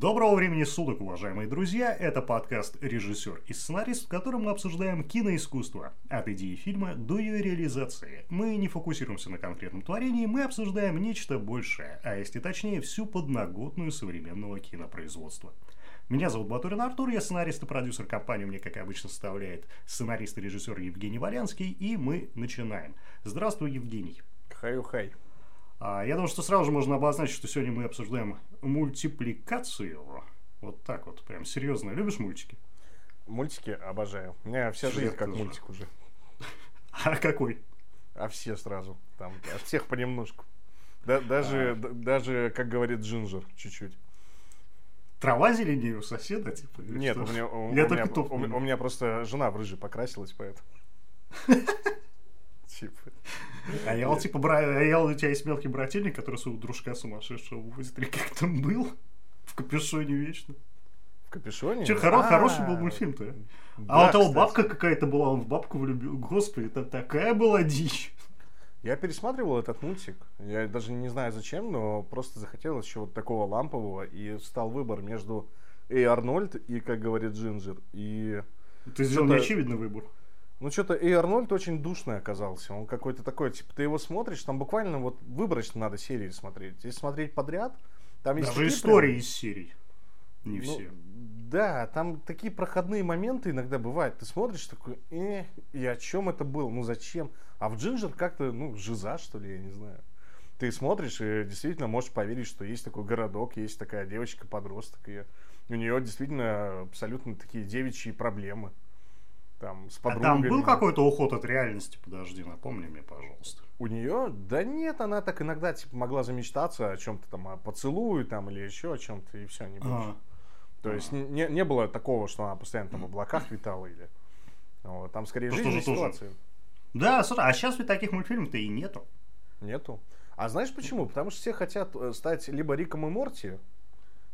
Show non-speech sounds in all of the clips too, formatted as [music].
Доброго времени суток, уважаемые друзья! Это подкаст «Режиссер и сценарист», в котором мы обсуждаем киноискусство. От идеи фильма до ее реализации. Мы не фокусируемся на конкретном творении, мы обсуждаем нечто большее, а если точнее, всю подноготную современного кинопроизводства. Меня зовут Батурин Артур, я сценарист и продюсер компании, мне, как обычно, составляет сценарист и режиссер Евгений Валянский, и мы начинаем. Здравствуй, Евгений. Хаю-хай. А, я думаю, что сразу же можно обозначить, что сегодня мы обсуждаем мультипликацию. Вот так вот, прям серьезно. Любишь мультики? Мультики обожаю. У меня вся жизнь как тоже. мультик уже. [laughs] А какой? А все сразу. Там, от всех понемножку. Да, даже, а. даже, как говорит Джинджер, чуть-чуть. Трава зеленее у соседа, типа? Нет, у меня, у, Я у, меня, у, у меня просто жена в рыжий покрасилась, поэтому. [laughs] Типа. А я типа, бра... а я у тебя есть мелкий брательник, который своего дружка сумасшедшего увозит, или как там был? В капюшоне вечно. В капюшоне? Че, хоро... хороший был мультфильм-то. А вот того бабка какая-то была, он в бабку влюбил. Господи, это такая была дичь. Я пересматривал этот мультик. Я даже не знаю зачем, но просто захотелось еще вот такого лампового. И стал выбор между Эй Арнольд и, как говорит Джинджер, и... Ты сделал неочевидный выбор. Ну, что-то и Арнольд очень душный оказался. Он какой-то такой, типа, ты его смотришь, там буквально вот выборочно надо серии смотреть. Если смотреть подряд, там есть Даже истории прям... из серий. Не ну, все. Да, там такие проходные моменты иногда бывают. Ты смотришь такой, э, и о чем это было? Ну зачем? А в Джинджер как-то, ну, жиза, что ли, я не знаю. Ты смотришь и действительно можешь поверить, что есть такой городок, есть такая девочка-подросток, и у нее действительно абсолютно такие девичьи проблемы там с подругами. А там был какой-то уход от реальности? Подожди, напомни мне, пожалуйста. У нее? Да нет, она так иногда типа могла замечтаться о чем-то там, о поцелуе там или еще о чем-то, и все, не больше. А. То есть не, не было такого, что она постоянно там в облаках витала или... Вот, там скорее жизненные ситуации. Тоже. Да, слушай, а сейчас ведь таких мультфильмов-то и нету. Нету. А знаешь почему? Потому что все хотят э, стать либо Риком и Морти,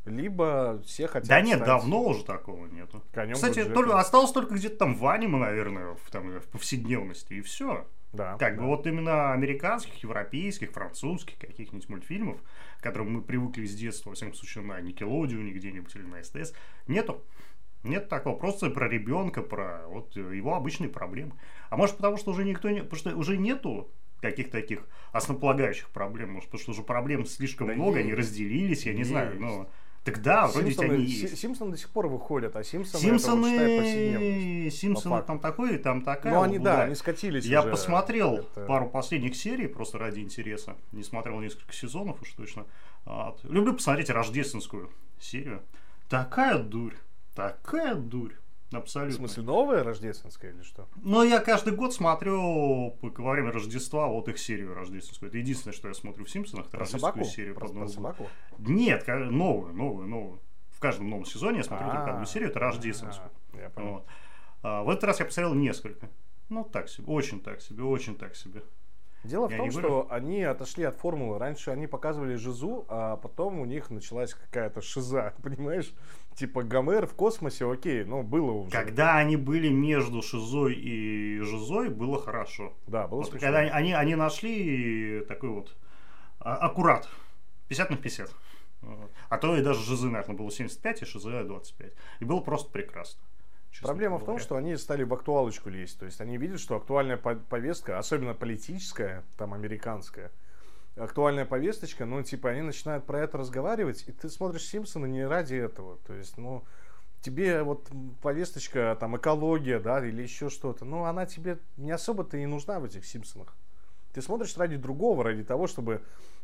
либо все хотят Да нет, стать... давно уже такого нету. Конем Кстати, только, осталось только где-то там в аниме, наверное, в, там, в повседневности, и все. Да, как да. бы вот именно американских, европейских, французских каких-нибудь мультфильмов, к которым мы привыкли с детства, во всяком случае, на Никелодионе где-нибудь или на СТС, нету. Нет такого. Просто про ребенка, про вот его обычные проблемы. А может потому, что уже никто не... Потому что уже нету каких-то таких основополагающих проблем. Может, потому что уже проблем слишком да много, есть. они разделились, я не есть. знаю, но... Тогда вроде Симпсоны, они есть. Симпсоны до сих пор выходят, а Симпсоны, Симпсоны, Симпсоны там такой, там такая. Ну, они, да, они скатились Я уже. посмотрел это... пару последних серий, просто ради интереса. Не смотрел несколько сезонов уж точно. Вот. Люблю посмотреть рождественскую серию. Такая дурь, такая дурь. Абсолютно. В смысле, новая рождественская или что? Ну, я каждый год смотрю во время Рождества вот их серию рождественскую. Это единственное, что я смотрю в Симпсонах. Про собаку? серию про, под про собаку? Нет, новую, новую, новую. В каждом новом сезоне я смотрю только одну серию, это рождественскую. Я понял. А, в этот раз я посмотрел несколько. Ну, так себе, очень так себе, очень так себе. Дело я в том, что говорю. они отошли от формулы. Раньше они показывали жизу, а потом у них началась какая-то шиза, [laughs] понимаешь? Типа Гомер в космосе, окей, но было уже. Когда они были между шизой и жизой, было хорошо. Да, было вот Когда они, они нашли такой вот а, аккурат, 50 на 50. А то и даже жизы, наверное, было 75, и шизы 25. И было просто прекрасно. Проблема говоря. в том, что они стали в актуалочку лезть. То есть они видят, что актуальная повестка, особенно политическая, там американская, актуальная повесточка, ну, типа, они начинают про это разговаривать, и ты смотришь Симпсона не ради этого. То есть, ну, тебе вот повесточка, там, экология, да, или еще что-то, ну, она тебе не особо-то и нужна в этих Симпсонах. Ты смотришь ради другого, ради того, чтобы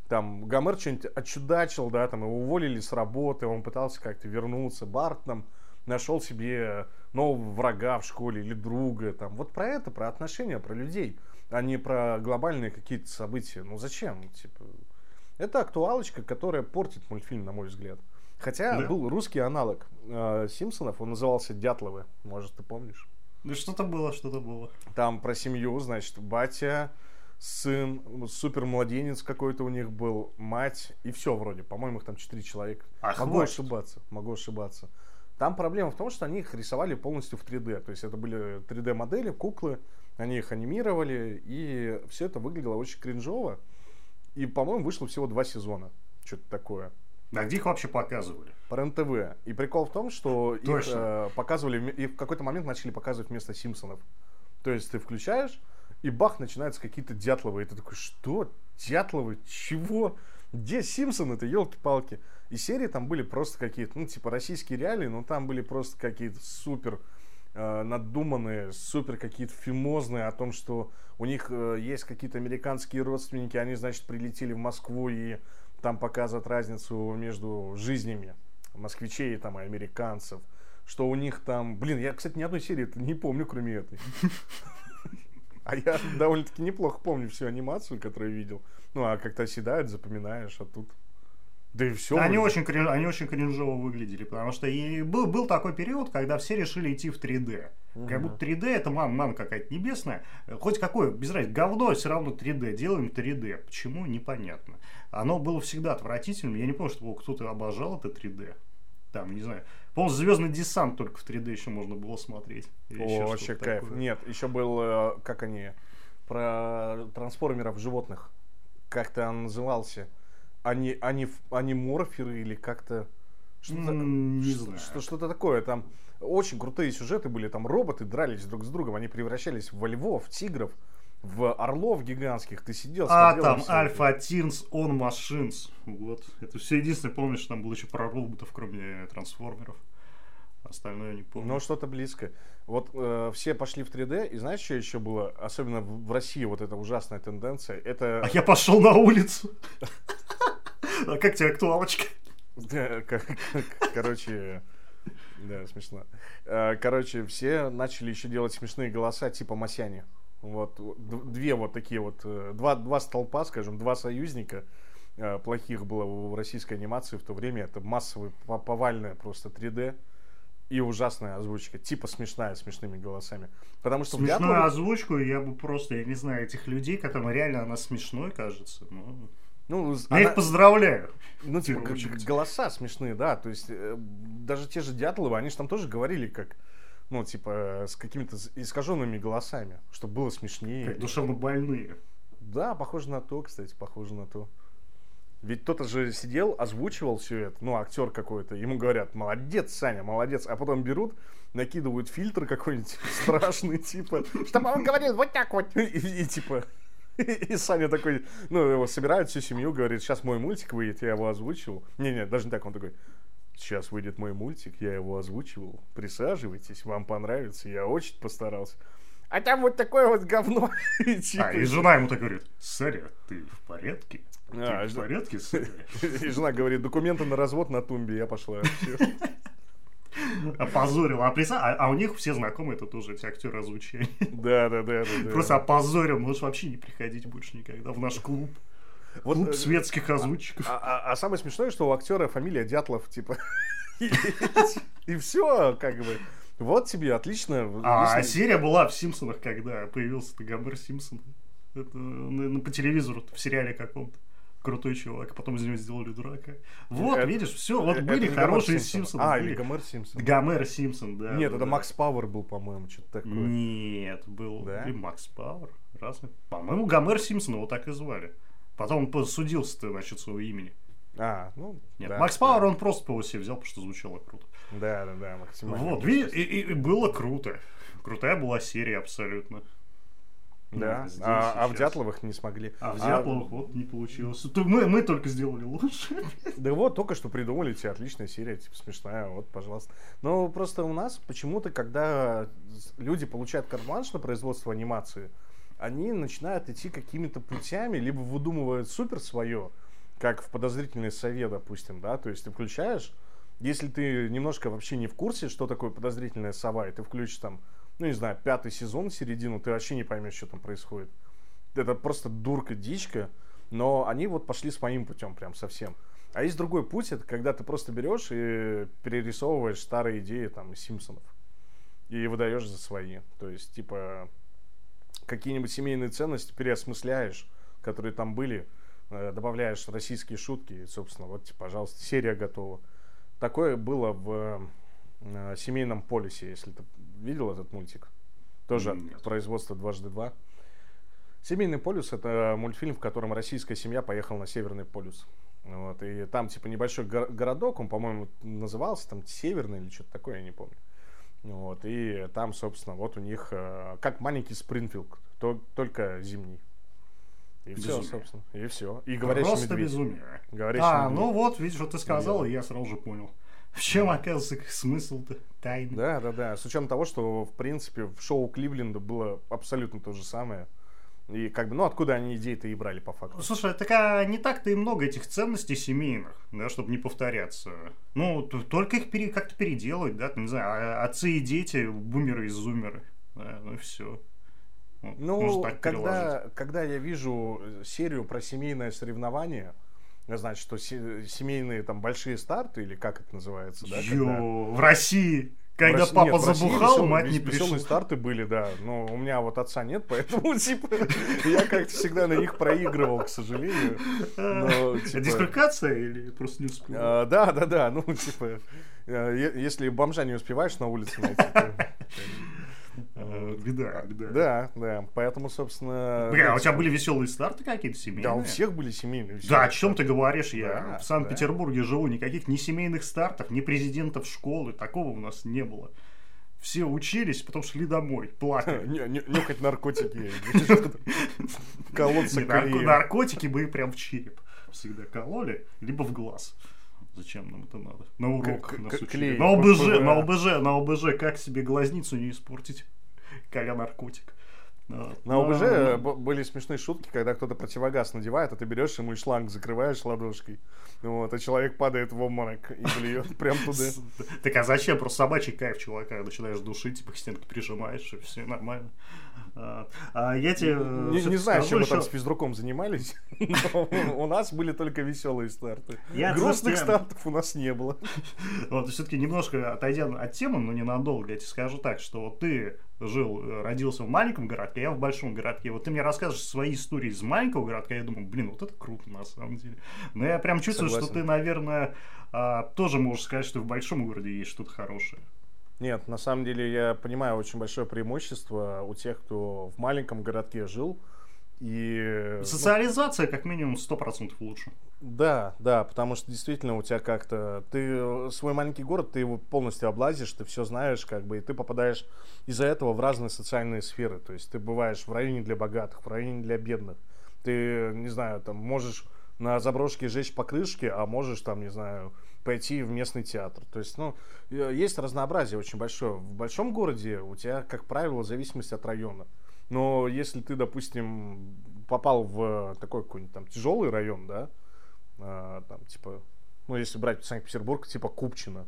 там Гомер что-нибудь отчудачил, да, там его уволили с работы, он пытался как-то вернуться, Барт там нашел себе нового врага в школе или друга, там, вот про это, про отношения, про людей, а не про глобальные какие-то события. Ну зачем? Типа, это актуалочка, которая портит мультфильм, на мой взгляд. Хотя да. был русский аналог э, Симпсонов, он назывался Дятловы, может, ты помнишь? Ну что-то было, что-то было. Там про семью, значит, батя, сын, супер младенец какой-то у них был, мать и все вроде. По-моему, их там четыре человека. Ах, могу хватит. ошибаться, могу ошибаться. Там проблема в том, что они их рисовали полностью в 3D. То есть это были 3D-модели, куклы, они их анимировали, и все это выглядело очень кринжово. И, по-моему, вышло всего два сезона. Что-то такое. А где их вообще показывали? По РЕН-ТВ. И прикол в том, что Точно. их э, показывали, и в какой-то момент начали показывать вместо Симпсонов. То есть ты включаешь, и бах, начинаются какие-то Дятловы. И ты такой, что? Дятловы? Чего? Где Симпсоны-то, елки-палки? И серии там были просто какие-то, ну, типа российские реалии, но там были просто какие-то супер э, надуманные, супер какие-то фимозные о том, что у них э, есть какие-то американские родственники, они, значит, прилетели в Москву и там показывают разницу между жизнями москвичей там, и американцев. Что у них там... Блин, я, кстати, ни одной серии не помню, кроме этой. [laughs] А я довольно-таки неплохо помню всю анимацию, которую видел. Ну, а как-то оседает, запоминаешь, а тут... Да и все. Они очень, кринж, они очень кринжово выглядели, потому что и был, был такой период, когда все решили идти в 3D. Угу. Как будто 3D это ман, ман какая-то небесная. Хоть какое, без разницы, говно, все равно 3D. Делаем 3D. Почему, непонятно. Оно было всегда отвратительным. Я не помню, что кто-то обожал это 3D. Там, не знаю. по Звездный десант только в 3D еще можно было смотреть. Или О, вообще кайф. Такое. Нет, еще был, э, как они, про трансформеров животных. Как-то он назывался. Они, они, они морферы или как-то... Что-то, знаю. Что, что-то такое. Там очень крутые сюжеты были. Там роботы дрались друг с другом. Они превращались во львов, тигров в Орлов гигантских ты сидел, А, там Альфа Тинс, Он Машинс. Вот. Это все единственное, помнишь, что там было еще про роботов, кроме трансформеров. Остальное не помню. Ну, что-то близко. Вот э, все пошли в 3D, и знаешь, что еще было? Особенно в России вот эта ужасная тенденция. Это... А я пошел на улицу. [laughs] А как тебе актуалочка? Короче, да, смешно. Э, короче, все начали еще делать смешные голоса, типа Масяни. Вот две вот такие вот, э, два, два столпа, скажем, два союзника э, плохих было в российской анимации в то время. Это массовый, повальная просто 3D и ужасная озвучка, типа смешная, смешными голосами. Потому что Смешную Дятлове... озвучку я бы просто, я не знаю, этих людей, которым реально она смешной кажется, но... Ну, я она... их поздравляю. Ну, типа, голоса смешные, да. То есть, э, даже те же Дятловы, они же там тоже говорили, как ну, типа, с какими-то искаженными голосами, чтобы было смешнее. Как душевно больные. Да, похоже на то, кстати, похоже на то. Ведь кто-то же сидел, озвучивал все это, ну, актер какой-то, ему говорят, молодец, Саня, молодец, а потом берут, накидывают фильтр какой-нибудь [laughs] страшный, типа, чтобы он говорил вот так вот, [laughs] и, типа, [laughs] и Саня такой, ну, его собирают всю семью, говорит, сейчас мой мультик выйдет, я его озвучил. Не-не, даже не так, он такой, Сейчас выйдет мой мультик, я его озвучивал. Присаживайтесь, вам понравится, я очень постарался. А там вот такое вот говно. [laughs] А, и жена ему так говорит, Саря, ты в порядке? А, ты в порядке, Саря? [laughs] И жена говорит, документы на развод на тумбе, я пошла. Опозорил. А, а, а у них все знакомые, это тоже эти актеры озвучения. Да, да, да, да. Просто опозорил, можешь вообще не приходить больше никогда в наш клуб. Вот, Клуб э, светских озвучиков. А, а, а самое смешное, что у актера фамилия Дятлов, типа. [laughs] И все, как бы. Вот тебе, отлично. А серия была в Симпсонах, когда появился Гомер Симпсон. Это по телевизору, в сериале каком-то крутой чувак, а потом из него сделали дурака. Вот, это, видишь, все, вот это были хорошие Симпсоны. А, или Гомер Симпсон. Гомер Симпсон, да. Нет, да, это да. Макс Пауэр был, по-моему, что-то такое. Нет, был да? или Макс Пауэр. Разве? По-моему, Гомер Симпсон его так и звали. Потом он посудился-то насчет своего имени. А, ну, Нет, да, Макс Пауэр да. он просто по себе взял, потому что звучало круто. Да, да, да, максимально. Вот, и, и, и было круто. Крутая была серия абсолютно. Да, ну, а, а в Дятловых не смогли. А в Дятловых а... вот не получилось. Мы, мы только сделали лучше. Да вот, только что придумали тебе отличная серия, типа смешная, вот, пожалуйста. Но просто у нас почему-то, когда люди получают карманш на производство анимации, они начинают идти какими-то путями, либо выдумывают супер свое, как в подозрительной сове, допустим, да, то есть ты включаешь, если ты немножко вообще не в курсе, что такое подозрительная сова, и ты включишь там, ну не знаю, пятый сезон, середину, ты вообще не поймешь, что там происходит. Это просто дурка, дичка, но они вот пошли с моим путем прям совсем. А есть другой путь, это когда ты просто берешь и перерисовываешь старые идеи там Симпсонов и выдаешь за свои. То есть, типа, какие-нибудь семейные ценности переосмысляешь, которые там были, э, добавляешь российские шутки, и, собственно, вот, пожалуйста, серия готова. Такое было в э, семейном полисе, если ты видел этот мультик. Тоже Нет. от производства «Дважды два». Семейный полюс – это мультфильм, в котором российская семья поехала на Северный полюс. Вот, и там, типа, небольшой го- городок, он, по-моему, назывался там Северный или что-то такое, я не помню. Вот, и там, собственно, вот у них э, как маленький Спрингфилд, то, только зимний. И безумие. все, собственно, и все. И говорящий Просто медведь. безумие. Говорящий а, медведь. ну вот, видишь, вот ты сказал, и я сразу же понял. В чем, оказывается, смысл-то тайны? Да, да, да. С учетом того, что, в принципе, в шоу Кливленда было абсолютно то же самое. И как бы, ну, откуда они идеи-то и брали по факту? Слушай, так а не так-то и много этих ценностей семейных, да, чтобы не повторяться. Ну, только их пере, как-то переделывать, да, не знаю, а, отцы и дети, бумеры и зумеры. Да, ну и все. Ну, когда, когда я вижу серию про семейное соревнование, значит, что семейные там большие старты, или как это называется, да? Йо, когда... в России! Когда России, папа нет, забухал, весел, мать не пришла. Веселые старты были, да. Но у меня вот отца нет, [laughs] поэтому, типа, я как-то всегда на них проигрывал, к сожалению. Но, типа... Дисквалификация или просто не успел? А, да, да, да. Ну, типа, э, если бомжа не успеваешь на улице найти, то... [laughs] Э, беда, беда. Да, да. Поэтому, собственно... Бля, а у тебя были веселые старты какие-то семейные? Да, у всех были семейные. Да, о чем ты говоришь? Я в Санкт-Петербурге живу, никаких ни семейных стартов, ни президентов школы, такого у нас не было. Все учились, потом шли домой, плакали. [laughs] Нюхать наркотики. [laughs] Колоться Наркотики бы прям в череп всегда кололи, либо в глаз. Зачем нам это надо? На урок нас учили. На ОБЖ, на ОБЖ, на ОБЖ, как себе глазницу не испортить, коля наркотик. На ОБЖ а, были смешные шутки, когда кто-то противогаз надевает, а ты берешь ему и шланг закрываешь ладошкой. Вот, а человек падает в обморок и блюет [laughs] прям туда. Так а зачем? Просто собачий кайф чувака. Начинаешь душить, типа к стенке прижимаешь, и все нормально. А, а я тебе не, не знаю, чем мы там с физруком занимались. [laughs] у нас были только веселые старты. Грустных стартов у нас не было. [laughs] Вот, все-таки немножко отойдя от темы, но ненадолго, я тебе скажу так, что вот ты жил, родился в маленьком городке, я в большом городке. Вот ты мне расскажешь свои истории из маленького городка, я думаю, блин, вот это круто на самом деле. Но я прям чувствую, Согласен. что ты, наверное, а, тоже можешь сказать, что в большом городе есть что-то хорошее. Нет, на самом деле я понимаю очень большое преимущество у тех, кто в маленьком городке жил. И... Ну, Социализация как минимум 100% лучше. Да, да, потому что действительно у тебя как-то... Ты свой маленький город, ты его полностью облазишь, ты все знаешь, как бы, и ты попадаешь из-за этого в разные социальные сферы. То есть ты бываешь в районе для богатых, в районе для бедных. Ты, не знаю, там можешь на заброшке жечь покрышки, а можешь там, не знаю, пойти в местный театр. То есть, ну, есть разнообразие очень большое. В большом городе у тебя, как правило, зависимость от района. Но если ты, допустим, попал в такой какой-нибудь там тяжелый район, да, а, там, типа, ну, если брать Санкт-Петербург, типа Купчино,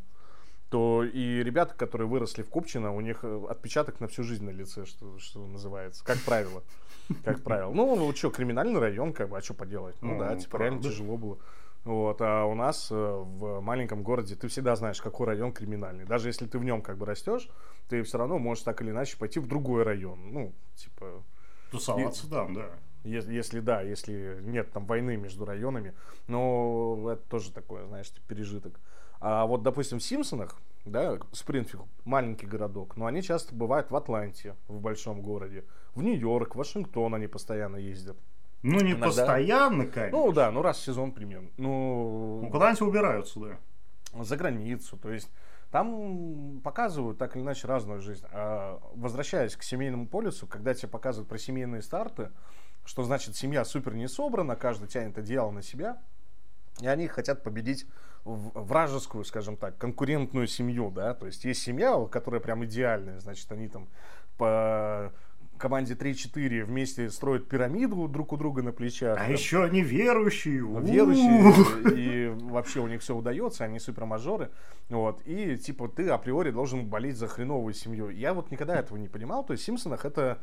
то и ребята, которые выросли в Купчино, у них э, отпечаток на всю жизнь на лице, что, что называется, как правило. Как правило. Ну, ну что, криминальный район, как бы, а что поделать? Ну, ну да, типа, реально тяжело было. Вот, а у нас э, в маленьком городе ты всегда знаешь, какой район криминальный. Даже если ты в нем как бы растешь, ты все равно можешь так или иначе пойти в другой район. Ну, типа... Тусоваться там, да. Если, если да, если нет там войны между районами, но это тоже такое, знаешь, типа пережиток. А вот, допустим, в Симпсонах, да, Спрингфилд, маленький городок, но они часто бывают в Атланте, в большом городе, в Нью-Йорк, Вашингтон они постоянно ездят. Ну, не Иногда. постоянно, конечно. Ну, да, ну раз в сезон примерно. Ну, ну куда-нибудь убираются, да. За границу, то есть там показывают так или иначе разную жизнь. А возвращаясь к семейному полюсу, когда тебе показывают про семейные старты, что значит семья супер не собрана, каждый тянет одеяло на себя, и они хотят победить вражескую, скажем так, конкурентную семью, да, то есть есть семья, которая прям идеальная, значит, они там по команде 3-4 вместе строят пирамиду друг у друга на плечах. А да. еще они верующие. Верующие. И вообще у них все удается, они супермажоры. Вот. И типа ты априори должен болеть за хреновую семью. Я вот никогда этого не понимал. То есть в Симпсонах это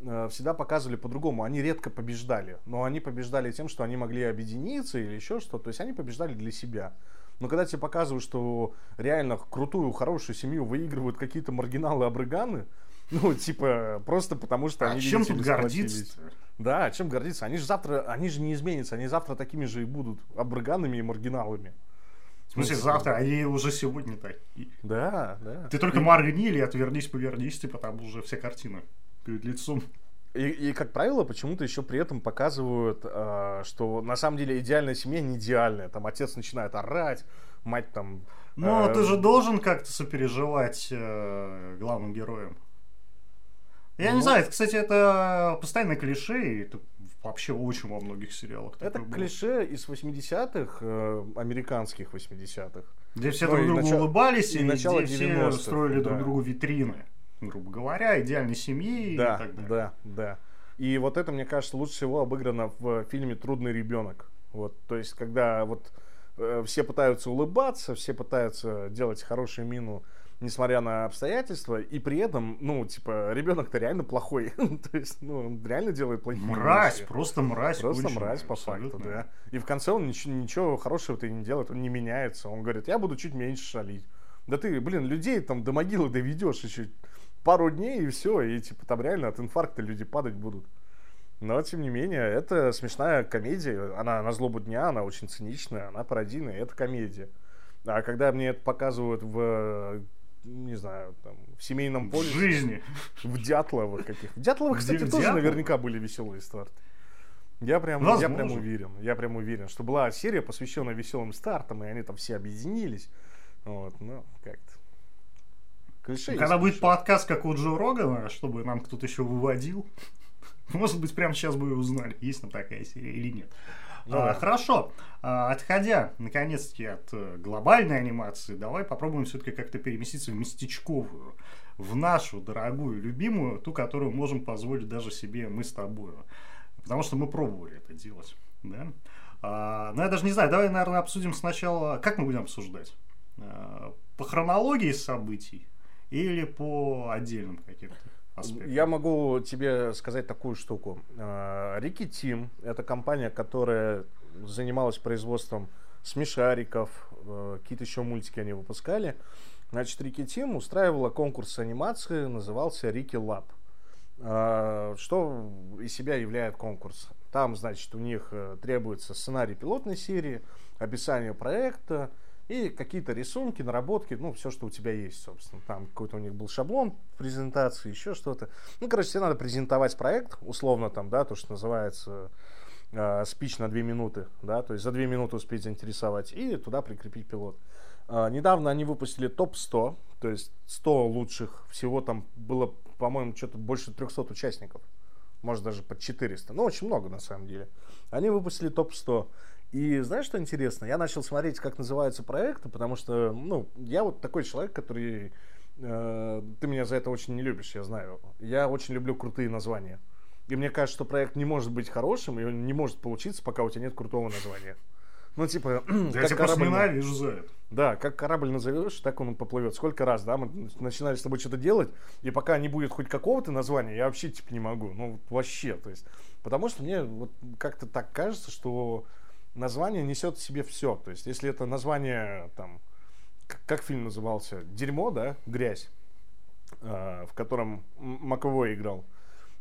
э, всегда показывали по-другому. Они редко побеждали. Но они побеждали тем, что они могли объединиться или еще что. То есть они побеждали для себя. Но когда тебе показывают, что реально крутую, хорошую семью выигрывают какие-то маргиналы-абрыганы, ну, типа, просто потому что а они... чем тут гордиться Да, чем гордиться? Они же завтра, они же не изменятся, они завтра такими же и будут, абрыганами и маргиналами. В смысле, ну, завтра, они уже сегодня такие. Да, да. Ты только моргни или отвернись, повернись, типа там уже вся картина перед лицом. И, и, как правило, почему-то еще при этом показывают, э, что на самом деле идеальная семья не идеальная. Там отец начинает орать, мать там... Ну, э, ты же должен как-то сопереживать э, главным героям. Я ну, не знаю, кстати, это постоянное клише, и это вообще очень во многих сериалах. Это клише из 80-х, э, американских 80-х. Где все ну, друг другу начало, улыбались, и, и где все строили да. друг другу витрины, грубо говоря, идеальной семьи да, и так далее. Да, да. И вот это, мне кажется, лучше всего обыграно в фильме «Трудный ребенок». Вот, то есть, когда вот э, все пытаются улыбаться, все пытаются делать хорошую мину несмотря на обстоятельства, и при этом, ну, типа, ребенок-то реально плохой. [laughs] То есть, ну, он реально делает плохие Мразь, вещи. просто мразь. Просто мразь, по факту, да. И в конце он ничего, ничего хорошего-то и не делает, он не меняется. Он говорит, я буду чуть меньше шалить. Да ты, блин, людей там до могилы доведешь еще пару дней и все, и типа там реально от инфаркта люди падать будут. Но, тем не менее, это смешная комедия. Она на злобу дня, она очень циничная, она пародийная, это комедия. А когда мне это показывают в не знаю, там, в семейном поле. В жизни. В Дятловых каких. В Дятловых, кстати, Где, тоже наверняка были веселые старты. Я прям, я прям уверен, я прям уверен, что была серия, посвященная веселым стартам, и они там все объединились. Вот, ну, как-то. Клише Когда будет клише. подкаст, как у Джо Рогана, чтобы нам кто-то еще выводил, [laughs] может быть, прямо сейчас бы узнали, есть там такая серия или нет. Ну, а, Хорошо. А, отходя, наконец-таки, от э, глобальной анимации, давай попробуем все-таки как-то переместиться в местечковую, в нашу дорогую, любимую, ту, которую можем позволить даже себе мы с тобой. Потому что мы пробовали это делать. Да? А, ну, я даже не знаю, давай, наверное, обсудим сначала, как мы будем обсуждать? А, по хронологии событий или по отдельным каким-то? Аспект. Я могу тебе сказать такую штуку. Рики Тим – это компания, которая занималась производством смешариков, э, какие-то еще мультики они выпускали. Значит, Рики Тим устраивала конкурс анимации, назывался Рики Лаб. А, что из себя являет конкурс? Там, значит, у них э, требуется сценарий пилотной серии, описание проекта, и какие-то рисунки, наработки, ну, все, что у тебя есть, собственно. Там какой-то у них был шаблон презентации, еще что-то. Ну, короче, тебе надо презентовать проект, условно там, да, то, что называется э, спич на две минуты, да, то есть за две минуты успеть заинтересовать, и туда прикрепить пилот. Э, недавно они выпустили топ-100, то есть 100 лучших, всего там было, по-моему, что-то больше 300 участников, может даже под 400, ну, очень много на самом деле. Они выпустили топ-100. И знаешь, что интересно? Я начал смотреть, как называются проекты, потому что, ну, я вот такой человек, который... Э, ты меня за это очень не любишь, я знаю. Я очень люблю крутые названия. И мне кажется, что проект не может быть хорошим, и он не может получиться, пока у тебя нет крутого названия. Ну, типа, [clears throat] я как тебя корабль... ненавижу за это. Да, как корабль назовешь, так он поплывет. Сколько раз, да, мы начинали с тобой что-то делать, и пока не будет хоть какого-то названия, я вообще, типа, не могу. Ну, вообще, то есть. Потому что мне вот как-то так кажется, что название несет в себе все. То есть, если это название, там, как фильм назывался? Дерьмо, да? Грязь, э, в котором Маковой играл.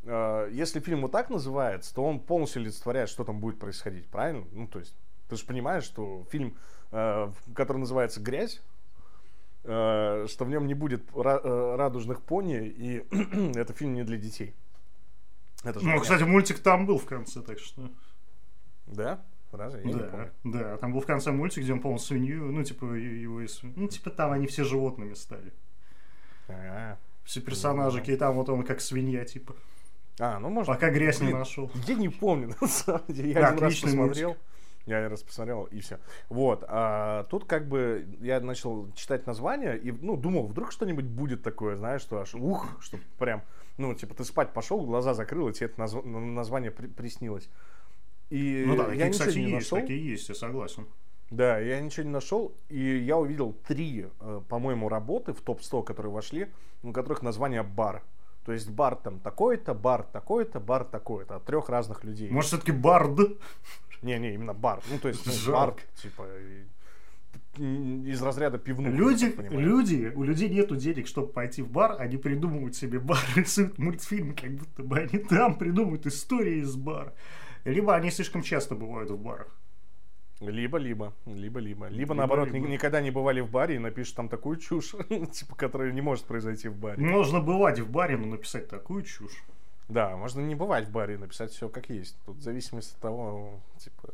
Э, если фильм вот так называется, то он полностью олицетворяет, что там будет происходить, правильно? Ну, то есть, ты же понимаешь, что фильм, э, который называется «Грязь», э, что в нем не будет э, радужных пони, и [clears throat] это фильм не для детей. Это ну, понятно. кстати, мультик там был в конце, так что... Да? Разве? Я да, не помню. да. Там был в конце мультик, где он, по-моему, свинью, ну, типа, его, ну, типа, там они все животными стали. А-а-а. Все персонажи, и там вот он как свинья, типа. А, ну, может... Пока грязь Блин, не нашел. Я не помню, [laughs] на самом деле. Я да, один раз посмотрел. Мультик. Я один раз посмотрел, и все. Вот. А тут как бы я начал читать название, и, ну, думал, вдруг что-нибудь будет такое, знаешь, что аж ух, что прям, ну, типа, ты спать пошел, глаза закрыл, и тебе это назв... название при... приснилось. И ну да, такие, я кстати, ничего не есть, нашел. такие есть, я согласен. Да, я ничего не нашел, и я увидел три, э, по-моему, работы в топ-100, которые вошли, у которых название бар. То есть бар там такой-то, бар такой-то, бар такой-то, от трех разных людей. Может, все-таки бард? Не-не, именно бар. Ну, то есть ну, бар, типа, из разряда пивных. Люди, люди, у людей нету денег, чтобы пойти в бар, они придумывают себе бар, рисуют мультфильмы, как будто бы они там придумывают истории из бара. Либо они слишком часто бывают в барах. Либо, либо, либо, либо. Либо, наоборот, либо. никогда не бывали в баре и напишут там такую чушь, [laughs] типа, которая не может произойти в баре. Можно бывать в баре, но написать такую чушь. Да, можно не бывать в баре, написать все как есть. Тут в зависимости от того, типа,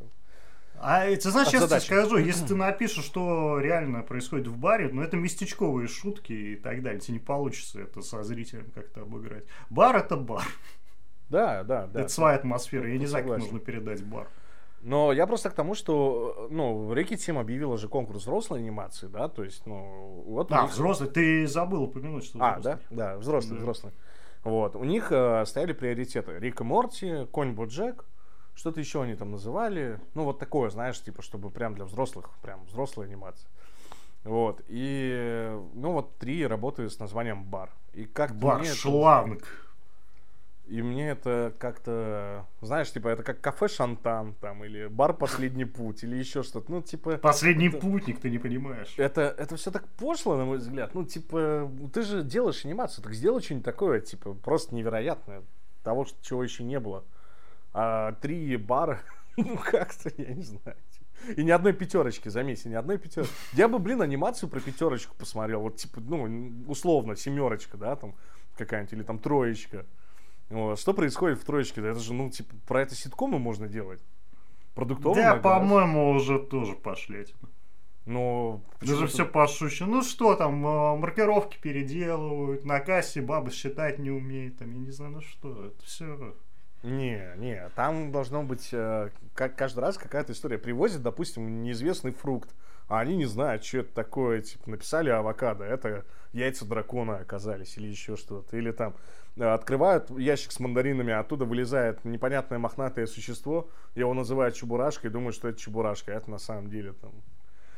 а ты знаешь, сейчас тебе скажу, если ты [clears throat] напишешь, что реально происходит в баре, ну это местечковые шутки и так далее. Тебе не получится это со зрителем как-то обыграть. Бар это бар. Да, да, да. Это своя атмосфера. Я не знаю, как нужно передать бар. Но я просто к тому, что, ну, Рики Тим объявила же конкурс взрослой анимации, да, то есть, ну, вот... А, них... взрослый, ты забыл упомянуть, что А, взрослый. да? Да, взрослый, да. взрослый. Вот, у них э, стояли приоритеты. Рик и Морти, Конь Боджек, что-то еще они там называли. Ну, вот такое, знаешь, типа, чтобы прям для взрослых, прям взрослая анимация. Вот, и, ну, вот три работы с названием «Бар». И как Бар, шланг. Это... И мне это как-то, знаешь, типа, это как кафе Шантан, там, или бар Последний путь, или еще что-то. Ну, типа. Последний это, путник, ты не понимаешь. Это, это все так пошло, на мой взгляд. Ну, типа, ты же делаешь анимацию, так сделай что-нибудь такое, типа, просто невероятное. Того, чего еще не было. А три бара, [laughs] ну, как-то, я не знаю. И ни одной пятерочки, заметьте, ни одной пятерочки. Я бы, блин, анимацию про пятерочку посмотрел. Вот, типа, ну, условно, семерочка, да, там какая-нибудь, или там троечка. Вот. Что происходит в троечке? Это же, ну, типа, про это ситкомы можно делать. Продуктовый Да, по-моему, уже тоже пошли. Но даже все пошуще. Ну что там, э, маркировки переделывают, на кассе баба считать не умеет, там, я не знаю, ну что, это все. Не, не, там должно быть э, как каждый раз какая-то история. Привозят, допустим, неизвестный фрукт, а они не знают, что это такое. Типа, написали авокадо, это яйца дракона оказались или еще что-то. Или там Э, открывают ящик с мандаринами, а оттуда вылезает непонятное мохнатое существо, его называют чебурашкой, думают, что это чебурашка, а это на самом деле там...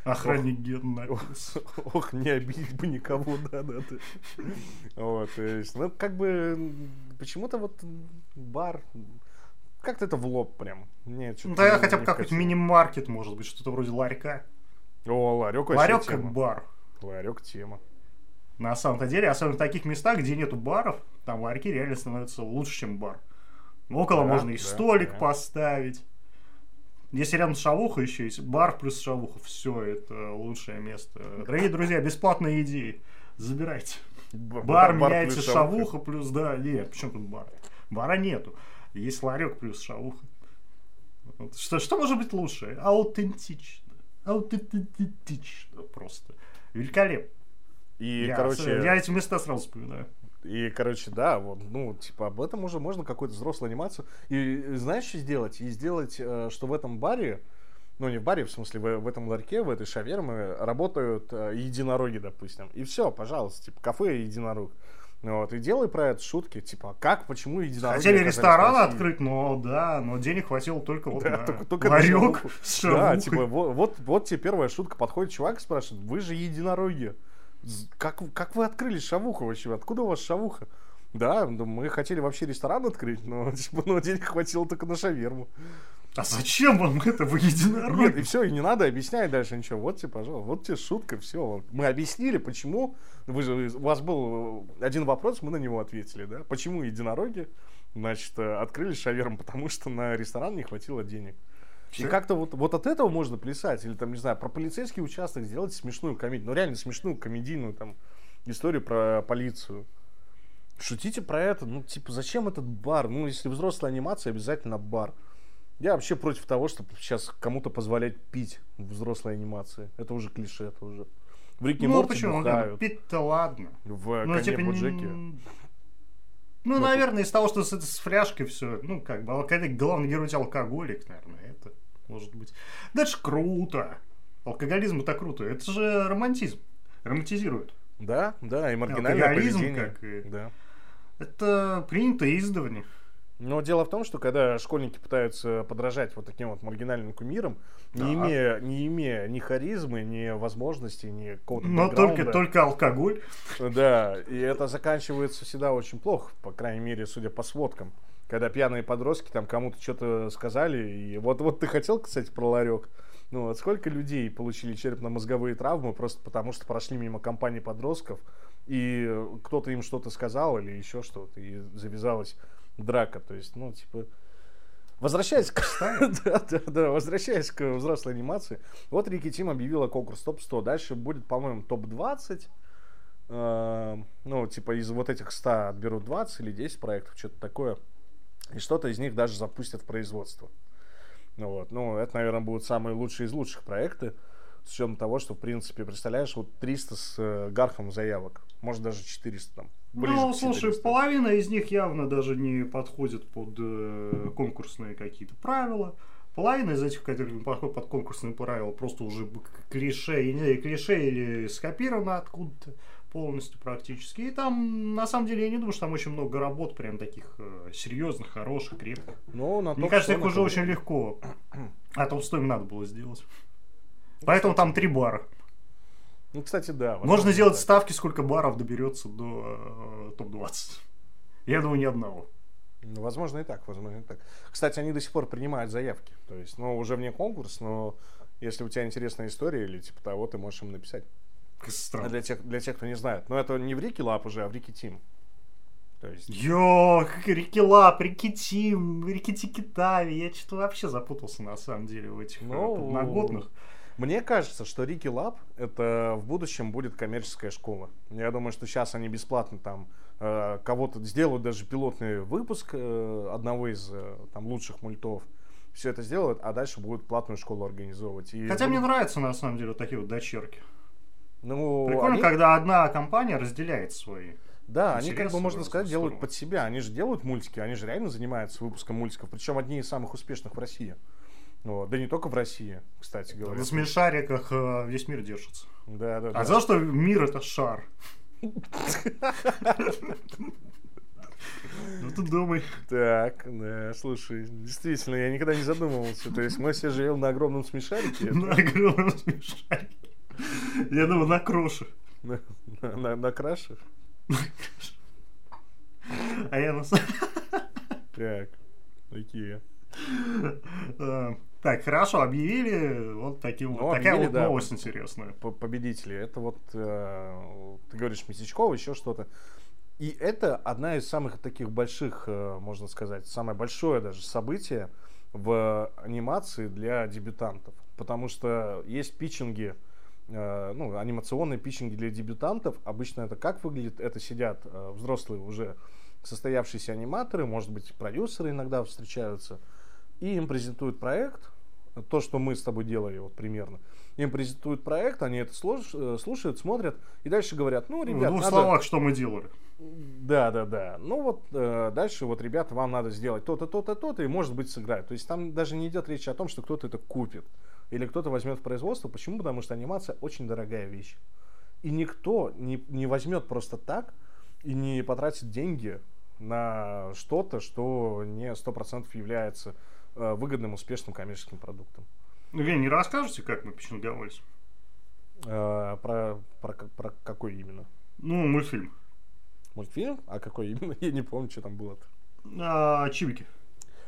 Охранник Ген [laughs] ох, не обидеть бы никого, [laughs] да, да, да. Вот, то есть, ну, как бы, почему-то вот бар, как-то это в лоб прям. Нет, ну, да, хотя бы какой-то мини-маркет, может быть, что-то вроде ларька. О, ларек Ларек как бар. Ларек тема. На самом-то деле, особенно в таких местах, где нету баров, там ларьки реально становятся лучше, чем бар. Около да, можно и да, столик да. поставить. Если рядом с шавухой еще есть бар плюс шавуха, все, это лучшее место. Дорогие друзья, бесплатные идеи. Забирайте. Бар, бар меняется плюс шавуха плюс, да, нет, почему тут бар? Бара нету. Есть ларек плюс шавуха. Что, что может быть лучше? Аутентично. Аутентично просто. Великолепно. И, я, короче... Я эти места сразу вспоминаю. И, короче, да, вот, ну, типа, об этом уже можно какую-то взрослую анимацию. И знаешь, что сделать? И сделать, э, что в этом баре, ну, не в баре, в смысле, в, в этом ларьке, в этой шаверме работают э, единороги, допустим. И все, пожалуйста, типа, кафе единорог. Вот, и делай про это шутки, типа, как, почему единороги Хотели ресторан открыть, но да, но денег хватило только вот да, на только, только ларек с Да, типа, вот, вот, вот тебе первая шутка, подходит чувак и спрашивает, вы же единороги. Как, как вы открыли шавуху вообще? Откуда у вас шавуха? Да, ну, мы хотели вообще ресторан открыть, но, [laughs] типа, но денег хватило только на шаверму. А зачем вам это, вы единороги? Нет, и все, и не надо объяснять дальше ничего. Вот тебе, пожалуйста, вот тебе шутка, все. Мы объяснили, почему. Вы же, у вас был один вопрос, мы на него ответили, да? Почему единороги, значит, открыли шаверму? Потому что на ресторан не хватило денег. И как-то вот, вот от этого можно плясать. Или там, не знаю, про полицейский участок сделать смешную комедию. Ну, реально смешную комедийную там историю про полицию. Шутите про это. Ну, типа, зачем этот бар? Ну, если взрослая анимация, обязательно бар. Я вообще против того, чтобы сейчас кому-то позволять пить в взрослой анимации. Это уже клише, это уже. В Рике ну, Морти почему? бухают. Пить-то ладно. В ну, типа, Боджеке. Ну, вот. наверное, из того, что с, с фляжкой все, ну, как бы, главный герой алкоголик, наверное, это может быть. Да это ж круто. Алкоголизм это круто. Это же романтизм. Романтизирует. Да, да, и маргинальное Алкоголизм, поведение. как и... Да. Это принято издавна. Но дело в том, что когда школьники пытаются подражать вот таким вот маргинальным кумирам, да. не, имея, не имея ни харизмы, ни возможностей, ни какого-то Но только, только алкоголь. Да, и это заканчивается всегда очень плохо, по крайней мере, судя по сводкам когда пьяные подростки там кому-то что-то сказали. И вот, вот ты хотел, кстати, про ларек. Ну вот сколько людей получили черепно-мозговые травмы просто потому, что прошли мимо компании подростков, и кто-то им что-то сказал или еще что-то, и завязалась драка. То есть, ну, типа... Возвращаясь к... [laughs] да, да, да, возвращаясь к взрослой анимации. Вот Рики Тим объявила конкурс топ-100. Дальше будет, по-моему, топ-20. э, ну, типа, из вот этих 100 отберут 20 или 10 проектов, что-то такое, и что-то из них даже запустят в производство. Ну, вот. ну, это, наверное, будут самые лучшие из лучших проекты, с учетом того, что, в принципе, представляешь, вот 300 с э, гархом заявок, может, даже 400 там. Ну, слушай, половина из них явно даже не подходит под э, конкурсные какие-то правила. Половина из этих, которые подходят под конкурсные правила, просто уже клише, я не клише или скопировано откуда-то полностью практически. И там, на самом деле, я не думаю, что там очень много работ, прям таких э, серьезных, хороших, крепких. Ну, на Мне кажется, их уже очень легко. А топ-100 им надо было сделать. Поэтому там три бара. Ну, кстати, да. Можно сделать так. ставки, сколько баров доберется до э, топ-20. Я думаю, ни одного. Ну, возможно и так, возможно и так. Кстати, они до сих пор принимают заявки. То есть, ну, уже вне конкурс, но если у тебя интересная история или типа того, ты можешь им написать. Странно. Для тех, для тех, кто не знает. Но это не в Рики Лап уже, а в Рики Тим. То есть... Йо, Рики Лаб, Рики Тим, Рики-Тики-Тави. Я что-то вообще запутался на самом деле в этих ну, подноготных. Мне кажется, что Рики Лаб это в будущем будет коммерческая школа. Я думаю, что сейчас они бесплатно там э, кого-то сделают даже пилотный выпуск э, одного из э, там лучших мультов. Все это сделают, а дальше будут платную школу организовывать. И Хотя будут... мне нравятся на самом деле вот такие вот дочерки. Ну, Прикольно, они... когда одна компания разделяет свои. Да, они, как бы, можно сказать, делают под себя. Они же делают мультики, они же реально занимаются выпуском мультиков, причем одни из самых успешных в России. Вот. Да не только в России, кстати говоря. На смешариках э, весь мир держится. Да, да, а да. знал, что мир это шар? Ну ты думай. Так, да, слушай, действительно, я никогда не задумывался. То есть мы все живем на огромном смешарике. На огромном смешарике. Я думаю, на кроше. На, на, на краше? А я на... Так, такие. Так, хорошо, объявили вот таким ну, вот. Такая вот да, новость интересная. Победители. Это вот, э, ты говоришь, Месячкова, еще что-то. И это одна из самых таких больших, э, можно сказать, самое большое даже событие в анимации для дебютантов. Потому что есть питчинги, э, ну, анимационные питчинги для дебютантов. Обычно это как выглядит? Это сидят э, взрослые уже состоявшиеся аниматоры, может быть, продюсеры иногда встречаются – и им презентуют проект, то, что мы с тобой делали вот примерно. Им презентуют проект, они это э, слушают, смотрят и дальше говорят, ну, ребят, В двух надо... словах, что мы делали. Да, да, да. Ну вот э, дальше вот, ребята, вам надо сделать то-то, то-то, то-то, и может быть сыграют. То есть там даже не идет речь о том, что кто-то это купит или кто-то возьмет в производство. Почему? Потому что анимация очень дорогая вещь. И никто не, не возьмет просто так и не потратит деньги на что-то, что не сто процентов является выгодным, успешным коммерческим продуктом. Ну, вы не расскажете, как мы печенговались? А, про, про, про какой именно? Ну, мультфильм. Мультфильм? А какой именно? [laughs] Я не помню, что там было-то. А, Чибики.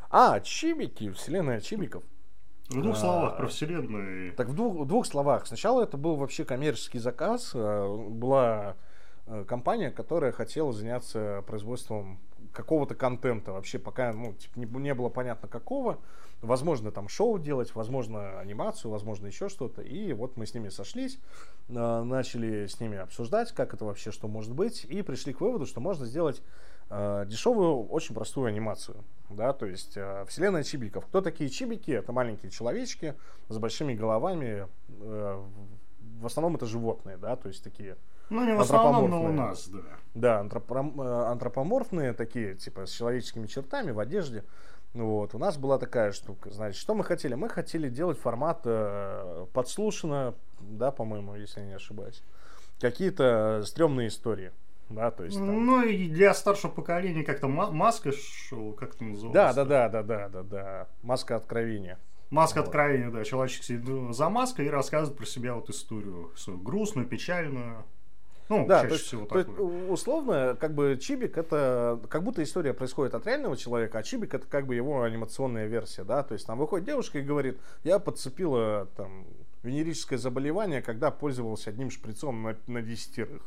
А, Чибики, вселенная Чибиков. В двух а, словах про вселенную. Так, в двух, в двух словах. Сначала это был вообще коммерческий заказ. Э, была компания, которая хотела заняться производством какого-то контента вообще пока ну, типа, не, не было понятно какого. Возможно, там шоу делать, возможно, анимацию, возможно, еще что-то. И вот мы с ними сошлись, э, начали с ними обсуждать, как это вообще, что может быть, и пришли к выводу, что можно сделать э, дешевую, очень простую анимацию. Да, то есть э, вселенная чибиков. Кто такие чибики? Это маленькие человечки с большими головами. Э, в основном это животные, да, то есть такие ну, не в основном, но у нас, да. Да, э, антропоморфные такие, типа, с человеческими чертами в одежде. Вот. У нас была такая штука. Значит, что мы хотели? Мы хотели делать формат э, подслушано, да, по-моему, если я не ошибаюсь. Какие-то стрёмные истории. Да, то есть, там... Ну и для старшего поколения как-то маска шоу, как это называется? Да, да, да, да, да, да, да. Маска откровения. Маска вот. откровения, да. Человечек сидит за маской и рассказывает про себя вот историю свою грустную, печальную. Ну, да, то есть, всего то есть, условно, как бы Чибик это как будто история происходит от реального человека, а Чибик это как бы его анимационная версия, да, то есть там выходит девушка и говорит, я подцепила там венерическое заболевание, когда пользовался одним шприцом на, на десятерых.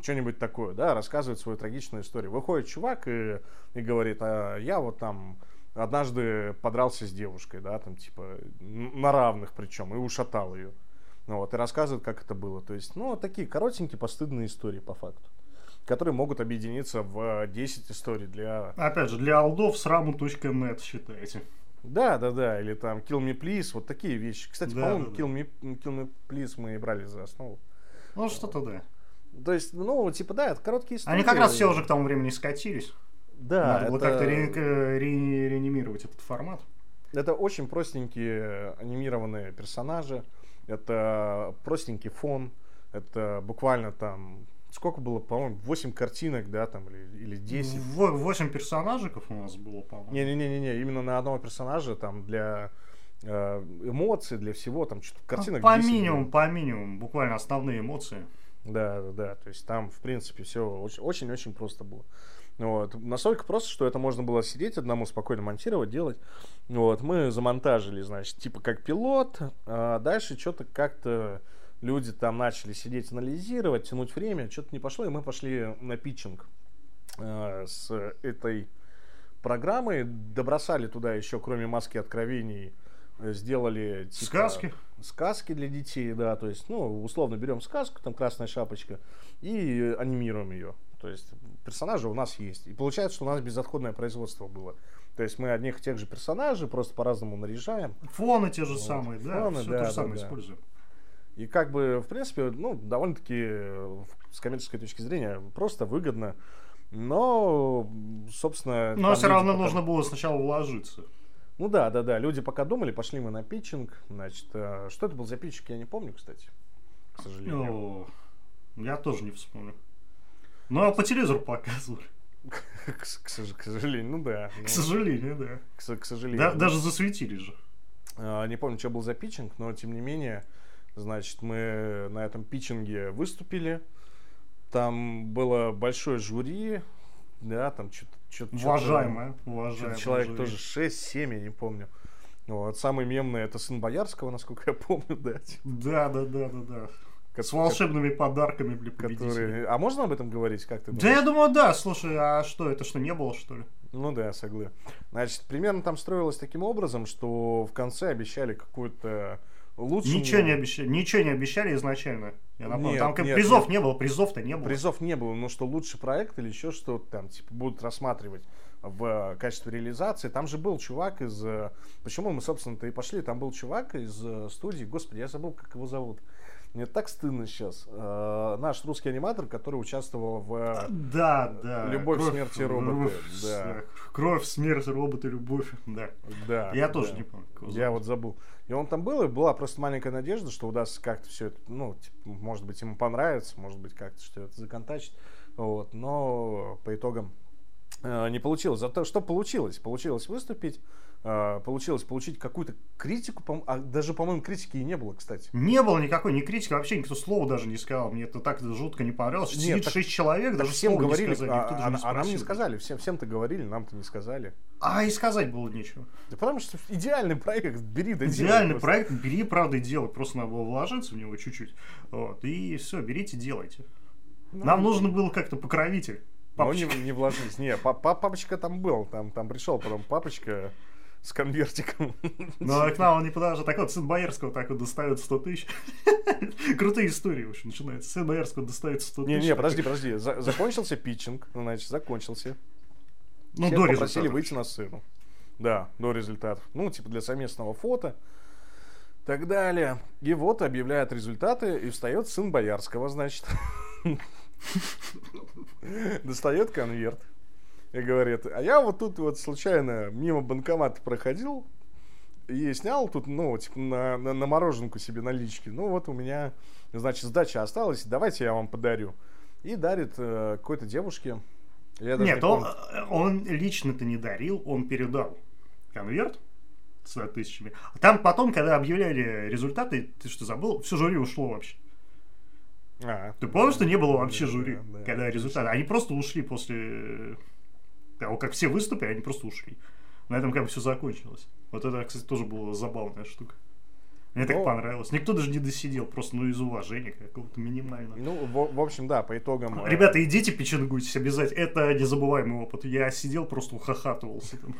Что-нибудь такое, да, рассказывает свою трагичную историю. Выходит чувак и, и говорит, а я вот там однажды подрался с девушкой, да, там типа на равных причем, и ушатал ее. Ну, вот, и рассказывают, как это было. То есть, ну, такие коротенькие, постыдные истории, по факту которые могут объединиться в 10 историй для... Опять же, для алдов сраму.нет считайте. Да, да, да, или там Kill Me Please, вот такие вещи. Кстати, да, по-моему, да, Kill, Me, Kill Me Please мы брали за основу. Ну, что-то да. То есть, ну, типа, да, это короткие истории. Они как раз все уже к тому времени скатились. Да. Надо это... было как-то ре- ре- реанимировать этот формат. Это очень простенькие анимированные персонажи. Это простенький фон. Это буквально там сколько было, по-моему, 8 картинок, да, там, или, или 10. 8 персонажиков у нас было, по-моему. Не-не-не, именно на одного персонажа, там, для э, эмоций, для всего, там, что-то картинок По минимуму, по минимуму, буквально основные эмоции. Да, да, да, то есть там, в принципе, все очень-очень просто было. Вот. Настолько просто, что это можно было сидеть одному спокойно монтировать, делать. Вот. Мы замонтажили, значит, типа как пилот, а дальше что-то как-то люди там начали сидеть анализировать, тянуть время, что-то не пошло, и мы пошли на питчинг э, с этой программой, добросали туда еще, кроме маски откровений, сделали типа, сказки. Сказки для детей, да, то есть, ну, условно берем сказку, там красная шапочка, и анимируем ее. То есть персонажи у нас есть. И получается, что у нас безотходное производство было. То есть мы одних и тех же персонажей просто по-разному наряжаем. Фоны те же вот. самые, да, Фоны, все да, то же да, самое да. используем. И как бы, в принципе, ну, довольно-таки с коммерческой точки зрения просто выгодно. Но, собственно... Но все равно потом... нужно было сначала вложиться. Ну да, да, да. Люди пока думали, пошли мы на питчинг. Значит, э, что это был за питчинг, я не помню, кстати. К сожалению. О, я тоже не вспомню. Ну, а по телевизору показывали. К, к, к сожалению, ну да. К сожалению, да. К, к сожалению. Да, даже засветили же. А, не помню, что был за питчинг, но тем не менее, Значит, мы на этом питчинге выступили. Там было большое жюри, да, там что-то... что-то уважаемое, уважаемое. Человек жюри. тоже 6-7, я не помню. Вот, самый мемный это сын Боярского, насколько я помню, да. Да, да, да, да, да. Как, С волшебными как, подарками для которые... А можно об этом говорить? Как ты Да я думаю, да. Слушай, а что, это что, не было, что ли? Ну да, соглы. Значит, примерно там строилось таким образом, что в конце обещали какую-то лучше. Ничего не обещали, ничего не обещали изначально. Я напомню, нет, там нет, призов нет. не было, призов-то не было. Призов не было, но что лучший проект или еще что-то там, типа, будут рассматривать в качестве реализации. Там же был чувак из... Э, почему мы, собственно-то, и пошли? Там был чувак из э, студии, господи, я забыл, как его зовут. Мне так стыдно сейчас. Э, наш русский аниматор, который участвовал в да, да. «Любовь, кровь, смерть и роботы». Любовь, да. Кровь, смерть, роботы, любовь. Да. да я да. тоже не помню. Я вот забыл. И он там был, и была просто маленькая надежда, что удастся как-то все это, ну, типа, может быть, ему понравится, может быть, как-то что это законтачить. Вот. Но по итогам э, не получилось. Зато что получилось? Получилось выступить, получилось получить какую-то критику, а даже, по-моему, критики и не было, кстати. Не было никакой, ни критики, вообще никто слова даже не сказал. Мне это так жутко не понравилось. Нет, Сидит так, 6 человек, даже всем говорили, не сказали, а, а, а нам не сказали, всем, всем-то говорили, нам-то не сказали. А и сказать было нечего. Да потому что идеальный проект, бери да Идеальный проект, бери, правда, и делай. Просто надо было вложиться в него чуть-чуть. Вот, и все, берите, делайте. Ну, Нам нужно было как-то покровитель. Папочка. Ну, не, не вложились. Не, папочка там был. Там, там пришел потом папочка с конвертиком. Ну, а к нам он не подожди. Так вот, сын Боярского так вот достает 100 тысяч. [laughs] Крутые истории, в общем, начинается. Сын Боярского достает 100 тысяч. Не, не, подожди, подожди. закончился питчинг, значит, закончился. Ну, Всех до попросили выйти на сцену. Да, до результатов. Ну, типа для совместного фото. Так далее. И вот объявляют результаты, и встает сын Боярского, значит. [laughs] Достает конверт и говорит, а я вот тут вот случайно мимо банкомата проходил и снял тут, ну, типа на, на, на мороженку себе налички. Ну, вот у меня, значит, сдача осталась, давайте я вам подарю. И дарит э, какой-то девушке я Нет, он, он лично-то не дарил, он передал конверт с тысячами. Там потом, когда объявляли результаты, ты что забыл, все жюри ушло вообще. А, ты помнишь, что не было вообще да, жюри, да, когда да, результаты? Они просто ушли после того, как все выступили, они просто ушли. На этом как бы все закончилось. Вот это, кстати, тоже была забавная штука. Мне так ну, понравилось. Никто даже не досидел, просто ну из уважения какого-то минимального. Ну, в, в общем, да, по итогам... Э, Ребята, идите печенгуйтесь обязательно. Это незабываемый опыт. Я сидел, просто ухахатывался там.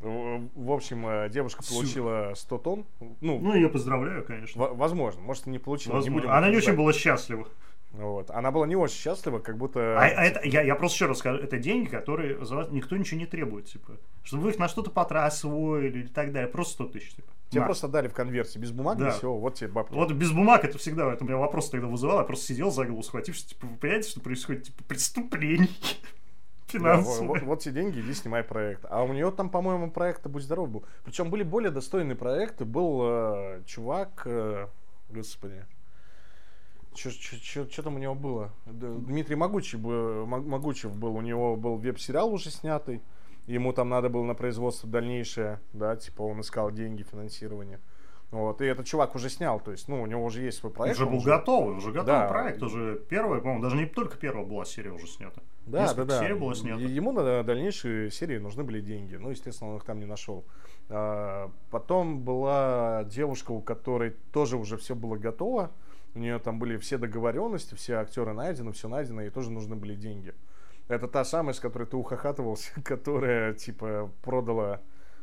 В общем, э, девушка получила 100 тонн. Ну, ну ее поздравляю, конечно. Возможно, может, не получила. Возможно. Не будем Она не очень была счастлива. Вот. Она была не очень счастлива, как будто... А, а это, я, я просто еще раз скажу, это деньги, которые за вас никто ничего не требует, типа. Чтобы вы их на что-то потратили, освоили и так далее. Просто 100 тысяч, типа. Тебе на. просто дали в конверте без бумаги, да. все, вот тебе бабки. Вот без бумаг это всегда, это у меня вопрос тогда вызывал, я просто сидел за голову схватившись, типа, вы понимаете, что происходит, типа, преступление финансовые. [laughs] Да, вот, вот тебе деньги, иди снимай проект. А у нее там, по-моему, проект «Будь здоров» был. Причем были более достойные проекты. Был э, чувак, э, господи, что там у него было? Дмитрий Могучий, Могучев был, у него был веб-сериал уже снятый, ему там надо было на производство дальнейшее, да, типа он искал деньги, финансирование. Вот, и этот чувак уже снял, то есть, ну, у него уже есть свой проект. Уже был уже... готовый, уже готовый да. проект, уже первый, по-моему, даже не только первая была серия уже снята. Да, Несколько да, да. серий было снято. Ему на дальнейшие серии нужны были деньги, ну, естественно, он их там не нашел. А, потом была девушка, у которой тоже уже все было готово, у нее там были все договоренности, все актеры найдены, все найдено, и тоже нужны были деньги. Это та самая, с которой ты ухахатывался, [laughs] которая, типа, продала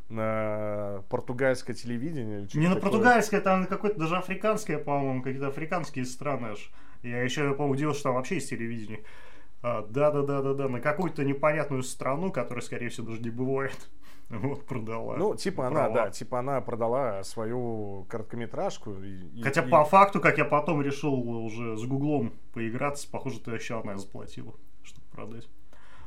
на португальское телевидение. Не на португальское, там какое-то даже африканское, по-моему, какие-то африканские страны аж. Я еще, по-моему, удивился, что там вообще есть телевидение. А, да-да-да-да-да, на какую-то непонятную страну, которая, скорее всего, даже не бывает. [laughs] Вот, продала. Ну, типа права. она, да, типа она продала свою короткометражку. И, Хотя и... по факту, как я потом решил уже с Гуглом поиграться, похоже, ты еще одна заплатила, чтобы продать.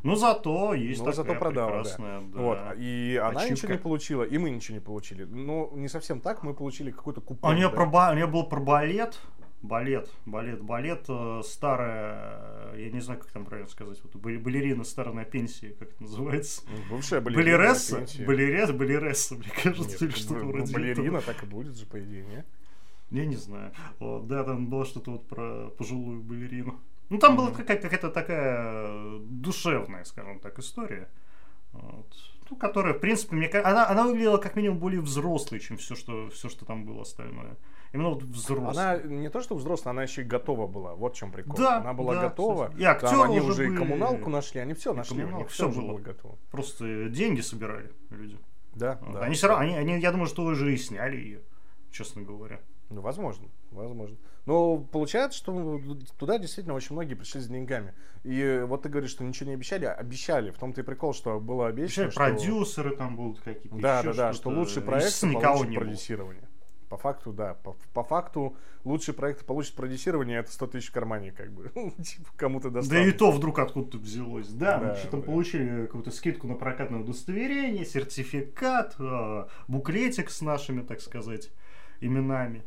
Ну, зато есть ну, такая зато продала, прекрасная, да. да. Вот, и она Ачивка. ничего не получила, и мы ничего не получили. Ну, не совсем так, мы получили какой-то купон. У нее, да? про, у нее был про балет, балет, балет, балет, э, старая, я не знаю, как там правильно сказать, вот балерина старая на пенсии, как это называется? Ну, бывшая балерина Балересса? Балерес, балересса, мне кажется, Нет, или что-то вроде Балерина этого. так и будет же, по идее, не? Я не знаю. Вот, да, там было что-то вот про пожилую балерину. Ну, там mm-hmm. была какая-то, какая-то такая душевная, скажем так, история. Вот. Ну, которая, в принципе, мне она, она выглядела как минимум более взрослой, чем все, что, все, что там было остальное. Именно вот взрослая. Она не то, что взрослая, она еще и готова была. Вот в чем прикол. Да, она была да, готова. И актеры там они уже, были... и коммуналку нашли, они все нашли. У них все, все было. было готово. Просто деньги собирали люди. Да, вот. да. Они все равно, они, они, я думаю, что уже и сняли ее, честно говоря. Ну, возможно, возможно. Но получается, что туда действительно очень многие пришли с деньгами. И вот ты говоришь, что ничего не обещали, а обещали. В том-то и прикол, что было обещано, что... продюсеры там будут какие-то. Да, да, да, что лучший проект получит продюсирование. По факту, да. По, по факту лучший проект получит продюсирование, это 100 тысяч в кармане, как бы. [laughs] типа, кому-то достанется. Да и то вдруг откуда-то взялось. Да, да мы что-то да. получили какую-то скидку на прокатное удостоверение, сертификат, э, буклетик с нашими, так сказать, именами.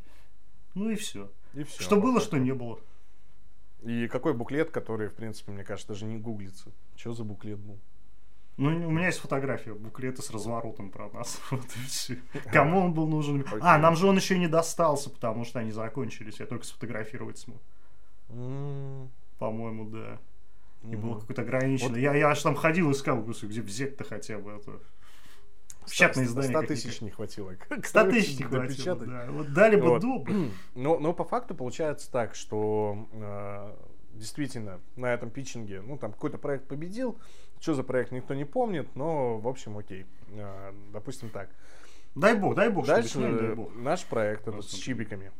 Ну и все. И все. Что было, что не было. И какой буклет, который, в принципе, мне кажется, даже не гуглится. Что за буклет был? Ну, у меня есть фотография буклета с разворотом про нас. [laughs] Вот и все. Кому он был нужен? Okay. А, нам же он еще не достался, потому что они закончились. Я только сфотографировать смог. Mm. По-моему, да. И mm. было какое-то ограниченное. Вот. Я, я аж там ходил, искал, где взять-то хотя бы это. Печатное издание. 100 [laughs] [laughs] тысяч не хватило. 100 тысяч не хватило, да. Вот дали бы вот. добро. [clears throat] Но, но по факту получается так, что э, действительно на этом питчинге, ну там какой-то проект победил, что за проект никто не помнит, но в общем окей, а, допустим так. Дай бог, дай бог. Дальше дай бог. наш проект этот, с чибиками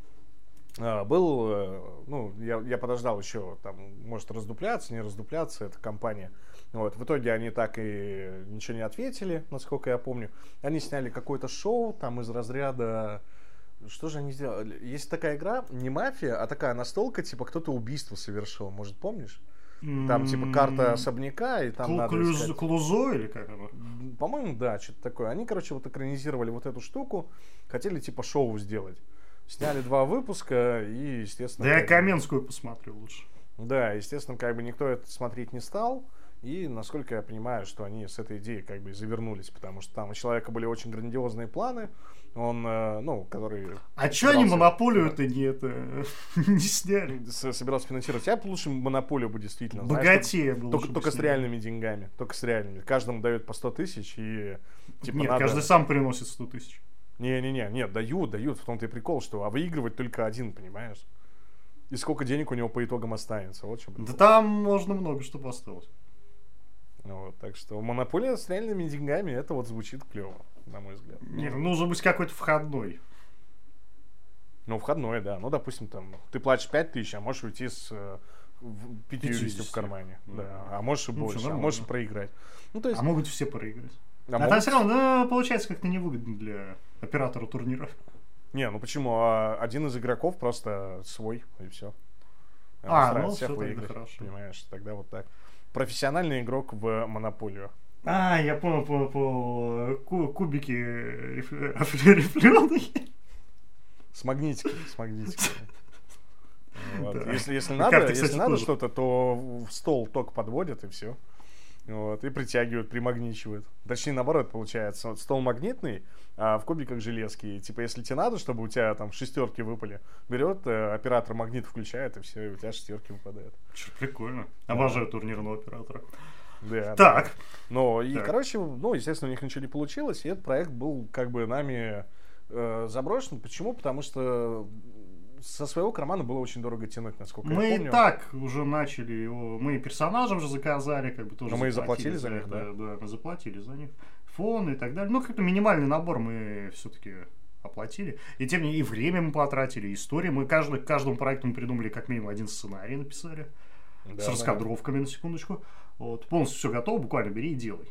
а, был, э, ну, я, я подождал еще, там, может раздупляться, не раздупляться, эта компания. Вот, в итоге они так и ничего не ответили, насколько я помню. Они сняли какое-то шоу, там, из разряда что же они сделали? Есть такая игра, не мафия, а такая настолка, типа кто-то убийство совершил, может, помнишь? Там типа карта особняка, и там Клу- надо клюз, искать... Клузо или как оно? По-моему, да, что-то такое. Они, короче, вот экранизировали вот эту штуку, хотели типа шоу сделать. Сняли два выпуска и, естественно... Да я Каменскую посмотрю лучше. Да, естественно, как бы никто это смотреть не стал. И, насколько я понимаю, что они с этой идеей как бы завернулись, потому что там у человека были очень грандиозные планы, он, э, ну, который... А что они монополию-то не, это, [laughs] не сняли? Собирался финансировать. Я бы лучше монополию бы действительно. Богатее был. Только, только с реальными деньгами. Только с реальными. Каждому дают по 100 тысяч и... Типа, Нет, надо... каждый сам приносит 100 тысяч. Не-не-не, нет, дают, дают. В том-то и прикол, что а выигрывать только один, понимаешь? И сколько денег у него по итогам останется. Вот что да там можно много что осталось. Вот, так что монополия с реальными деньгами, это вот звучит клево, на мой взгляд. Нет, ну, нужно быть какой-то входной. Ну, входной, да. Ну, допустим, там, ты платишь 5 тысяч, а можешь уйти с 50 э, в кармане. Mm. Да. А можешь и ну, больше, а можешь проиграть. Ну, то есть... А могут все проиграть. А, а могут... там все равно ну, получается как-то невыгодно для оператора турнира. Не, ну почему? А один из игроков просто свой, и все. А, ну всех все выиграть, хорошо. Понимаешь, тогда вот так. Профессиональный игрок в монополию. А, я понял, по, по кубики рифленые. С магнитиками, с магнитиками. Вот. Да. Если, если надо, если надо что-то, то в стол ток подводят и все. Вот, и притягивают, примагничивают. Точнее, наоборот, получается. Вот стол магнитный, а в кубиках железки. типа, если тебе надо, чтобы у тебя там шестерки выпали, берет, э, оператор магнит включает, и все, и у тебя шестерки выпадают. Что прикольно. Обожаю турнирного оператора. Да, так. Да. Ну, и, так. короче, ну, естественно, у них ничего не получилось, и этот проект был как бы нами э, заброшен. Почему? Потому что со своего кармана было очень дорого тянуть, насколько мы я помню. Мы так уже начали его, мы персонажа уже заказали, как бы тоже Но мы заплатили за, них, да? Да, мы заплатили за них. Фон и так далее. Ну, какой-то минимальный набор мы все-таки оплатили. И тем не менее, и время мы потратили, и истории. Мы каждый, к каждому проекту мы придумали как минимум один сценарий написали. Да, с раскадровками, да. на секундочку. Вот. Полностью все готово, буквально бери и делай.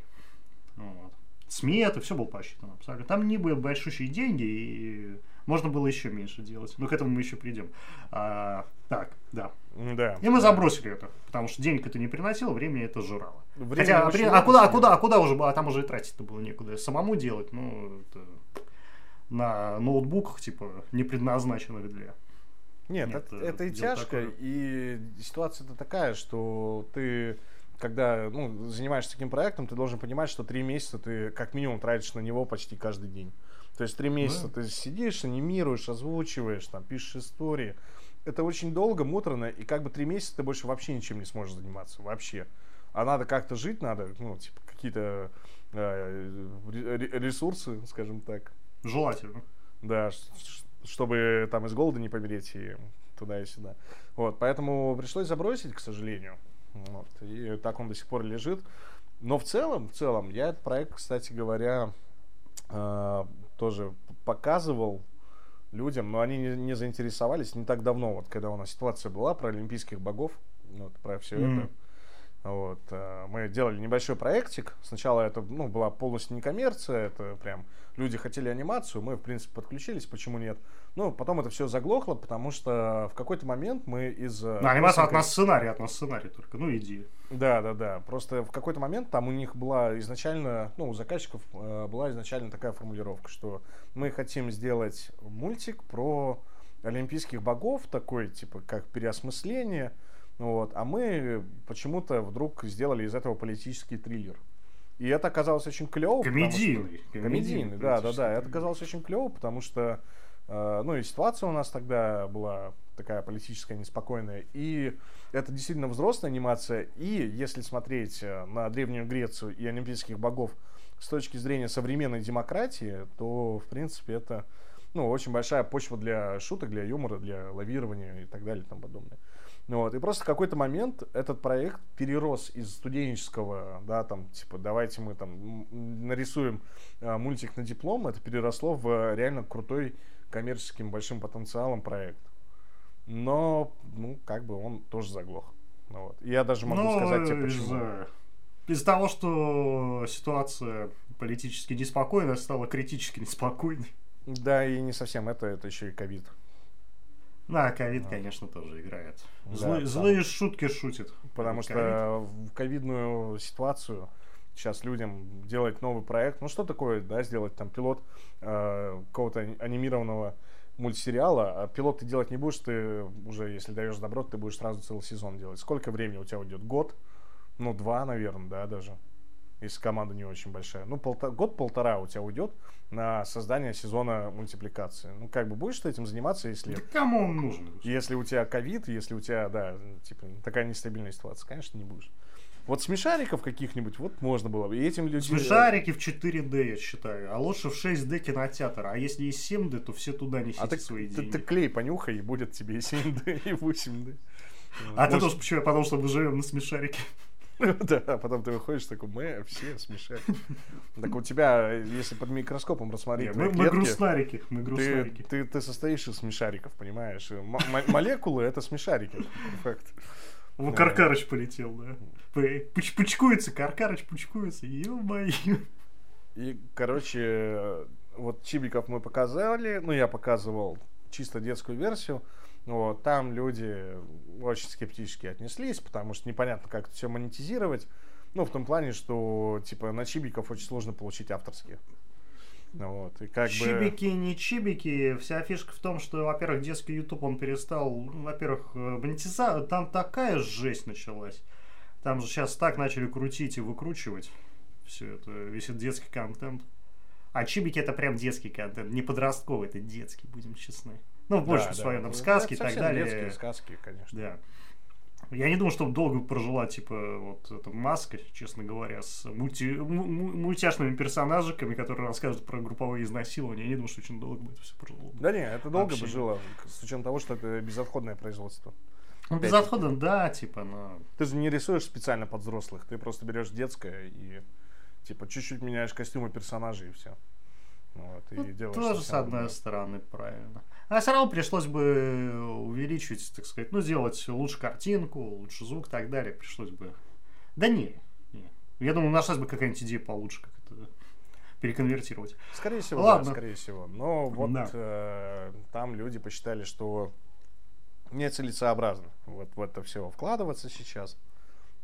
Вот. Сметы, все было посчитано абсолютно. Там не были большущие деньги, и можно было еще меньше делать. Но к этому мы еще придем. А, так, да. Да. И мы да. забросили это, потому что денег это не приносило, время это жрало. Время Хотя, при... а куда, а куда, а куда уже, а там уже и тратить-то было некуда. Самому делать, ну, это на ноутбуках, типа, не предназначенных для нет, Нет это, это и тяжко, такое. и ситуация-то такая, что ты, когда ну, занимаешься таким проектом, ты должен понимать, что три месяца ты как минимум тратишь на него почти каждый день. То есть три месяца да. ты сидишь, анимируешь, озвучиваешь, там, пишешь истории. Это очень долго, муторно, и как бы три месяца ты больше вообще ничем не сможешь заниматься. Вообще. А надо как-то жить, надо, ну, типа, какие-то э, ресурсы, скажем так. Желательно. Да, чтобы там из голода не помереть и туда и сюда. Вот, поэтому пришлось забросить, к сожалению. Вот, и так он до сих пор лежит. Но в целом, в целом, я этот проект, кстати говоря, э, тоже показывал людям, но они не, не заинтересовались не так давно, вот когда у нас ситуация была про олимпийских богов, вот, про все mm-hmm. это. Вот, э, мы делали небольшой проектик. Сначала это ну, была полностью не коммерция, это прям люди хотели анимацию, мы, в принципе, подключились, почему нет. Ну, потом это все заглохло, потому что в какой-то момент мы из... Э, ну, анимация от нас сценарий, от нас сценарий только, ну, иди. Да, да, да. Просто в какой-то момент там у них была изначально, ну, у заказчиков э, была изначально такая формулировка, что мы хотим сделать мультик про олимпийских богов, такой, типа, как переосмысление, вот, а мы почему-то вдруг сделали из этого политический триллер. И это оказалось очень клево. Комедийный. Что... Комедийный, да, да, да. Это оказалось очень клево, потому что, ну, и ситуация у нас тогда была такая политическая, неспокойная. И это действительно взрослая анимация. И если смотреть э, на Древнюю Грецию и олимпийских богов с точки зрения современной демократии, то, в принципе, это ну, очень большая почва для шуток, для юмора, для лавирования и так далее и тому подобное. Ну вот, и просто в какой-то момент этот проект перерос из студенческого, да, там, типа, давайте мы там нарисуем э, мультик на диплом, это переросло в реально крутой коммерческим большим потенциалом проект. Но, ну, как бы он тоже заглох. Ну, вот. Я даже могу ну, сказать тебе почему. Из, из-за того, что ситуация политически неспокойная стала критически неспокойной. Да, и не совсем это, это еще и ковид. Да, ковид, конечно, тоже играет. Злые, да, злые шутки шутит. Потому COVID. что в ковидную ситуацию сейчас людям делать новый проект, ну что такое, да, сделать там пилот э, какого-то анимированного мультсериала, а пилот ты делать не будешь, ты уже, если даешь добро, ты будешь сразу целый сезон делать. Сколько времени у тебя уйдет? Год? Ну, два, наверное, да, даже если команда не очень большая. Ну, полтора, год-полтора у тебя уйдет на создание сезона мультипликации. Ну, как бы будешь ты этим заниматься, если... Да кому он нужен? Если у тебя ковид, если у тебя, да, типа, такая нестабильная ситуация, конечно, не будешь. Вот смешариков каких-нибудь, вот можно было бы. И этим людям... Смешарики в 4D, я считаю. А лучше в 6D кинотеатр. А если есть 7D, то все туда несите а ты, свои деньги. Ты, ты клей понюхай, и будет тебе и 7D, и 8D. А ты тоже почему? Потому что мы живем на смешарике. [laughs] Да, а потом ты выходишь такой, мы все смешарики. Так у тебя, если под микроскопом рассмотреть Мы грустнарики, мы грустнарики. Ты состоишь из смешариков, понимаешь? Молекулы — это смешарики, факт. Ну, Каркарыч полетел, да. Пуч пучкуется, Каркарыч пучкуется, ё-моё. И, короче, вот Чибиков мы показали, ну, я показывал чисто детскую версию. Вот, там люди очень скептически отнеслись, потому что непонятно, как это все монетизировать. Ну, в том плане, что, типа, на чибиков очень сложно получить авторские. Вот, и как чибики, бы... не чибики. Вся фишка в том, что, во-первых, детский YouTube, он перестал, ну, во-первых, э, монетиза... Там такая жесть началась. Там же сейчас так начали крутить и выкручивать все это, весь этот детский контент. А чибики это прям детский контент, не подростковый, это детский, будем честны. Ну, в большем да, своем, там, сказки и так далее. детские сказки, конечно. Да. Я не думал, что долго прожила, типа, вот эта маска, честно говоря, с мульти... мультяшными персонажиками, которые расскажут про групповые изнасилования. Я не думал, что очень долго бы это все прожило. Да не, это долго Вообще. бы жило, с учетом того, что это безотходное производство. Ну, безотходно, да, типа, но... Ты же не рисуешь специально под взрослых, ты просто берешь детское и, типа, чуть-чуть меняешь костюмы персонажей и все. Вот, и ну, делаешь тоже с одной стороны правильно. А все равно пришлось бы увеличить, так сказать, ну, сделать лучше картинку, лучше звук и так далее. Пришлось бы. Да не, не. Я думаю, нашлась бы какая-нибудь идея получше, как это переконвертировать. Скорее всего, Ладно. да, скорее всего. Но вот да. э, там люди посчитали, что нецелесообразно вот в это все вкладываться сейчас.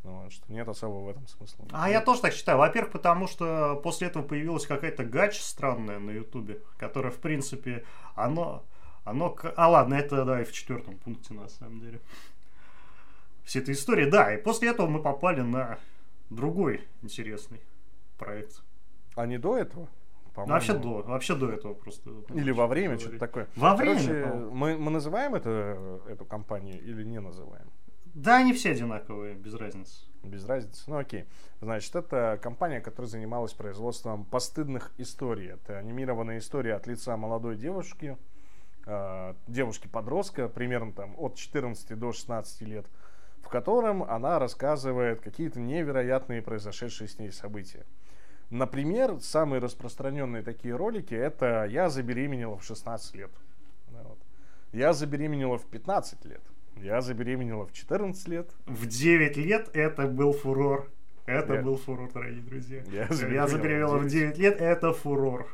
Ну, что нет особо в этом смысла. А я тоже так считаю. Во-первых, потому что после этого появилась какая-то гач странная на Ютубе, которая, в принципе, оно... оно а ладно, это да, и в четвертом пункте на самом деле. Вся эта история, да. И после этого мы попали на другой интересный проект. А не до этого? Ну, вообще до, вообще до этого просто. Или во время, что-то такое. Во время. Короче, мы, мы называем это, эту компанию или не называем? Да, они все одинаковые, без разницы. Без разницы. Ну окей. Значит, это компания, которая занималась производством постыдных историй. Это анимированная история от лица молодой девушки, э, девушки-подростка, примерно там от 14 до 16 лет, в котором она рассказывает какие-то невероятные произошедшие с ней события. Например, самые распространенные такие ролики это «Я забеременела в 16 лет». Вот. «Я забеременела в 15 лет». Я забеременела в 14 лет. В 9 лет это был фурор. Это я... был фурор, дорогие друзья. Я забеременела, я забеременела в 9 лет, это фурор.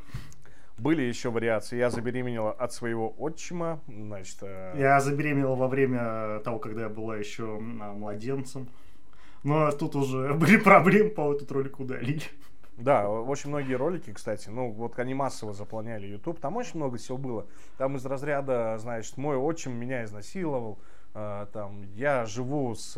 Были еще вариации. Я забеременела от своего отчима. Значит, э... Я забеременела во время того, когда я была еще а, младенцем. Но тут уже [laughs] были проблемы, по этот ролик удалили. Да, очень многие ролики, кстати, ну вот они массово заполняли YouTube, там очень много всего было. Там из разряда, значит, мой отчим меня изнасиловал, там, я живу с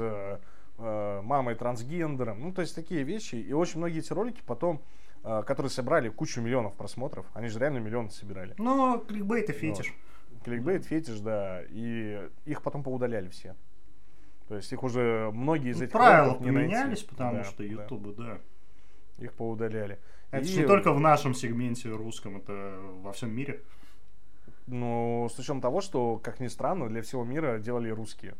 э, мамой трансгендером, ну, то есть такие вещи. И очень многие эти ролики потом, э, которые собрали кучу миллионов просмотров, они же реально миллионы собирали. Ну, кликбейт и фетиш. Вот. Кликбейт, фетиш, да. И их потом поудаляли все. То есть их уже многие из этих Правила поменялись, потому да, что Ютубы, да. да. Их поудаляли. Это и... не только в нашем сегменте русском, это во всем мире. Ну, с учетом того, что, как ни странно, для всего мира делали русские.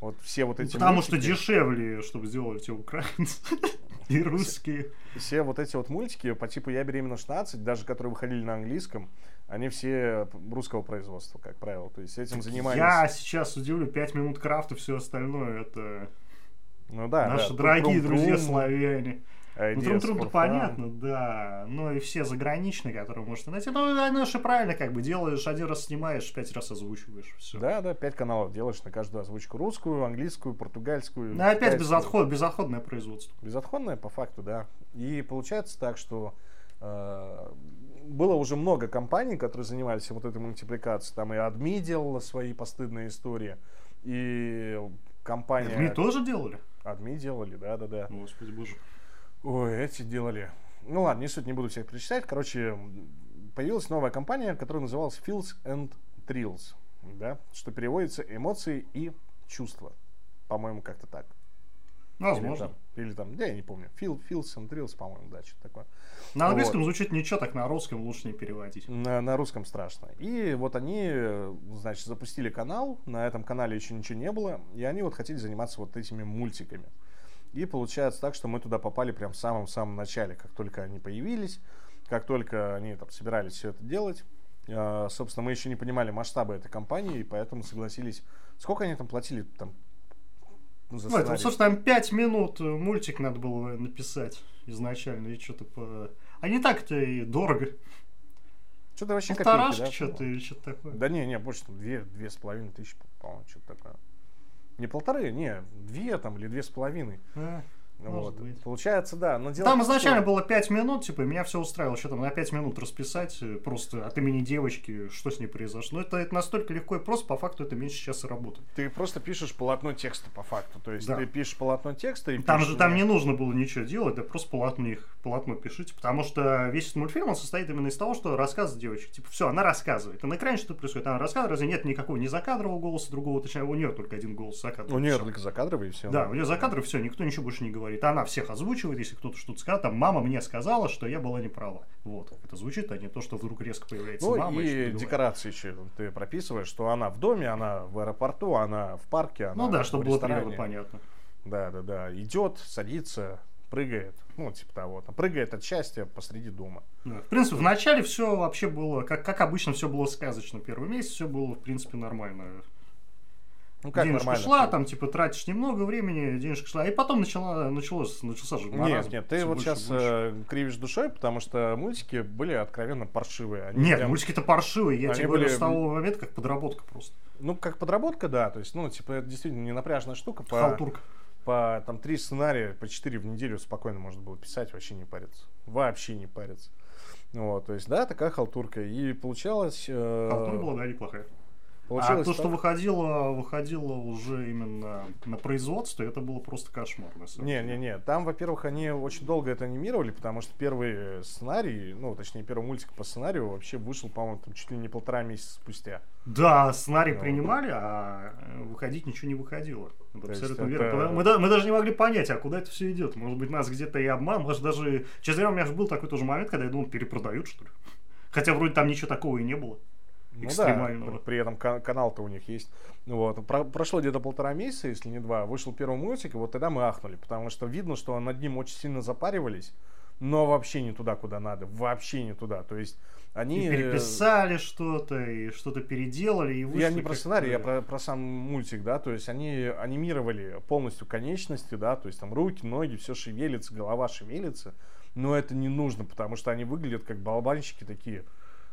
Вот все вот эти Потому мультики, что дешевле, чтобы сделали те украинцы [laughs] и русские. Все, все вот эти вот мультики по типу «Я беременна 16», даже которые выходили на английском, они все русского производства, как правило. То есть этим занимались... Я сейчас удивлю, 5 минут крафта, все остальное, это... Ну да, Наши да. дорогие друзья славяне. Ну, трум трум понятно, да. Ну и все заграничные, которые можете найти. Ну, оно же правильно, как бы делаешь, один раз снимаешь, пять раз озвучиваешь. Все. Да, да, пять каналов делаешь на каждую озвучку. Русскую, английскую, португальскую. Ну, опять безотход, безотходное производство. Безотходное, по факту, да. И получается так, что э, было уже много компаний, которые занимались вот этой мультипликацией. Там и Адми делала свои постыдные истории. И компания... Адми тоже делали? Адми делали, да-да-да. Господи боже. Ой, эти делали. Ну ладно, не суть, не буду всех перечислять. Короче, появилась новая компания, которая называлась Feels and Thrills, да, что переводится эмоции и чувства. По-моему, как-то так. Возможно. Или там, или там, да, я не помню. Feel, feels and Thrills, по-моему, да, что-то такое. На английском вот. звучит ничего, так на русском лучше не переводить. На, на русском страшно. И вот они, значит, запустили канал, на этом канале еще ничего не было, и они вот хотели заниматься вот этими мультиками. И получается так, что мы туда попали прям в самом-самом начале, как только они появились, как только они там собирались все это делать. Э, собственно, мы еще не понимали масштабы этой компании, и поэтому согласились. Сколько они там платили? Там, ну, за сценарий? Слушай, там 5 минут мультик надо было написать изначально, и что-то по... А не так-то и дорого. Что-то вообще Полторашка копейки, да? что-то или что-то такое. Да не, не, больше там две, две с половиной тысячи, по-моему, что-то такое. Не полторы, не, две там или две с половиной. А. Вот. Быть. Получается, да. Но дело там изначально было 5 минут, типа, меня все устраивало, что там на 5 минут расписать э, просто от имени девочки, что с ней произошло. Но это, это настолько легко и просто, по факту это меньше часа работы. Ты просто пишешь полотно текста по факту. То есть да. ты пишешь полотно текста и Там пишешь... же там не нужно было ничего делать, да просто полотно их, полотно пишите, потому что весь этот мультфильм, он состоит именно из того, что рассказывает девочка. Типа, все, она рассказывает. А на экране что происходит? Она рассказывает, разве нет никакого ни закадрового голоса, другого, точнее, у нее только один голос закадровый. У нее только закадровый и все. Да, у нее закадровый, все, никто ничего больше не говорит. Она всех озвучивает озвучивает, если кто-то что-то сказал, там, мама мне сказала, что я была неправа. Вот, как это звучит, а не то, что вдруг резко появляется ну, мама. и, и декорации еще ты прописываешь, что она в доме, она в аэропорту, она в парке, она Ну да, чтобы было примерно понятно. Да, да, да. Идет, садится, прыгает, ну, типа того, там, прыгает от счастья посреди дома. Да. В принципе, в начале все вообще было, как, как обычно, все было сказочно. Первый месяц все было, в принципе, нормально. Ну, как денежка нормально? шла, там, типа, тратишь немного времени, денежка шла, и потом начала, началось, начался же Нет, нет, ты вот сейчас э, кривишь душой, потому что мультики были откровенно паршивые. Они нет, прям... мультики-то паршивые, я тебе говорю, были... с того момента, как подработка просто. Ну, как подработка, да, то есть, ну, типа, это действительно не напряжная штука. По... Халтурка. По, там, три сценария, по четыре в неделю спокойно можно было писать, вообще не париться. Вообще не париться. Вот, то есть, да, такая халтурка. И получалось... Э... Халтура была, да, неплохая. Получилось а то, так? что выходило, выходило уже именно на производство, это было просто кошмар. Не, не, не. Там, во-первых, они очень долго это анимировали, потому что первый сценарий, ну, точнее, первый мультик по сценарию вообще вышел, по-моему, там чуть ли не полтора месяца спустя. Да, сценарий ну, принимали, а выходить ничего не выходило. Это абсолютно верно. Это... Мы, мы даже не могли понять, а куда это все идет. Может быть, нас где-то и обман, может даже... Честно говоря, у меня же был такой тоже момент, когда я думал, перепродают, что ли. Хотя вроде там ничего такого и не было ну экстремального. Да, при этом канал-то у них есть. Вот. Про прошло где-то полтора месяца, если не два, вышел первый мультик, и вот тогда мы ахнули, потому что видно, что над ним очень сильно запаривались, но вообще не туда, куда надо, вообще не туда. То есть они... И переписали что-то, и что-то переделали, и Я не про сценарий, я про, про сам мультик, да, то есть они анимировали полностью конечности, да, то есть там руки, ноги, все шевелится, голова шевелится, но это не нужно, потому что они выглядят как болванчики такие,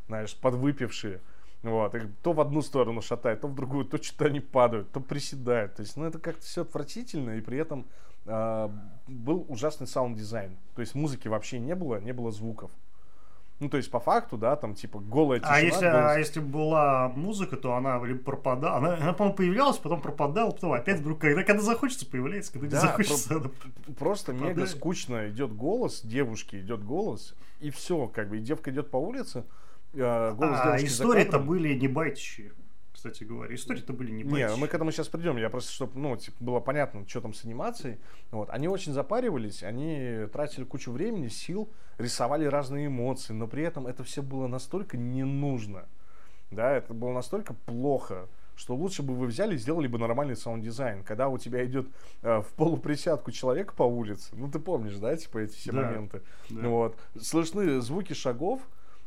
знаешь, подвыпившие. Вот, и то в одну сторону шатает, то в другую, то что-то они падают, то приседают. То есть, ну, это как-то все отвратительно, и при этом э, был ужасный саунд-дизайн. То есть, музыки вообще не было, не было звуков. Ну, то есть, по факту, да, там, типа, голая тишина. А если, голос... а если была музыка, то она либо пропадала, она, она по-моему, появлялась, потом пропадала, потом опять вдруг, когда, когда захочется, появляется, когда да, не захочется, про- она Просто пропадает. мега скучно идет голос, девушки идет голос, и все, как бы, и девка идет по улице, Э, голос а, истории-то были не байтящие кстати говоря. Истории-то были не Не, мы к этому сейчас придем. Я просто, чтобы ну, типа, было понятно, что там с анимацией. Вот. Они очень запаривались, они тратили кучу времени, сил, рисовали разные эмоции, но при этом это все было настолько не нужно. Да, это было настолько плохо, что лучше бы вы взяли и сделали бы нормальный саунд-дизайн. Когда у тебя идет э, в полуприсядку человек по улице, ну ты помнишь, да, типа эти все да, моменты. Да. Вот. Слышны звуки шагов,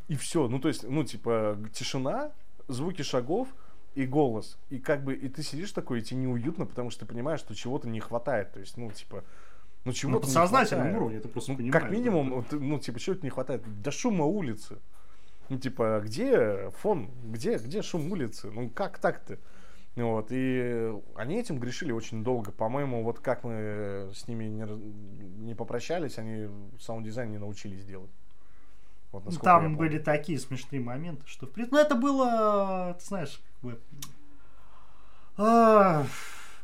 и все. Ну, то есть, ну, типа, тишина, звуки шагов и голос. И как бы, и ты сидишь такой, и тебе неуютно, потому что ты понимаешь, что чего-то не хватает. То есть, ну, типа, ну, чего-то ну, по сознательному уровне ты просто ну, понимаешь. Как минимум, да. ну, типа, чего-то не хватает. До шума улицы. Ну, типа, где фон? Где, где шум улицы? Ну, как так-то? Вот, и они этим грешили очень долго. По-моему, вот как мы с ними не, не попрощались, они саунд-дизайн не научились делать. Вот, Там были такие смешные моменты, что в принципе, ну это было, ты знаешь, как бы а,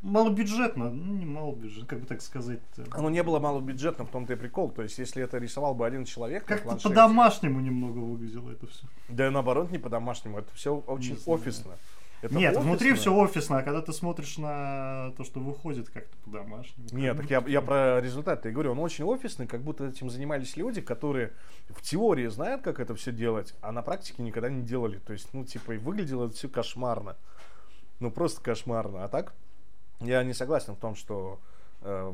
малобюджетно, ну не малобюджетно, как бы так сказать. Оно не было малобюджетно, в том-то и прикол. То есть, если это рисовал бы один человек, как-то по-домашнему немного выглядело это все. Да наоборот, не по-домашнему, это все очень офисно. Знаю. Это Нет, офисно? внутри все офисно, а когда ты смотришь на то, что выходит как-то по-домашнему. Нет, так я, я про результат я говорю, он очень офисный, как будто этим занимались люди, которые в теории знают, как это все делать, а на практике никогда не делали. То есть, ну, типа, и выглядело это все кошмарно. Ну, просто кошмарно. А так, я не согласен в том, что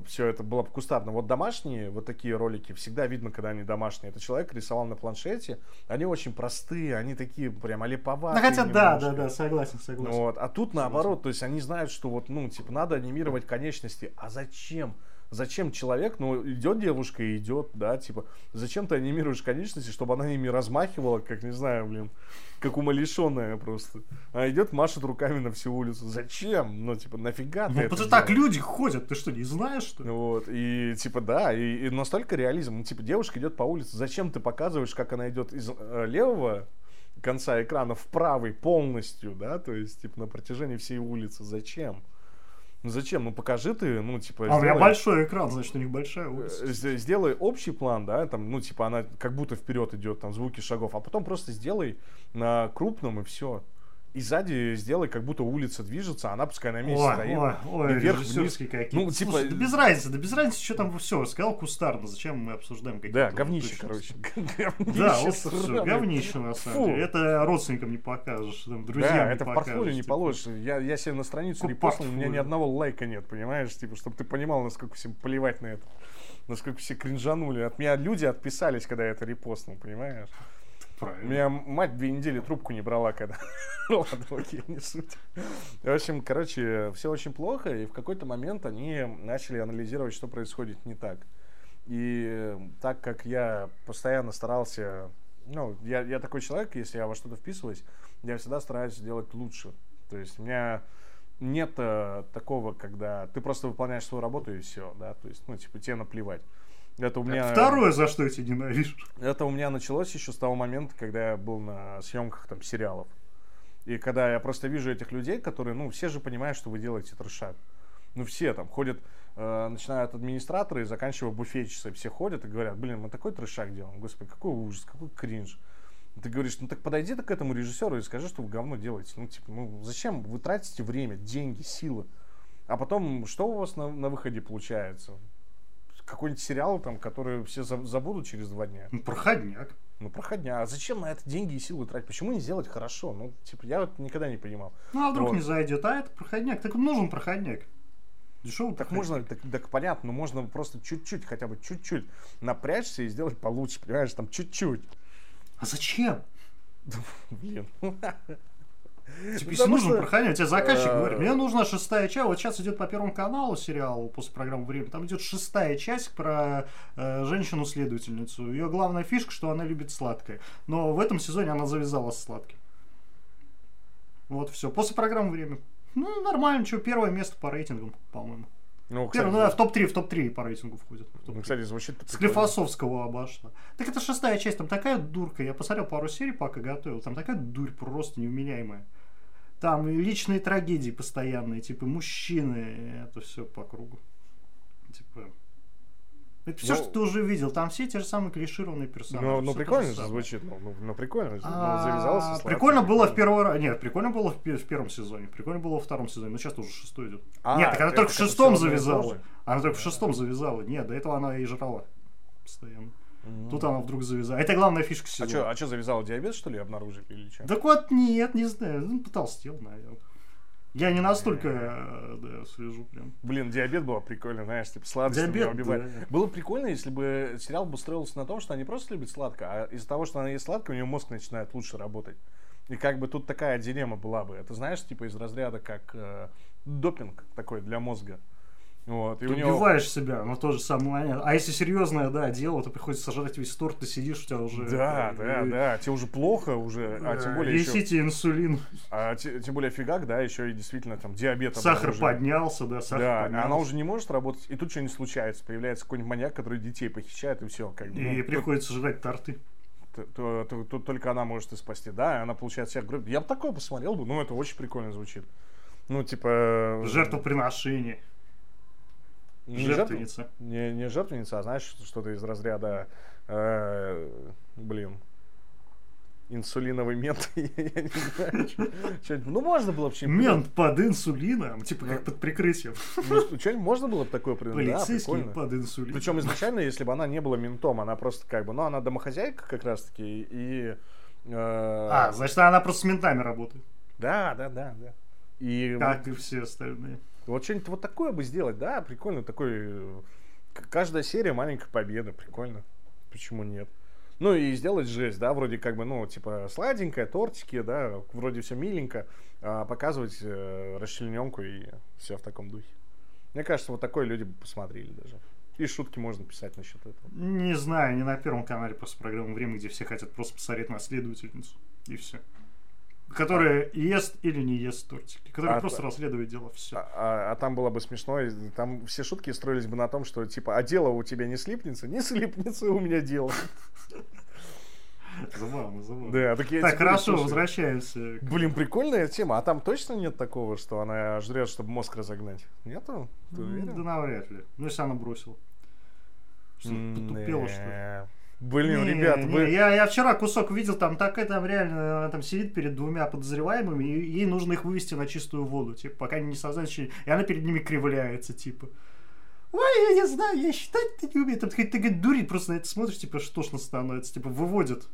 все это было кустарно. Вот домашние, вот такие ролики, всегда видно, когда они домашние. Это человек рисовал на планшете, они очень простые, они такие прям олиповатые. Ну, хотя да, да, да, согласен, согласен. Вот. А тут наоборот, то есть они знают, что вот, ну, типа, надо анимировать конечности. А зачем? Зачем человек, ну, идет девушка и идет, да, типа, зачем ты анимируешь конечности, чтобы она ими размахивала, как, не знаю, блин, как умалишенная просто. А идет, машет руками на всю улицу. Зачем? Ну, типа, нафига Ну, потому так люди ходят, ты что, не знаешь, что ли? Вот, и, типа, да, и, и настолько реализм. Ну, типа, девушка идет по улице, зачем ты показываешь, как она идет из э, левого конца экрана в правый полностью, да, то есть, типа, на протяжении всей улицы. Зачем? Ну зачем? Ну покажи ты, ну типа. А сделай... у меня большой экран, значит у них большая улица. Э, сделай общий план, да, там, ну типа она как будто вперед идет, там звуки шагов, а потом просто сделай на крупном и все и сзади сделай, как будто улица движется, а она пускай на месте ой, стоит. Ой, ой, вверх, вниз. какие Ну, типа... Слушай, да без разницы, да без разницы, что там все, сказал кустарно, зачем мы обсуждаем какие-то... Да, говнище, короче. Да, вот все, говнище, на самом деле. Это родственникам не покажешь, там, друзьям Да, это в портфолио не типа. положишь. Я, я себе на страницу репостнул, у меня ни одного лайка нет, понимаешь? Типа, чтобы ты понимал, насколько всем плевать на это. Насколько все кринжанули. От меня люди отписались, когда я это репостнул, понимаешь? Правильно. У меня мать две недели трубку не брала, когда... [laughs] Ладно, окей, не суть. В общем, короче, все очень плохо, и в какой-то момент они начали анализировать, что происходит не так. И так как я постоянно старался... Ну, я, я такой человек, если я во что-то вписываюсь, я всегда стараюсь делать лучше. То есть у меня нет э, такого, когда ты просто выполняешь свою работу и все, да, то есть, ну, типа, тебе наплевать. Это у меня... Второе, за что я тебя ненавижу. Это у меня началось еще с того момента, когда я был на съемках там сериалов. И когда я просто вижу этих людей, которые, ну, все же понимают, что вы делаете трешак. Ну, все там ходят, э, начинают администраторы и заканчивая буфетчицы. Все ходят и говорят, блин, мы такой трешак делаем. Господи, какой ужас, какой кринж. Ты говоришь, ну так подойди к этому режиссеру и скажи, что вы говно делаете. Ну, типа, ну зачем вы тратите время, деньги, силы? А потом, что у вас на, на выходе получается? Какой-нибудь сериал, там, который все забудут через два дня. Ну, проходняк. Ну, проходняк. А зачем на это деньги и силы тратить? Почему не сделать хорошо? Ну, типа, я вот никогда не понимал. Ну, а вдруг вот. не зайдет? А это проходняк. Так нужен проходняк. Дешевый так проходняк. можно, так, так понятно, но можно просто чуть-чуть, хотя бы чуть-чуть напрячься и сделать получше, понимаешь, там чуть-чуть. А зачем? [laughs] Блин. [laughs] Типа, если нужно что... проходить, тебе заказчик э, говорит, мне нужна шестая часть. Вот сейчас идет по Первому каналу сериал после программы «Время». Там идет шестая часть про э, женщину-следовательницу. Ее главная фишка, что она любит сладкое. Но в этом сезоне она завязала с сладким. Вот все. После программы «Время». Ну, нормально, что, первое место по рейтингам, по-моему. Ну, кстати, Первый, ну, да, в топ-3, в топ-3 по рейтингу входит. Ну, кстати, звучит... Склифосовского обошла. Так это шестая часть, там такая дурка. Я посмотрел пару серий, пока готовил. Там такая дурь просто невменяемая. Там и личные трагедии постоянные, типа мужчины, это все по кругу. Типа. Это все, ну, что ты уже видел. Там все те же самые клишированные персонажи. Ну, ну прикольно же звучит. Ну, ну, ну прикольно. А, ну, завязался. Прикольно было в первый раз. Нет, прикольно было в, в первом сезоне. Прикольно было во втором сезоне. Но сейчас уже шестой идет. А, Нет, так она только в шестом завязала. Она только в шестом завязала. Нет, до этого она и жрала. Постоянно. Mm-hmm. Тут она вдруг завязала. Это главная фишка сезона. А что, а что завязала диабет, что ли, обнаружили или что? Так вот, нет, не знаю. Ну, потолстел, наверное. Я не настолько да, слежу прям. Блин, диабет было прикольно, знаешь, типа сладость диабет, убивает. Да. Было прикольно, если бы сериал бы строился на том, что она не просто любит сладко, а из-за того, что она ест сладко, у нее мозг начинает лучше работать. И как бы тут такая дилемма была бы. Это знаешь, типа из разряда как э, допинг такой для мозга. Вот, и ты него... убиваешь себя, но тоже самое момент. А если серьезное, да, дело, то приходится сожрать весь торт, ты сидишь, у тебя уже... Да, да, и... да, тебе уже плохо уже, а тем более Несите еще... инсулин. А тем более фигак, да, еще и действительно там диабет. Сахар уже... поднялся, да, сахар да, поднялся. она уже не может работать, и тут что-нибудь случается, появляется какой-нибудь маньяк, который детей похищает, и все. Как бы, и ну, приходится тут... жрать торты. Тут только она может и спасти, да, она получает всех групп. Я бы такое посмотрел бы, ну это очень прикольно звучит. Ну, типа... Жертвоприношение. Не жертвенница. Не, не жертвенница, а знаешь, что-то из разряда, э, блин, инсулиновый мент. [laughs] Я не знаю. Ну, можно было вообще... Мент под инсулином, типа как под прикрытием. [laughs] Ну, что-нибудь можно было бы такое придумать? Полицейский под инсулином. Причем изначально, если бы она не была ментом, она просто как бы, ну, она домохозяйка как раз-таки, и... Э, а, значит, она просто с ментами работает. Да, да, да, да. И... Как и все остальные. Вот что-нибудь вот такое бы сделать, да, прикольно, такой... Э, каждая серия маленькая победа, прикольно. Почему нет? Ну и сделать жесть, да, вроде как бы, ну, типа, сладенькое, тортики, да, вроде все миленько, а показывать э, расчлененку и все в таком духе. Мне кажется, вот такое люди бы посмотрели даже. И шутки можно писать насчет этого. Не знаю, не на Первом канале после программы «Время», где все хотят просто посмотреть на следовательницу. И все. Которая ест или не ест тортики. Которая а просто расследует дело. Все. А, а, а там было бы смешно. Там все шутки строились бы на том, что типа, а дело у тебя не слипнется? Не слипнется у меня дело. Забавно, забавно. Да, так, я так хорошо, слушаю. возвращаемся. Блин, прикольная тема. А там точно нет такого, что она жрет, чтобы мозг разогнать? Нету? Ты уверен? Да навряд ли. Ну, если она бросила. Что, потупела, что ли? Блин, не, ребят, не, вы... я, я вчера кусок видел, там такая там реально, она там сидит перед двумя подозреваемыми, и ей нужно их вывести на чистую воду, типа, пока они не сознательны, и она перед ними кривляется, типа. Ой, я не знаю, я считать-то не умею. Там ты, ты, ты дурит просто на это смотришь, типа, что ж становится, типа, выводит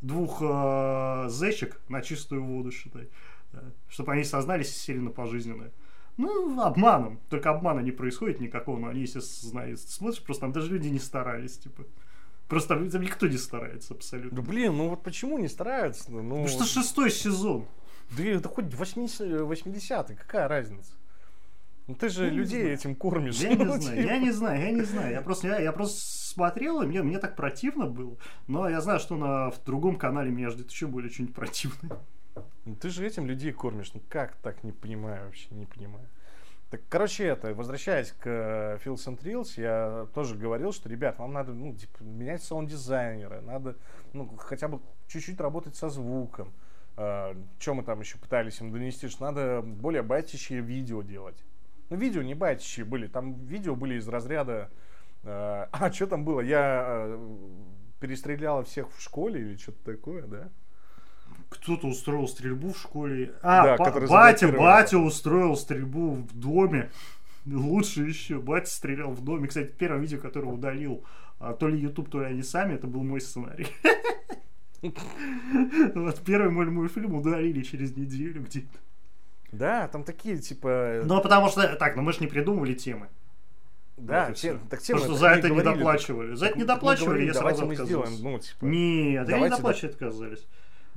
двух э, зэчек на чистую воду, считай. Да, чтобы они сознались и сели на пожизненное. Ну, обманом. Только обмана не происходит никакого, но они, естественно, знают. Смотришь, просто там даже люди не старались, типа. Просто там, там никто не старается абсолютно. Да блин, ну вот почему не стараются? Ну, ну что шестой сезон. Да это хоть 80-й, какая разница? Ну ты же я людей этим кормишь. Я не [laughs] знаю, я не знаю, я не знаю. Я просто, я, я просто смотрел, и мне, мне так противно было. Но я знаю, что на в другом канале меня ждет еще более что-нибудь противное. Ну ты же этим людей кормишь. Ну как так, не понимаю вообще, не понимаю. Так, короче, это, возвращаясь к uh, Phil and Reels, я тоже говорил, что, ребят, вам надо ну, типа, менять саунд-дизайнера, надо ну, хотя бы чуть-чуть работать со звуком. Uh, а, что мы там еще пытались им донести, что надо более байтящие видео делать. Ну, видео не байтящие были, там видео были из разряда... Uh, [laughs] а, что там было? Я uh, перестреляла всех в школе или что-то такое, да? Кто-то устроил стрельбу в школе. А, да, ба- батя, батя устроил стрельбу в доме. Лучше еще. Батя стрелял в доме. Кстати, первое видео, которое удалил а, то ли YouTube, то ли они сами, это был мой сценарий. [laughs] Вот первый мой мультфильм удалили через неделю где-то. Да, там такие, типа... Ну, потому что... Так, ну мы же не придумывали темы. Да, те, так темы... Потому что за это не доплачивали. За это не доплачивали, я сразу сделаем, ну, типа... Нет, они не доплачивать отказались.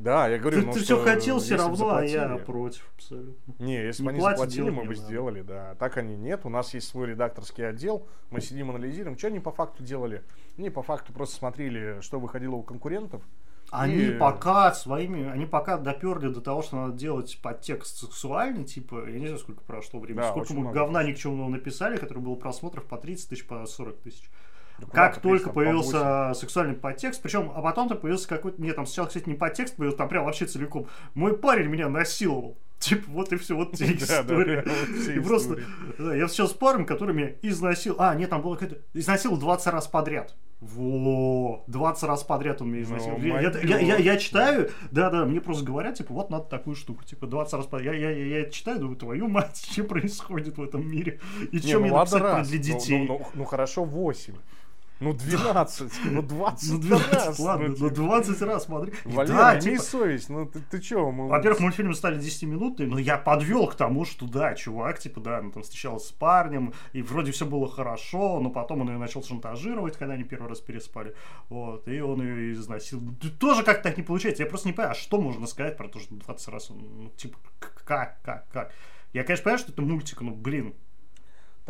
Да, я говорю, ты, ну, ты все хотел все равно, а я против абсолютно. Не, если бы они заплатили, мы бы сделали, да. Так они нет. У нас есть свой редакторский отдел. Мы сидим, анализируем. Что они по факту делали? Они по факту просто смотрели, что выходило у конкурентов. Они и... пока своими, они пока доперли до того, что надо делать подтекст сексуальный, типа, я не знаю, сколько прошло времени, да, сколько мы говна никчемного написали, который был просмотров по 30 тысяч, по 40 тысяч. Ну, как только появился сексуальный подтекст, причем, а потом-то появился какой-то, нет, там сначала, кстати, не подтекст появился, там прям вообще целиком. Мой парень меня насиловал. [laughs] Типа, вот и [laughs] все, вот те история. И просто, я сейчас с парнем, который меня изнасиловал. А, нет, там было какое-то... Изнасиловал 20 раз подряд. Во, 20 раз подряд он меня изнасиловал. Ну, я, я, я, я читаю, да-да, мне просто говорят, типа, вот надо такую штуку, типа, 20 раз подряд. Я, я, я, я читаю, думаю, твою мать, [laughs] что происходит в этом мире? И что ну, мне написать раз. для детей? Ну, ну, ну, хорошо, 8. Ну 12, ну 20, ну 12 раз. Ладно, ну, типа. ну 20 раз смотри. Валера, да, имей типа... совесть, ну ты, ты? Мы... Во-первых, мультфильмы стали 10 минутными, но я подвел к тому, что да, чувак, типа, да, ну там встречался с парнем, и вроде все было хорошо, но потом он ее начал шантажировать, когда они первый раз переспали, вот, и он ее изнасиловал. Тоже как-то так не получается, я просто не понимаю, а что можно сказать про то, что 20 раз, ну, типа, как, как, как? Я, конечно, понимаю, что это мультик, но, блин,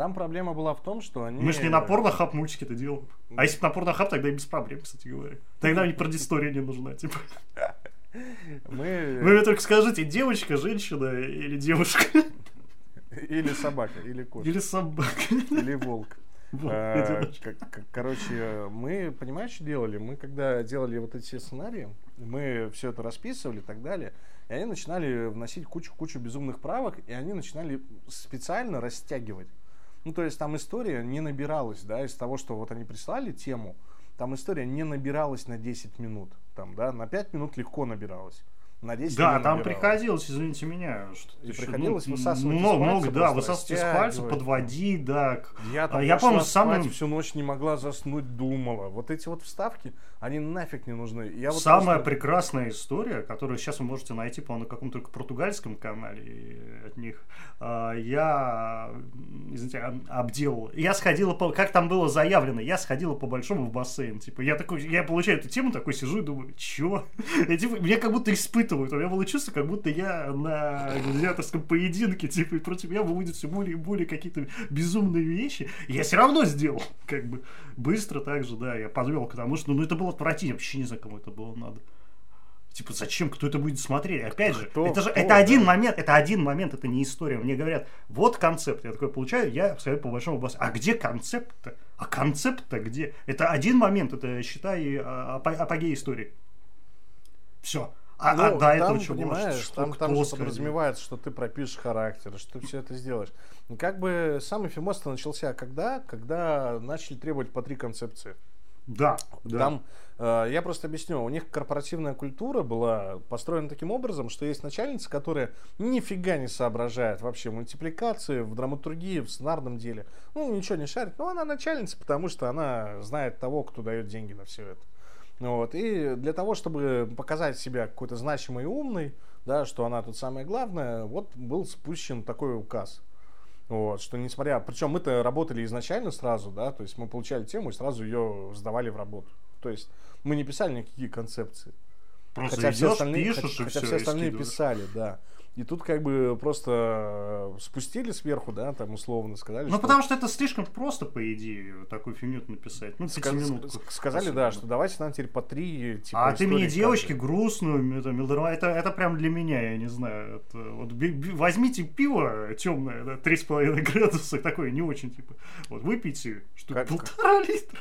там проблема была в том, что они... Мы же не на порнохаб мультики это делаем. А если бы на порнохаб, тогда и без проблем, кстати говоря. Тогда мне предыстория не нужна, типа. Мы... Вы мне только скажите, девочка, женщина или девушка? Или собака, или кошка. Или собака. Или волк. А, короче, мы, понимаешь, что делали? Мы, когда делали вот эти сценарии, мы все это расписывали и так далее, и они начинали вносить кучу-кучу безумных правок, и они начинали специально растягивать. Ну, то есть там история не набиралась, да, из того, что вот они прислали тему, там история не набиралась на 10 минут, там, да, на 5 минут легко набиралась. На 10 Да, там набирал. приходилось, извините меня, что и приходилось ну, высасывать много, много, да, высасывать из пальца, подводить, да. Я, там, я помню, самым... всю ночь не могла заснуть, думала. Вот эти вот вставки, они нафиг не нужны. Я вот Самая просто... прекрасная история, которую сейчас вы можете найти, по на каком-то португальском канале от них, а, я, извините, обделал. Я сходила по, как там было заявлено, я сходила по большому в бассейн. Типа, я такой, я получаю эту тему, такой сижу и думаю, чё? [laughs] Я, типа, меня как будто испытывают. У меня было чувство, как будто я на гладиаторском поединке, типа, и против меня выводят все более и более какие-то безумные вещи. И я все равно сделал, как бы, быстро так же, да, я подвел к тому, что, ну, это было отвратительно, вообще не знаю, кому это было надо. Типа, зачем кто это будет смотреть? Опять же, кто, это же кто, это да? один момент, это один момент, это не история. Мне говорят, вот концепт. Я такой получаю, я сказать по большому басу. А где концепт-то? А концепт-то где? Это один момент, это считай а, апогей истории. Все. А, ну, а до этого чего? Понимаешь, что, там, там же подразумевается, что ты пропишешь характер, что ты все это сделаешь. И как бы сам эфемост начался когда? Когда начали требовать по три концепции. Да, да. Там, э, я просто объясню, у них корпоративная культура была построена таким образом, что есть начальница, которая нифига не соображает вообще в мультипликации, в драматургии, в сценарном деле. Ну, ничего не шарит, но она начальница, потому что она знает того, кто дает деньги на все это. Вот. И для того, чтобы показать себя какой-то значимый и умный, да, что она тут самое главное, вот был спущен такой указ. Вот, что несмотря... Причем мы-то работали изначально сразу, да, то есть мы получали тему и сразу ее сдавали в работу. То есть мы не писали никакие концепции. Просто хотя идешь, все остальные, пишешь, хотя, хотя все остальные писали, да. И тут как бы просто спустили сверху, да, там условно сказали. Ну, что... потому что это слишком просто, по идее, такую фигню написать. Ну, Сказ... Сказали, особенно. да, что давайте нам теперь по три типа, А ты мне девочки грустную, это, это, это прям для меня, я не знаю. Это, вот, возьмите пиво темное, да, 3,5 градуса, такое не очень, типа. Вот выпейте, что как, полтора литра.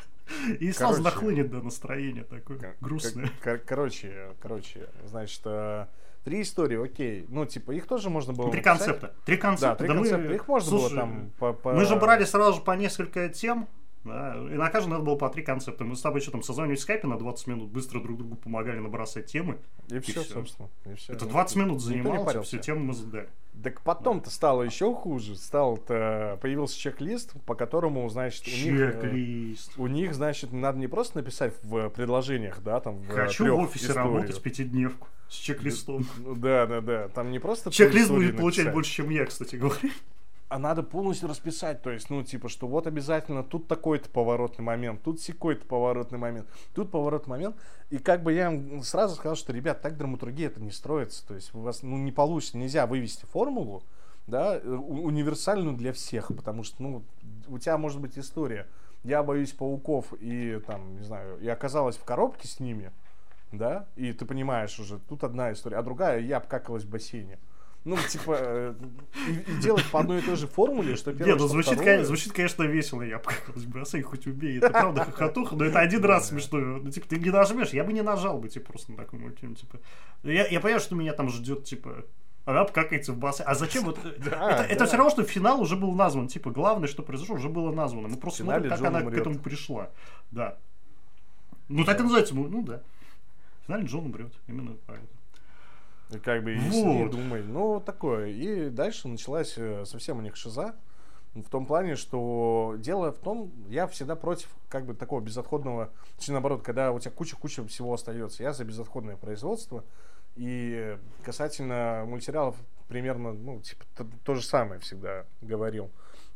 И сразу нахлынет, да, настроение такое грустное. Короче, короче, значит, э, Три истории, окей. Ну, типа, их тоже можно было Три написать. концепта. Три концепта. Да, три да концепта. Мы... Их можно Слушай, было там... По, по... Мы же брали сразу же по несколько тем, да, и на каждом надо было по три концепта. Мы с тобой что там созвонились в скайпе на 20 минут, быстро друг другу помогали набросать темы. И, и все, все, собственно. И все. Это 20 минут занималось, все темы мы задали. Так потом-то да. стало еще хуже. Стал -то, появился чек-лист, по которому, значит, у них, у них, значит, надо не просто написать в предложениях, да, там в Хочу в офисе историю. работать пятидневку с чек-листом. Ну, да, да, да. Там не просто... Чек-лист будет получать больше, чем я, кстати говоря а надо полностью расписать, то есть, ну, типа, что вот обязательно тут такой-то поворотный момент, тут секой-то поворотный момент, тут поворотный момент. И как бы я сразу сказал, что, ребят, так драматургия это не строится, то есть у вас, ну, не получится, нельзя вывести формулу, да, универсальную для всех, потому что, ну, у тебя может быть история, я боюсь пауков и, там, не знаю, и оказалась в коробке с ними, да, и ты понимаешь уже, тут одна история, а другая, я обкакалась в бассейне. Ну, типа, э, и, и делать по одной и той же формуле, что первое, Нет, ну звучит, второе... конечно, звучит, конечно, весело. Я обкакалась бросай, хоть убей. Это правда хохотуха, но это один раз смешно. Ну, типа, ты не нажмешь, я бы не нажал бы, типа, просто на такой мультфильм. Типа. Я, я понимаю, что меня там ждет, типа, она обкакается в бассейн. А зачем вот... да, это, да. это все равно, что финал уже был назван. Типа, главное, что произошло, уже было названо. Мы просто смотрим, как Джон она умрет. к этому пришла. Да. Ну, так и называется. Ну, да. В финале Джон умрет. Именно поэтому. И как бы вот. и думай, ну такое. И дальше началась э, совсем у них шиза. В том плане, что дело в том, я всегда против как бы такого безотходного, точнее наоборот, когда у тебя куча-куча всего остается. Я за безотходное производство. И касательно мультсериалов примерно, ну, типа, то, то же самое всегда говорил.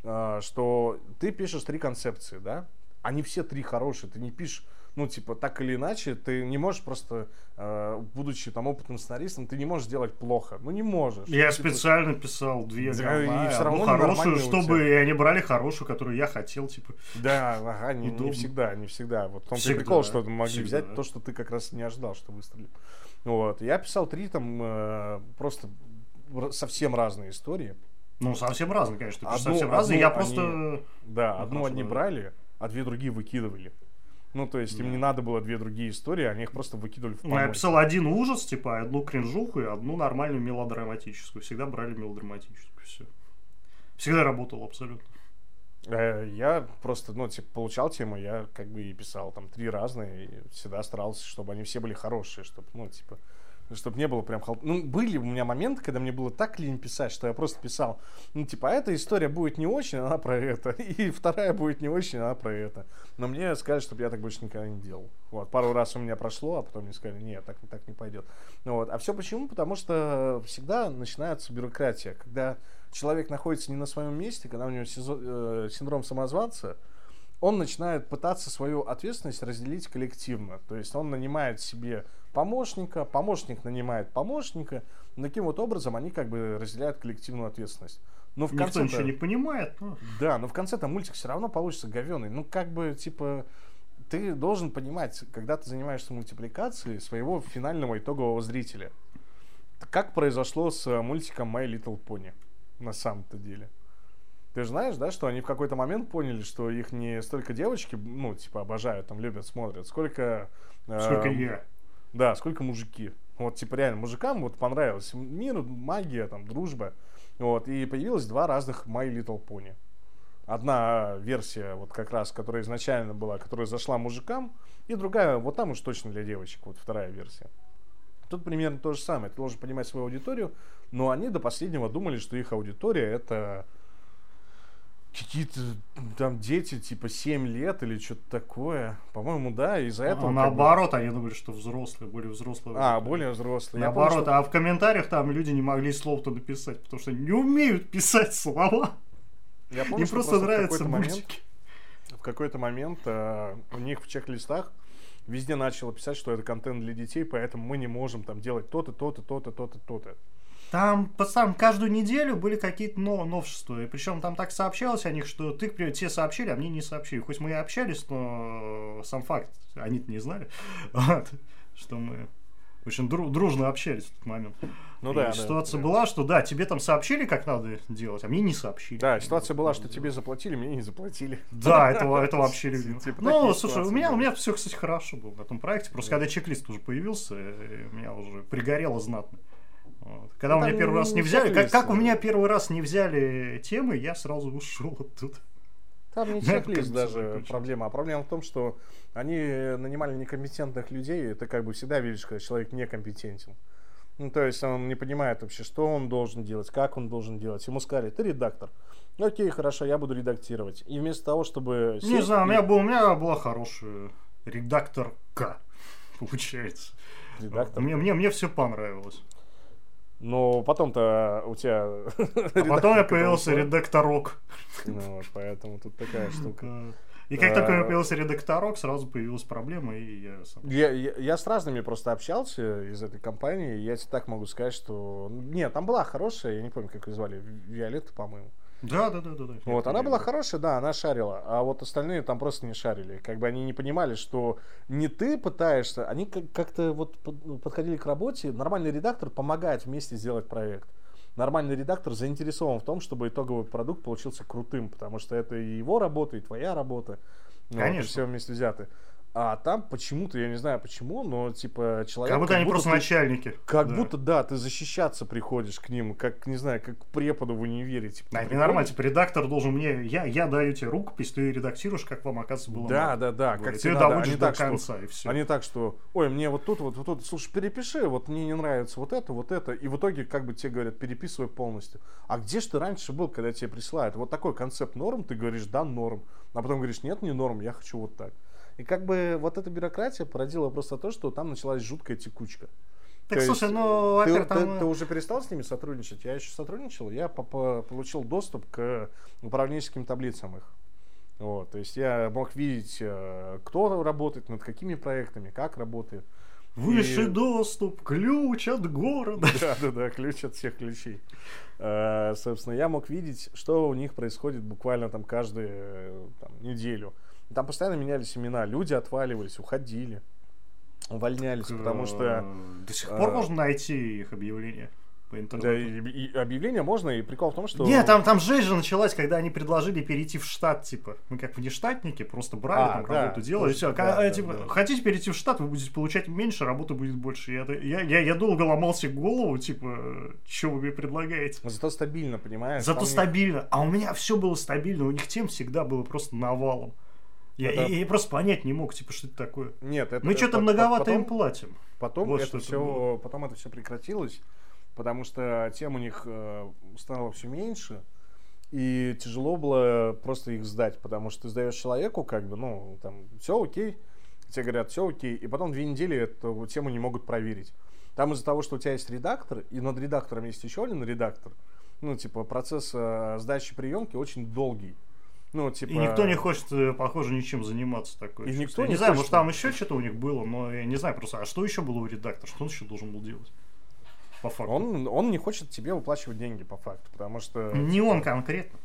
А, что ты пишешь три концепции, да? Они все три хорошие. Ты не пишешь ну, типа, так или иначе, ты не можешь просто, э, будучи там опытным сценаристом, ты не можешь сделать плохо. Ну, не можешь. Я типа, специально писал две говна, и все равно хорошую, чтобы они брали хорошую, которую я хотел, типа. Да, ага, не, не всегда, не всегда. Вот в том всегда, прикол, что могли всегда. взять то, что ты как раз не ожидал, что выстрелит. Вот. Я писал три там э, просто совсем разные истории. Ну, совсем разные, конечно. Одну, совсем разные. Я они, просто... Да, одну одни брали, а две другие выкидывали. Ну, то есть да. им не надо было две другие истории, они их просто выкидывали в помойку. Ну, я писал один ужас, типа, одну кринжуху и одну нормальную мелодраматическую. Всегда брали мелодраматическую, все. Всегда работал абсолютно. Э, я просто, ну, типа, получал тему, я как бы и писал там три разные, и всегда старался, чтобы они все были хорошие, чтобы, ну, типа, чтобы не было прям хал... Ну, были у меня моменты, когда мне было так лень писать, что я просто писал, ну, типа, а эта история будет не очень, она про это, [laughs] и вторая будет не очень, она про это. Но мне сказали, чтобы я так больше никогда не делал. Вот, пару раз у меня прошло, а потом мне сказали, нет, так, так не пойдет. Ну, вот. А все почему? Потому что всегда начинается бюрократия. Когда человек находится не на своем месте, когда у него э, синдром самозванца, он начинает пытаться свою ответственность разделить коллективно. То есть он нанимает себе помощника, помощник нанимает помощника. Таким вот образом они как бы разделяют коллективную ответственность. Но в Никто конце ничего не понимает. Но... Да, но в конце-то мультик все равно получится говеный. Ну, как бы, типа, ты должен понимать, когда ты занимаешься мультипликацией своего финального итогового зрителя. Как произошло с мультиком My Little Pony на самом-то деле. Ты же знаешь, да, что они в какой-то момент поняли, что их не столько девочки, ну, типа, обожают, там, любят, смотрят, сколько... Э, сколько я. Да, сколько мужики. Вот, типа, реально, мужикам вот понравилось мир, магия, там, дружба. Вот, и появилось два разных My Little Pony. Одна версия, вот как раз, которая изначально была, которая зашла мужикам, и другая, вот там уж точно для девочек, вот вторая версия. Тут примерно то же самое. Ты должен понимать свою аудиторию, но они до последнего думали, что их аудитория это какие-то там дети, типа 7 лет или что-то такое. По-моему, да, из-за этого... А, наоборот, бы... они думали, что взрослые, более взрослые. А, более взрослые. Наоборот, помню, что... а в комментариях там люди не могли слов-то написать, потому что не умеют писать слова. Я помню, Им просто, просто нравятся мультики. в какой-то момент э, у них в чек-листах везде начало писать, что это контент для детей, поэтому мы не можем там делать то-то, то-то, то-то, то-то, то-то. Там, по сам, каждую неделю были какие-то нов новшества. И причем там так сообщалось о них, что ты, например, те сообщили, а мне не сообщили. Хоть мы и общались, но сам факт, они-то не знали, [laughs] вот, что мы очень дру- дружно общались в тот момент. Ну и да. Ситуация да, была, что да, тебе там сообщили, как надо делать, а мне не сообщили. Да, ситуация была, что тебе заплатили, мне не заплатили. Да, это, это вообще любимо. Типа ну, слушай, у меня, у меня все, кстати, хорошо было в этом проекте. Просто когда чек-лист уже появился, у меня уже пригорело знатно. Вот. Когда ну, у меня первый раз не взяли, как, как у меня первый раз не взяли темы, я сразу ушел оттуда. Там не [laughs] чек-лист даже проблема. А проблема в том, что они нанимали некомпетентных людей. Это как бы всегда видишь, когда человек некомпетентен. Ну, то есть он не понимает вообще, что он должен делать, как он должен делать. Ему сказали, ты редактор. Окей, хорошо, я буду редактировать. И вместо того, чтобы... Не знаю, у меня, был, у меня была хорошая редакторка, [laughs] получается. Редактор? Мне, мне, мне все понравилось. Но потом-то у тебя... А [laughs] потом я появился редакторок. Ну вот, поэтому тут такая [laughs] штука. И как только появился редакторок, сразу появилась проблема, и я сам... Я, я, я с разными просто общался из этой компании, я тебе так могу сказать, что... Нет, там была хорошая, я не помню, как ее звали, Виолетта, по-моему. Да, да, да, да. да. Вот, она была хорошая, да, она шарила, а вот остальные там просто не шарили. Как бы они не понимали, что не ты пытаешься, они как-то вот ну, подходили к работе, нормальный редактор помогает вместе сделать проект. Нормальный редактор заинтересован в том, чтобы итоговый продукт получился крутым, потому что это и его работа, и твоя работа. Конечно. Вот, все вместе взяты. А там почему-то, я не знаю почему, но типа человек... Как будто как они будто просто ты, начальники. Как да. будто, да, ты защищаться приходишь к ним, как, не знаю, как к преподу в универе. Типа, да, это ненормально, типа редактор должен мне... Я, я даю тебе рукопись, ты редактируешь, как вам, оказывается, было Да, надо. да, да. Как ты доводишь до конца, что, и все. Они так, что, ой, мне вот тут, вот, вот тут, слушай, перепиши, вот мне не нравится вот это, вот это. И в итоге, как бы тебе говорят, переписывай полностью. А где же ты раньше был, когда тебе присылают? Вот такой концепт норм, ты говоришь, да, норм. А потом говоришь, нет, не норм, я хочу вот так. И как бы вот эта бюрократия породила просто то, что там началась жуткая текучка. Так, то слушай, ну, ты, ты, там... ты уже перестал с ними сотрудничать? Я еще сотрудничал, я получил доступ к управленческим таблицам их. Вот, то есть я мог видеть, э, кто работает, над какими проектами, как работает. Высший и... доступ, ключ от города. Да, да, да, ключ от всех ключей. Собственно, я мог видеть, что у них происходит буквально там каждую э, там, неделю. Там постоянно менялись имена, люди отваливались, уходили, увольнялись, потому что... До сих пор можно найти их объявления по интернету. Да, и, и объявление можно, и прикол в том, что... Нет, там, там жесть же началась, когда они предложили перейти в штат, типа, мы как внештатники, просто брали а, там да, работу, делали, все. Да, да, типа, да. Хотите перейти в штат, вы будете получать меньше, работы будет больше. Я, я, я, я долго ломался голову, типа, что вы мне предлагаете? Зато стабильно, понимаешь? Зато там стабильно. Не... А у меня все было стабильно, у них тем всегда было просто навалом. Я, это... я, я просто понять не мог, типа, что это такое. Нет, это... Мы что-то многовато потом, им платим. Потом вот это все, было. потом это все прекратилось, потому что тем у них э, стало все меньше, и тяжело было просто их сдать, потому что ты сдаешь человеку, как бы, ну, там, все окей, тебе говорят, все окей, и потом две недели эту тему не могут проверить. Там из-за того, что у тебя есть редактор, и над редактором есть еще один редактор, ну, типа, процесс э, сдачи приемки очень долгий. Ну, типа... И никто не хочет, э, похоже, ничем заниматься такой. И никто я не, не знаю, может там еще что-то у них было, но я не знаю просто, а что еще было у редактора, что он еще должен был делать? По факту. Он, он не хочет тебе выплачивать деньги, по факту, потому что... Не он конкретно.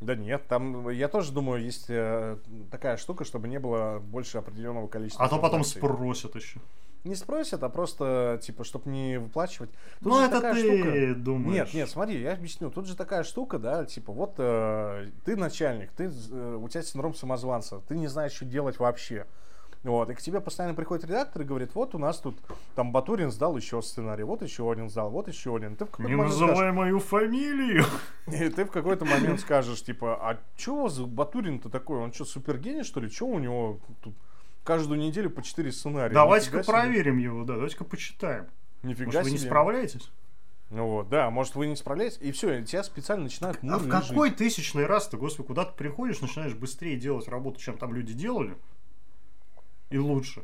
Да нет, там, я тоже думаю, есть э, такая штука, чтобы не было больше определенного количества. А то потом спросят еще не спросят, а просто, типа, чтобы не выплачивать. Тут ну, это ты штука... думаешь. Нет, нет, смотри, я объясню. Тут же такая штука, да, типа, вот э, ты начальник, ты, э, у тебя синдром самозванца, ты не знаешь, что делать вообще. Вот, и к тебе постоянно приходит редактор и говорит, вот у нас тут, там, Батурин сдал еще сценарий, вот еще один сдал, вот еще один. Ты в не называй скажешь, мою фамилию! [laughs] И ты в какой-то момент скажешь, типа, а что за Батурин-то такой? Он что, супергений, что ли? Что у него тут каждую неделю по 4 сценария. Давайте-ка проверим его, да, давайте-ка почитаем. Нифига Может, себе. вы не справляетесь? Ну вот, да, может вы не справляетесь, и все, тебя специально начинают А в какой жить. тысячный раз ты, господи, куда ты приходишь, начинаешь быстрее делать работу, чем там люди делали, и лучше.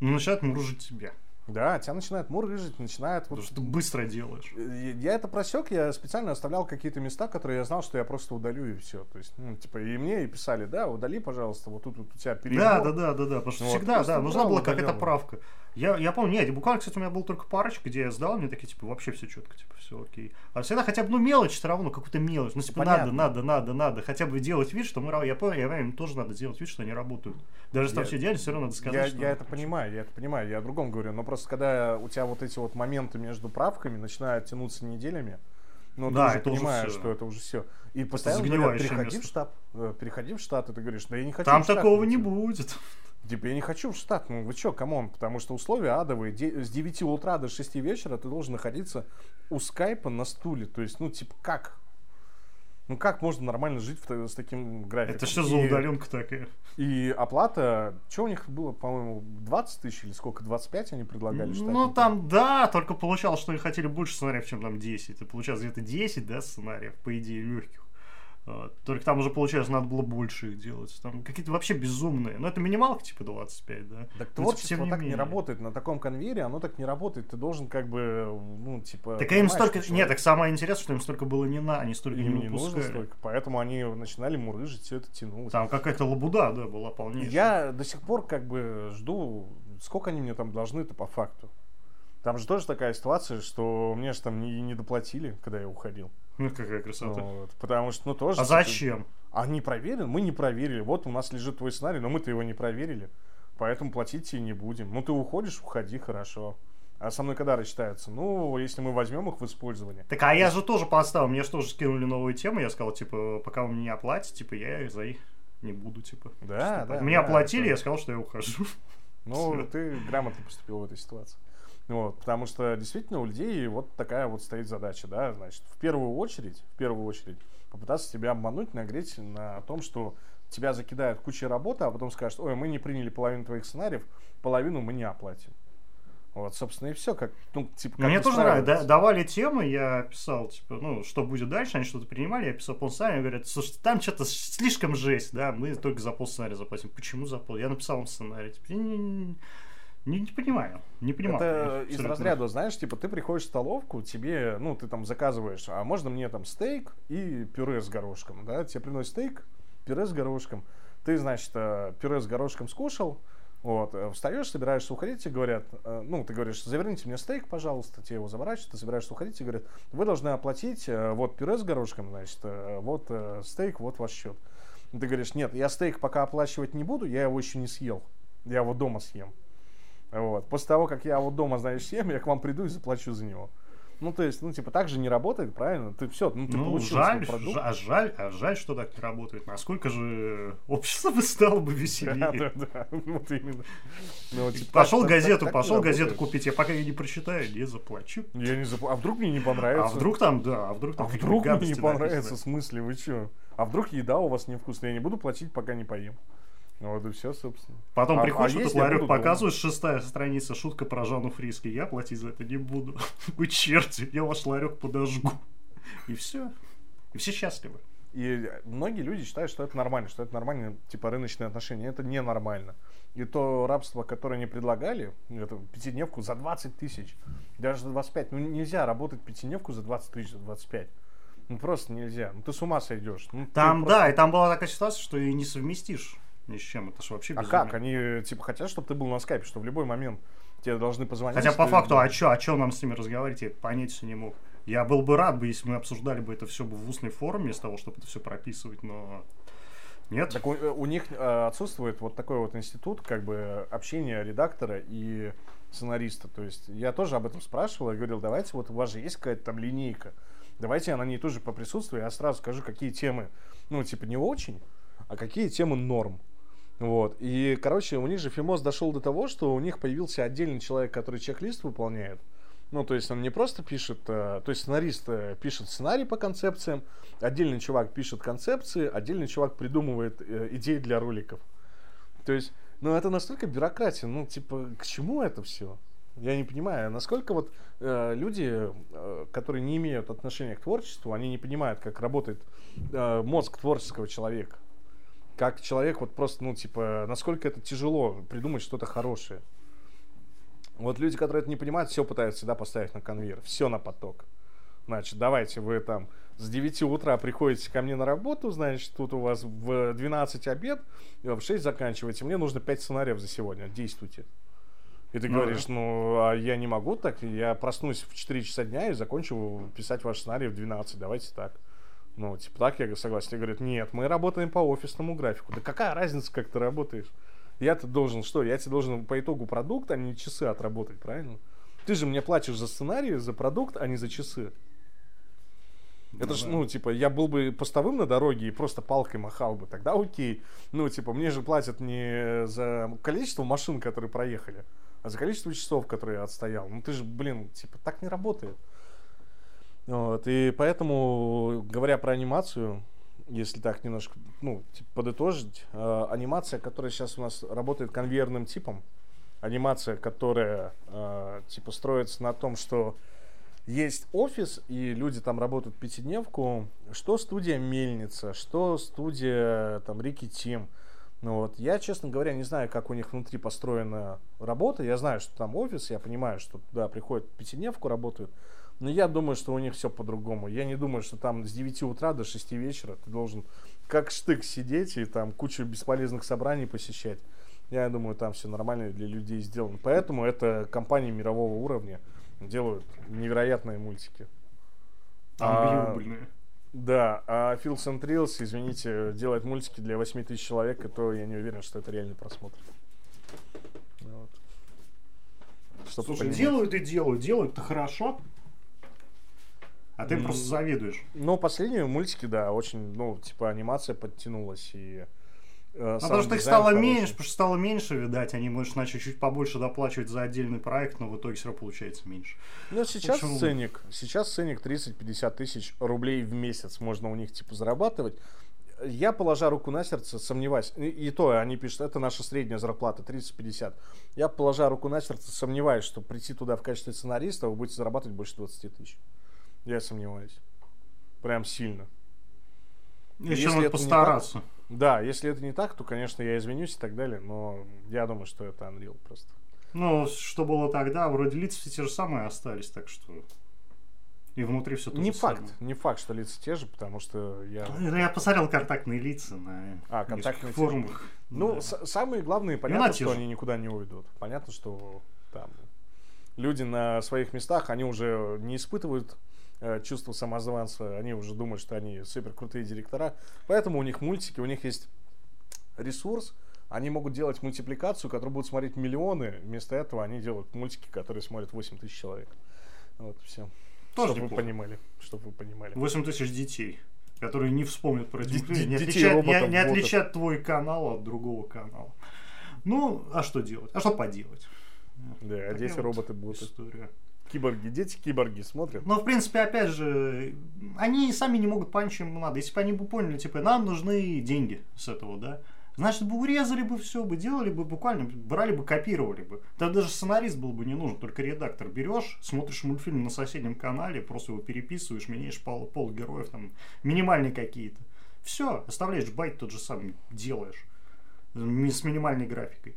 Ну, начинают муржить тебя. Да, тебя начинает мурыжить, начинает... Потому вот... что ты быстро делаешь. Я это просек, я специально оставлял какие-то места, которые я знал, что я просто удалю и все. То есть, ну, типа, и мне и писали, да, удали, пожалуйста, вот тут вот у тебя перебор. Да, да, да, да, да, потому что вот, всегда, да, нужна была какая-то правка. Я, я помню, нет, буквально, кстати, у меня был только парочка, где я сдал, мне такие, типа, вообще все четко, типа, все окей. А всегда хотя бы, ну, мелочь все равно, какую-то мелочь. Ну, типа, Понятно. надо, надо, надо, надо. Хотя бы делать вид, что мы, я понял, я им тоже надо делать вид, что они работают. Даже если там все идеально, все равно надо сказать, я, что... Я это понимаю, я это понимаю, я о другом говорю. Но просто, когда у тебя вот эти вот моменты между правками начинают тянуться неделями, ну, да, ты уже понимаешь, что это уже все. И постоянно говорят, переходи место. в штаб, э, переходи в штат, и ты говоришь, да я не хочу Там такого не будет. Типа, я не хочу в штат, ну вы что, come on, потому что условия адовые. С 9 утра до 6 вечера ты должен находиться у скайпа на стуле. То есть, ну, типа, как? Ну, как можно нормально жить в, с таким графиком? Это что за удаленка такая? И оплата, что у них было, по-моему, 20 тысяч или сколько, 25 они предлагали? Ну, там, да, только получалось, что они хотели больше сценариев, чем там 10. И получалось где-то 10, да, сценариев, по идее, легких. А, только там уже, получается, надо было больше их делать. Там какие-то вообще безумные. Но это минималка, типа 25, да? Так творчество не так менее. не работает. На таком конвейере оно так не работает. Ты должен как бы, ну, типа... Так им столько... Нет, так самое интересное, что им столько было не на, они столько им не, не нужно столько. Поэтому они начинали мурыжить, все это тянулось. Там какая-то лабуда, да, была полнейшая. Я до сих пор как бы жду, сколько они мне там должны-то по факту. Там же тоже такая ситуация, что мне же там не, не доплатили, когда я уходил. Ну, какая красота. Вот, потому что, ну, тоже... А типа, зачем? Они проверены? Мы не проверили. Вот у нас лежит твой сценарий, но мы-то его не проверили. Поэтому платить тебе не будем. Ну, ты уходишь, уходи, хорошо. А со мной когда рассчитаются? Ну, если мы возьмем их в использование. Так, а я же тоже поставил, мне же тоже скинули новую тему, я сказал, типа, пока вы мне не оплатите, типа, я за их не буду, типа. Да, да. Меня да, оплатили, это... я сказал, что я ухожу. Ну, ты грамотно поступил в этой ситуации. Вот, потому что действительно у людей вот такая вот стоит задача, да, значит, в первую очередь, в первую очередь попытаться тебя обмануть, нагреть на том, что тебя закидают кучей работы, а потом скажут, ой, мы не приняли половину твоих сценариев, половину мы не оплатим. Вот, собственно, и все. Как, ну, типа, как Мне тоже нравится. Да, давали темы, я писал, типа, ну, что будет дальше, они что-то принимали, я писал полсценария, говорят, слушай, там что-то слишком жесть, да, мы только за полсценария заплатим. Почему за пол? Я написал вам сценарий. Типа, не, не понимаю, не понимаю. Это из разряда, знаешь, типа ты приходишь в столовку, тебе, ну, ты там заказываешь, а можно мне там стейк и пюре с горошком, да? Тебе приносят стейк, пюре с горошком. Ты, значит, э, пюре с горошком скушал, вот, э, встаешь, собираешься уходить, тебе говорят, э, ну, ты говоришь, заверните мне стейк, пожалуйста, тебе его заворачивают, ты собираешься уходить, и говорят, вы должны оплатить вот пюре с горошком, значит, вот стейк, вот ваш счет. Ты говоришь, нет, я стейк пока оплачивать не буду, я его еще не съел, я его дома съем. Вот. После того, как я вот дома, знаешь, [laughs] съем, я к вам приду и заплачу за него. Ну, то есть, ну, типа, так же не работает, правильно? Ты все, ну, ты ну, получил жаль, свой продукт. А жаль, а жаль, что так не работает. Насколько же общество бы стало бы веселее. [laughs] Да, да, да. Вот именно. Ну, типа, пошел так, газету, так, так, пошел газету купить. Я пока ее не прочитаю, не заплачу. Я не заплачу. А вдруг мне не понравится? А вдруг там, да, а вдруг там А вдруг мне не понравится, в смысле, вы что? А вдруг еда у вас невкусная? Я не буду платить, пока не поем. Вот и все, собственно. Потом а, приходишь а этот ларек, показываешь, дома. шестая страница, шутка про Жанну Фриски. Я платить за это не буду. [laughs] Вы черти, я ваш ларек подожгу. И все. И все счастливы. И многие люди считают, что это нормально, что это нормально, типа рыночные отношения. Это ненормально. И то рабство, которое они предлагали, эту пятидневку за 20 тысяч, даже за 25. Ну нельзя работать пятидневку за 20 тысяч, за 25. Ну просто нельзя. Ну ты с ума сойдешь. Ну, там, просто... да, и там была такая ситуация, что и не совместишь ни с чем. Это же вообще безумие. А как? Они типа хотят, чтобы ты был на скайпе, что в любой момент тебе должны позвонить. Хотя по факту, а что, а что нам с ними разговаривать, я понять не мог. Я был бы рад бы, если мы обсуждали бы это все в устной форме, вместо того, чтобы это все прописывать, но нет. Так у, у них э, отсутствует вот такой вот институт, как бы общения редактора и сценариста. То есть я тоже об этом спрашивал, я говорил, давайте вот у вас же есть какая-то там линейка, давайте я на ней тоже поприсутствую, я сразу скажу, какие темы, ну, типа, не очень, а какие темы норм. Вот. И, короче, у них же Фимос дошел до того, что у них появился отдельный человек, который чек-лист выполняет. Ну, то есть он не просто пишет, э, то есть сценарист э, пишет сценарий по концепциям, отдельный чувак пишет концепции, отдельный чувак придумывает э, идеи для роликов. То есть, ну, это настолько бюрократия, ну, типа, к чему это все? Я не понимаю, насколько вот э, люди, э, которые не имеют отношения к творчеству, они не понимают, как работает э, мозг творческого человека. Как человек вот просто, ну, типа, насколько это тяжело придумать что-то хорошее. Вот люди, которые это не понимают, все пытаются всегда поставить на конвейер, все на поток. Значит, давайте вы там с 9 утра приходите ко мне на работу, значит, тут у вас в 12 обед, в 6 заканчиваете, мне нужно 5 сценариев за сегодня, действуйте. И ты ну, говоришь, ну, а я не могу так, я проснусь в 4 часа дня и закончу писать ваш сценарий в 12, давайте так. Ну, типа так я согласен. Они говорят, нет, мы работаем по офисному графику. Да какая разница, как ты работаешь? Я-то должен что? Я тебе должен по итогу продукт, а не часы отработать, правильно? Ты же мне платишь за сценарий, за продукт, а не за часы. Это ну, ж, да. ну, типа, я был бы постовым на дороге и просто палкой махал бы, тогда окей. Ну, типа, мне же платят не за количество машин, которые проехали, а за количество часов, которые я отстоял. Ну, ты же, блин, типа, так не работает. Вот, и поэтому, говоря про анимацию, если так немножко ну, типа подытожить, э, анимация, которая сейчас у нас работает конвейерным типом, анимация, которая э, типа строится на том, что есть офис, и люди там работают пятидневку, что студия Мельница, что студия там Рики Тим. Ну вот, я, честно говоря, не знаю, как у них внутри построена работа. Я знаю, что там офис, я понимаю, что туда приходят пятидневку, работают. Но я думаю, что у них все по-другому. Я не думаю, что там с 9 утра до 6 вечера ты должен как штык сидеть и там кучу бесполезных собраний посещать. Я думаю, там все нормально для людей сделано. Поэтому это компании мирового уровня делают невероятные мультики. Unbelievable. А, да, а Phil Centrills, извините, делает мультики для 8 тысяч человек, и то я не уверен, что это реальный просмотр. Вот. Слушай, делают и делают. Делают-то хорошо. А ты mm. просто завидуешь. Ну, последние мультики, да, очень, ну, типа анимация подтянулась и э, ну, потому что их стало хороший. меньше, потому что стало меньше, видать, они, может, начали чуть побольше доплачивать за отдельный проект, но в итоге все равно получается меньше. Ну, сейчас Почему? ценник, сейчас ценник 30-50 тысяч рублей в месяц можно у них, типа, зарабатывать. Я, положа руку на сердце, сомневаюсь, и, и то они пишут, это наша средняя зарплата, 30-50. Я, положа руку на сердце, сомневаюсь, что прийти туда в качестве сценариста вы будете зарабатывать больше 20 тысяч. Я сомневаюсь. Прям сильно. Еще если надо постараться. Так, да, если это не так, то, конечно, я извинюсь и так далее, но я думаю, что это Unreal просто. Ну, что было тогда, вроде лица все те же самые остались, так что и внутри все то Не факт, самое. не факт, что лица те же, потому что я... Ну, я посмотрел контактные лица на а, контактные форумах. Ну, да. самые главные, ну, понятно, что они никуда не уйдут. Понятно, что там люди на своих местах, они уже не испытывают Э, чувство самозванца, они уже думают, что они супер крутые директора. Поэтому у них мультики, у них есть ресурс, они могут делать мультипликацию, которую будут смотреть миллионы. Вместо этого они делают мультики, которые смотрят 8 тысяч человек. Вот, все. Тоже чтобы вы понимали. Чтобы вы понимали. 8 тысяч детей, которые не вспомнят про этих не, отличат, не, не отличат твой канал от другого канала. Ну, а что делать? А что поделать? Да, а дети роботы будут. История. Киборги, дети киборги смотрят. Но, в принципе, опять же, они сами не могут понять, чем им надо. Если бы они бы поняли, типа, нам нужны деньги с этого, да, Значит, бы урезали бы все, бы делали бы буквально, брали бы, копировали бы. Тогда даже сценарист был бы не нужен, только редактор. Берешь, смотришь мультфильм на соседнем канале, просто его переписываешь, меняешь пол, пол героев, там, минимальные какие-то. Все, оставляешь байт тот же самый, делаешь. С минимальной графикой.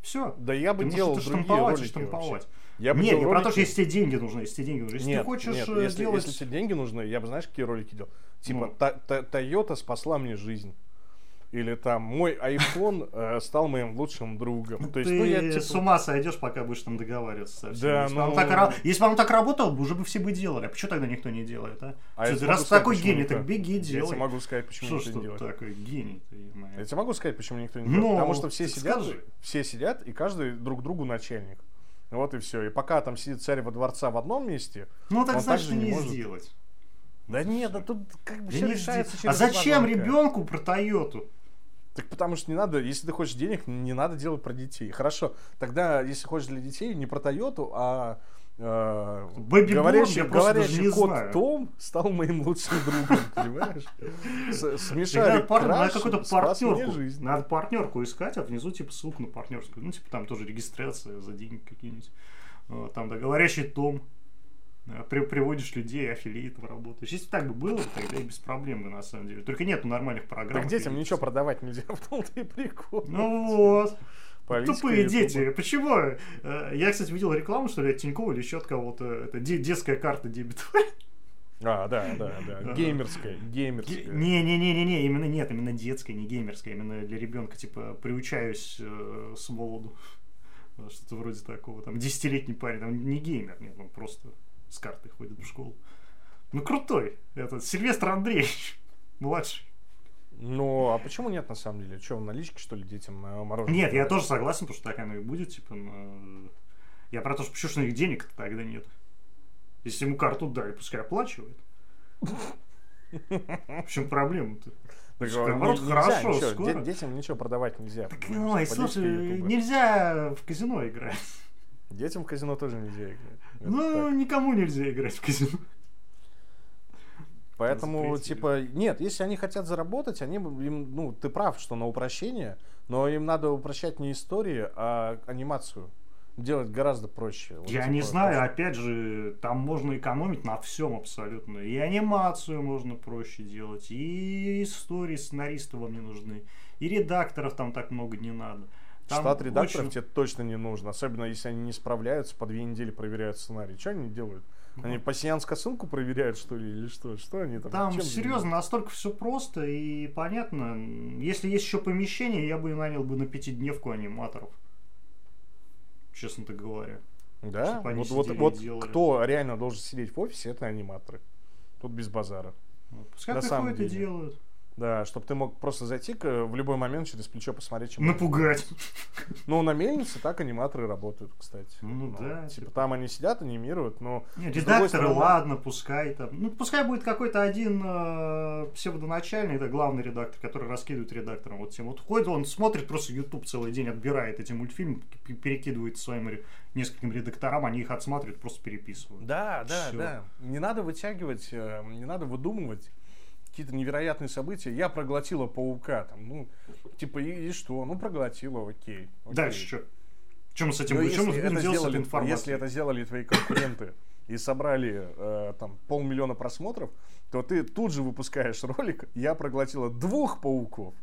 Все. Да я бы Ты делал другие штамповать ролики штамповать. Я бы нет, не ролики... про то, что если тебе деньги нужны, если тебе деньги нужны. Если нет, ты хочешь нет, если, делать... если тебе деньги нужны, я бы, знаешь, какие ролики делал? Типа, ну. Toyota спасла мне жизнь. Или там мой iPhone [laughs] э, стал моим лучшим другом. То есть, Ты ну, я, типа... с ума сойдешь, пока будешь там договариваться со всеми. Да, если, ну... бы так, если бы он так работал, уже бы все бы делали. А почему тогда никто не делает, а? а Что, раз сказать, такой гений, так беги, делай. Я тебе могу сказать, почему что, никто что не делает. такой гений? Я тебе могу сказать, почему никто не делает. Ну, Потому что все сидят, скажи. все сидят, и каждый друг другу начальник. Вот и все. И пока там сидит царь во дворца в одном месте, ну так значит не, не может... сделать. Да нет, да тут как бы да все решается через А зачем ребенку про Тойоту? Так потому что не надо, если ты хочешь денег, не надо делать про детей. Хорошо, тогда если хочешь для детей, не про Тойоту, а Бэби говорящий, говорящий кот знаю. Том стал моим лучшим другом, понимаешь? Смешали краш, Надо какую-то партнерку. Надо партнерку искать, а внизу типа ссылку на партнерскую. Ну, типа там тоже регистрация за деньги какие-нибудь. Там, да, говорящий Том при, приводишь людей, аффилиитов работаешь. Если так бы было, тогда и без проблем бы, на самом деле. Только нету нормальных программ. Так детям ничего продавать нельзя, [laughs] в том-то и прикол. Ну вот. Тупые дети. Почему? Э, я, кстати, видел рекламу, что ли, от Тинькова или еще от кого-то. Это детская карта дебетовая. А, да, да, да. Геймерская, геймерская. Не-не-не-не, именно нет, именно детская, не геймерская, именно для ребенка, типа, приучаюсь э, с молоду. Что-то вроде такого. Там десятилетний парень, там не геймер, нет, он просто с картой ходит в школу. Ну, крутой. Этот Сильвестр Андреевич, [laughs] младший. Ну, а почему нет, на самом деле? Что, в наличке, что ли, детям э, мороженое? Нет, я тоже согласен, потому что так оно и будет, типа, но... Я про то, что почему них денег тогда нет. Если ему карту дали, пускай оплачивает. В чем проблема-то? Так, Наоборот, хорошо, ничего, скоро. Детям ничего продавать нельзя. Так, ой, слушай, нельзя в казино играть. Детям в казино тоже нельзя играть. Ну, так. никому нельзя играть в казино. Поэтому, типа, нет, если они хотят заработать, они, им, ну, ты прав, что на упрощение, но им надо упрощать не истории, а анимацию. Делать гораздо проще. Вот, Я типа, не знаю, просто... опять же, там можно экономить на всем абсолютно. И анимацию можно проще делать, и истории сценаристов вам не нужны, и редакторов там так много не надо. Там Штат редакторов очень... тебе точно не нужен, особенно если они не справляются, по две недели проверяют сценарий. Что они делают? Они пассианс косынку проверяют, что ли, или что? Что они там? Там серьезно, настолько все просто и понятно. Если есть еще помещение, я бы нанял бы на пятидневку аниматоров. Честно-то говоря. Да? Вот, вот, вот кто реально должен сидеть в офисе, это аниматоры. Тут без базара. Пускай на приходят и делают. Да, чтобы ты мог просто зайти в любой момент через плечо посмотреть, чем Напугать. [laughs] Ну, на мельнице так аниматоры работают, кстати. Ну, ну да. Типа, типа там они сидят, анимируют, но... Нет, редакторы, стороны... ладно, пускай там. Ну, пускай будет какой-то один э, псевдоначальный, это главный редактор, который раскидывает редактором вот тем. Вот ходит, он смотрит просто YouTube целый день, отбирает эти мультфильмы, перекидывает своим нескольким редакторам, они их отсматривают, просто переписывают. Да, да, Все. да. Не надо вытягивать, э, не надо выдумывать какие-то невероятные события. Я проглотила паука. Там, ну, типа, и, и что? Ну, проглотила, окей. окей. Дальше что? Чем с этим будем, если это сделали, Если это сделали твои конкуренты и собрали э, там полмиллиона просмотров, то ты тут же выпускаешь ролик «Я проглотила двух пауков».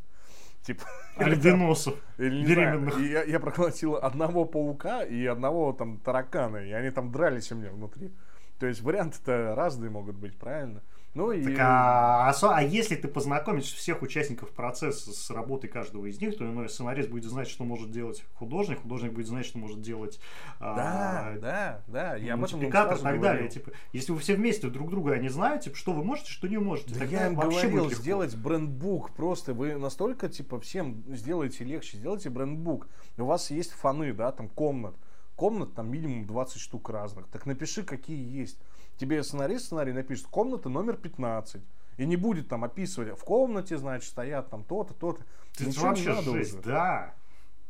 Типа, Альбиносов. [laughs] Или, беременных. я, я проглотила одного паука и одного там таракана, и они там дрались у меня внутри. То есть варианты-то разные могут быть, правильно? Ну и... Так, а, а, а если ты познакомишь всех участников процесса с работой каждого из них, то иной сценарист будет знать, что может делать художник, художник будет знать, что может делать да, а, да, да, я мультипликатор и так далее. Типа, если вы все вместе друг друга не знаете, типа, что вы можете, что не можете. Да я им говорил сделать брендбук, просто вы настолько типа всем сделаете легче, сделайте брендбук. У вас есть фаны, да, там комнат, комнат там минимум 20 штук разных. Так напиши, какие есть тебе сценарист сценарий напишет комната номер 15. И не будет там описывать, в комнате, значит, стоят там то-то, то-то. Ты Ничего вообще не надо жесть, уже. да.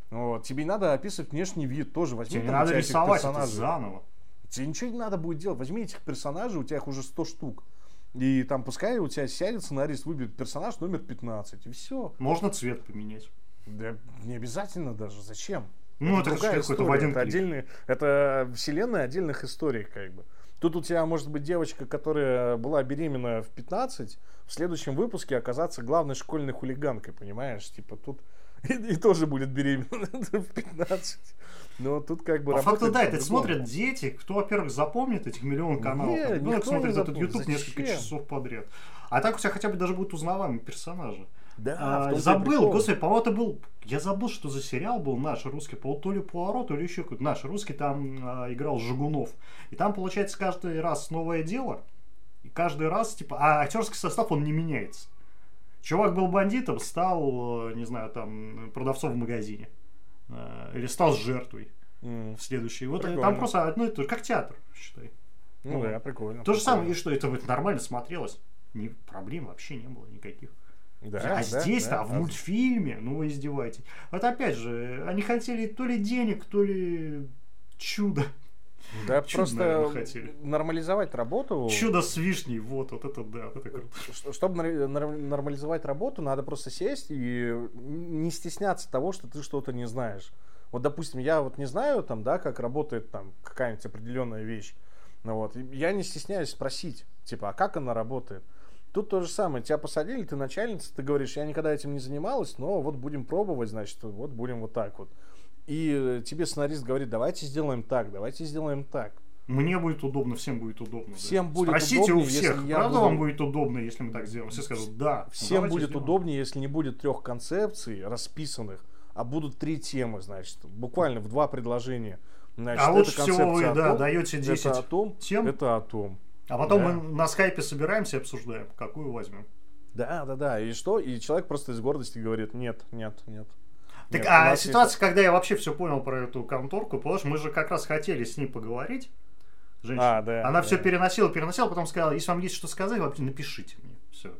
Вот. Тебе надо описывать внешний вид тоже. Возьми тебе надо рисовать это заново. Тебе ничего не надо будет делать. Возьми этих персонажей, у тебя их уже 100 штук. И там пускай у тебя сядет сценарист, выберет персонаж номер 15. И все. Можно цвет поменять. Да не обязательно даже. Зачем? Ну, это, это история. В один это, отдельные, это вселенная отдельных историй, как бы. Тут у тебя может быть девочка, которая была беременна в 15, в следующем выпуске оказаться главной школьной хулиганкой, понимаешь? Типа тут [laughs] и, и тоже будет беременна [laughs] в 15. Но тут как бы... По факту, да, это смотрят дети, кто, во-первых, запомнит этих миллион каналов, Нет, ну, смотрит этот YouTube Зачем? несколько часов подряд. А так у тебя хотя бы даже будет узнаваемый персонажи. Да, а, забыл, господи, по-моему, это был... Я забыл, что за сериал был наш русский, по то ли Пуаро, то ли еще какой-то наш русский, там а, играл Жигунов. И там, получается, каждый раз новое дело, и каждый раз, типа, а актерский состав, он не меняется. Чувак был бандитом, стал, не знаю, там, продавцом в магазине. А, или стал жертвой mm. в следующий. Вот прикольно. там просто одно и то же, как театр, считай. Ну, ну да, прикольно. То прикольно. же самое, и что, это вот нормально смотрелось. Ни, проблем вообще не было никаких. Да, а да, здесь-то, да, а в да. мультфильме, ну вы издеваетесь. Вот опять же, они хотели то ли денег, то ли чудо. Да, Чудо, просто наверное, нормализовать работу. Чудо с вишней, вот, вот это да, вот это круто. Чтобы нормализовать работу, надо просто сесть и не стесняться того, что ты что-то не знаешь. Вот, допустим, я вот не знаю, там, да, как работает там какая-нибудь определенная вещь. Ну вот, я не стесняюсь спросить, типа, а как она работает? Тут то же самое. Тебя посадили, ты начальница, ты говоришь, я никогда этим не занималась, но вот будем пробовать, значит, вот будем вот так вот. И тебе сценарист говорит, давайте сделаем так, давайте сделаем так. Мне будет удобно, всем будет удобно. Всем да. будет Спросите удобнее, у всех, если правда буду... вам будет удобно, если мы так сделаем? Все скажут, да. Всем будет сделаем. удобнее, если не будет трех концепций расписанных, а будут три темы, значит, буквально в два предложения. Значит, а лучше всего вы, да, даете 10 это о том, тем. Это о том. А потом да. мы на скайпе собираемся и обсуждаем, какую возьмем. Да, да, да. И что? И человек просто из гордости говорит, нет, нет, нет. Так, нет, а ситуация, есть... когда я вообще все понял про эту конторку, потому что мы же как раз хотели с ней поговорить. Женщина. А, да, Она да. все переносила, переносила, потом сказала, если вам есть что сказать, вообще напишите мне. Все.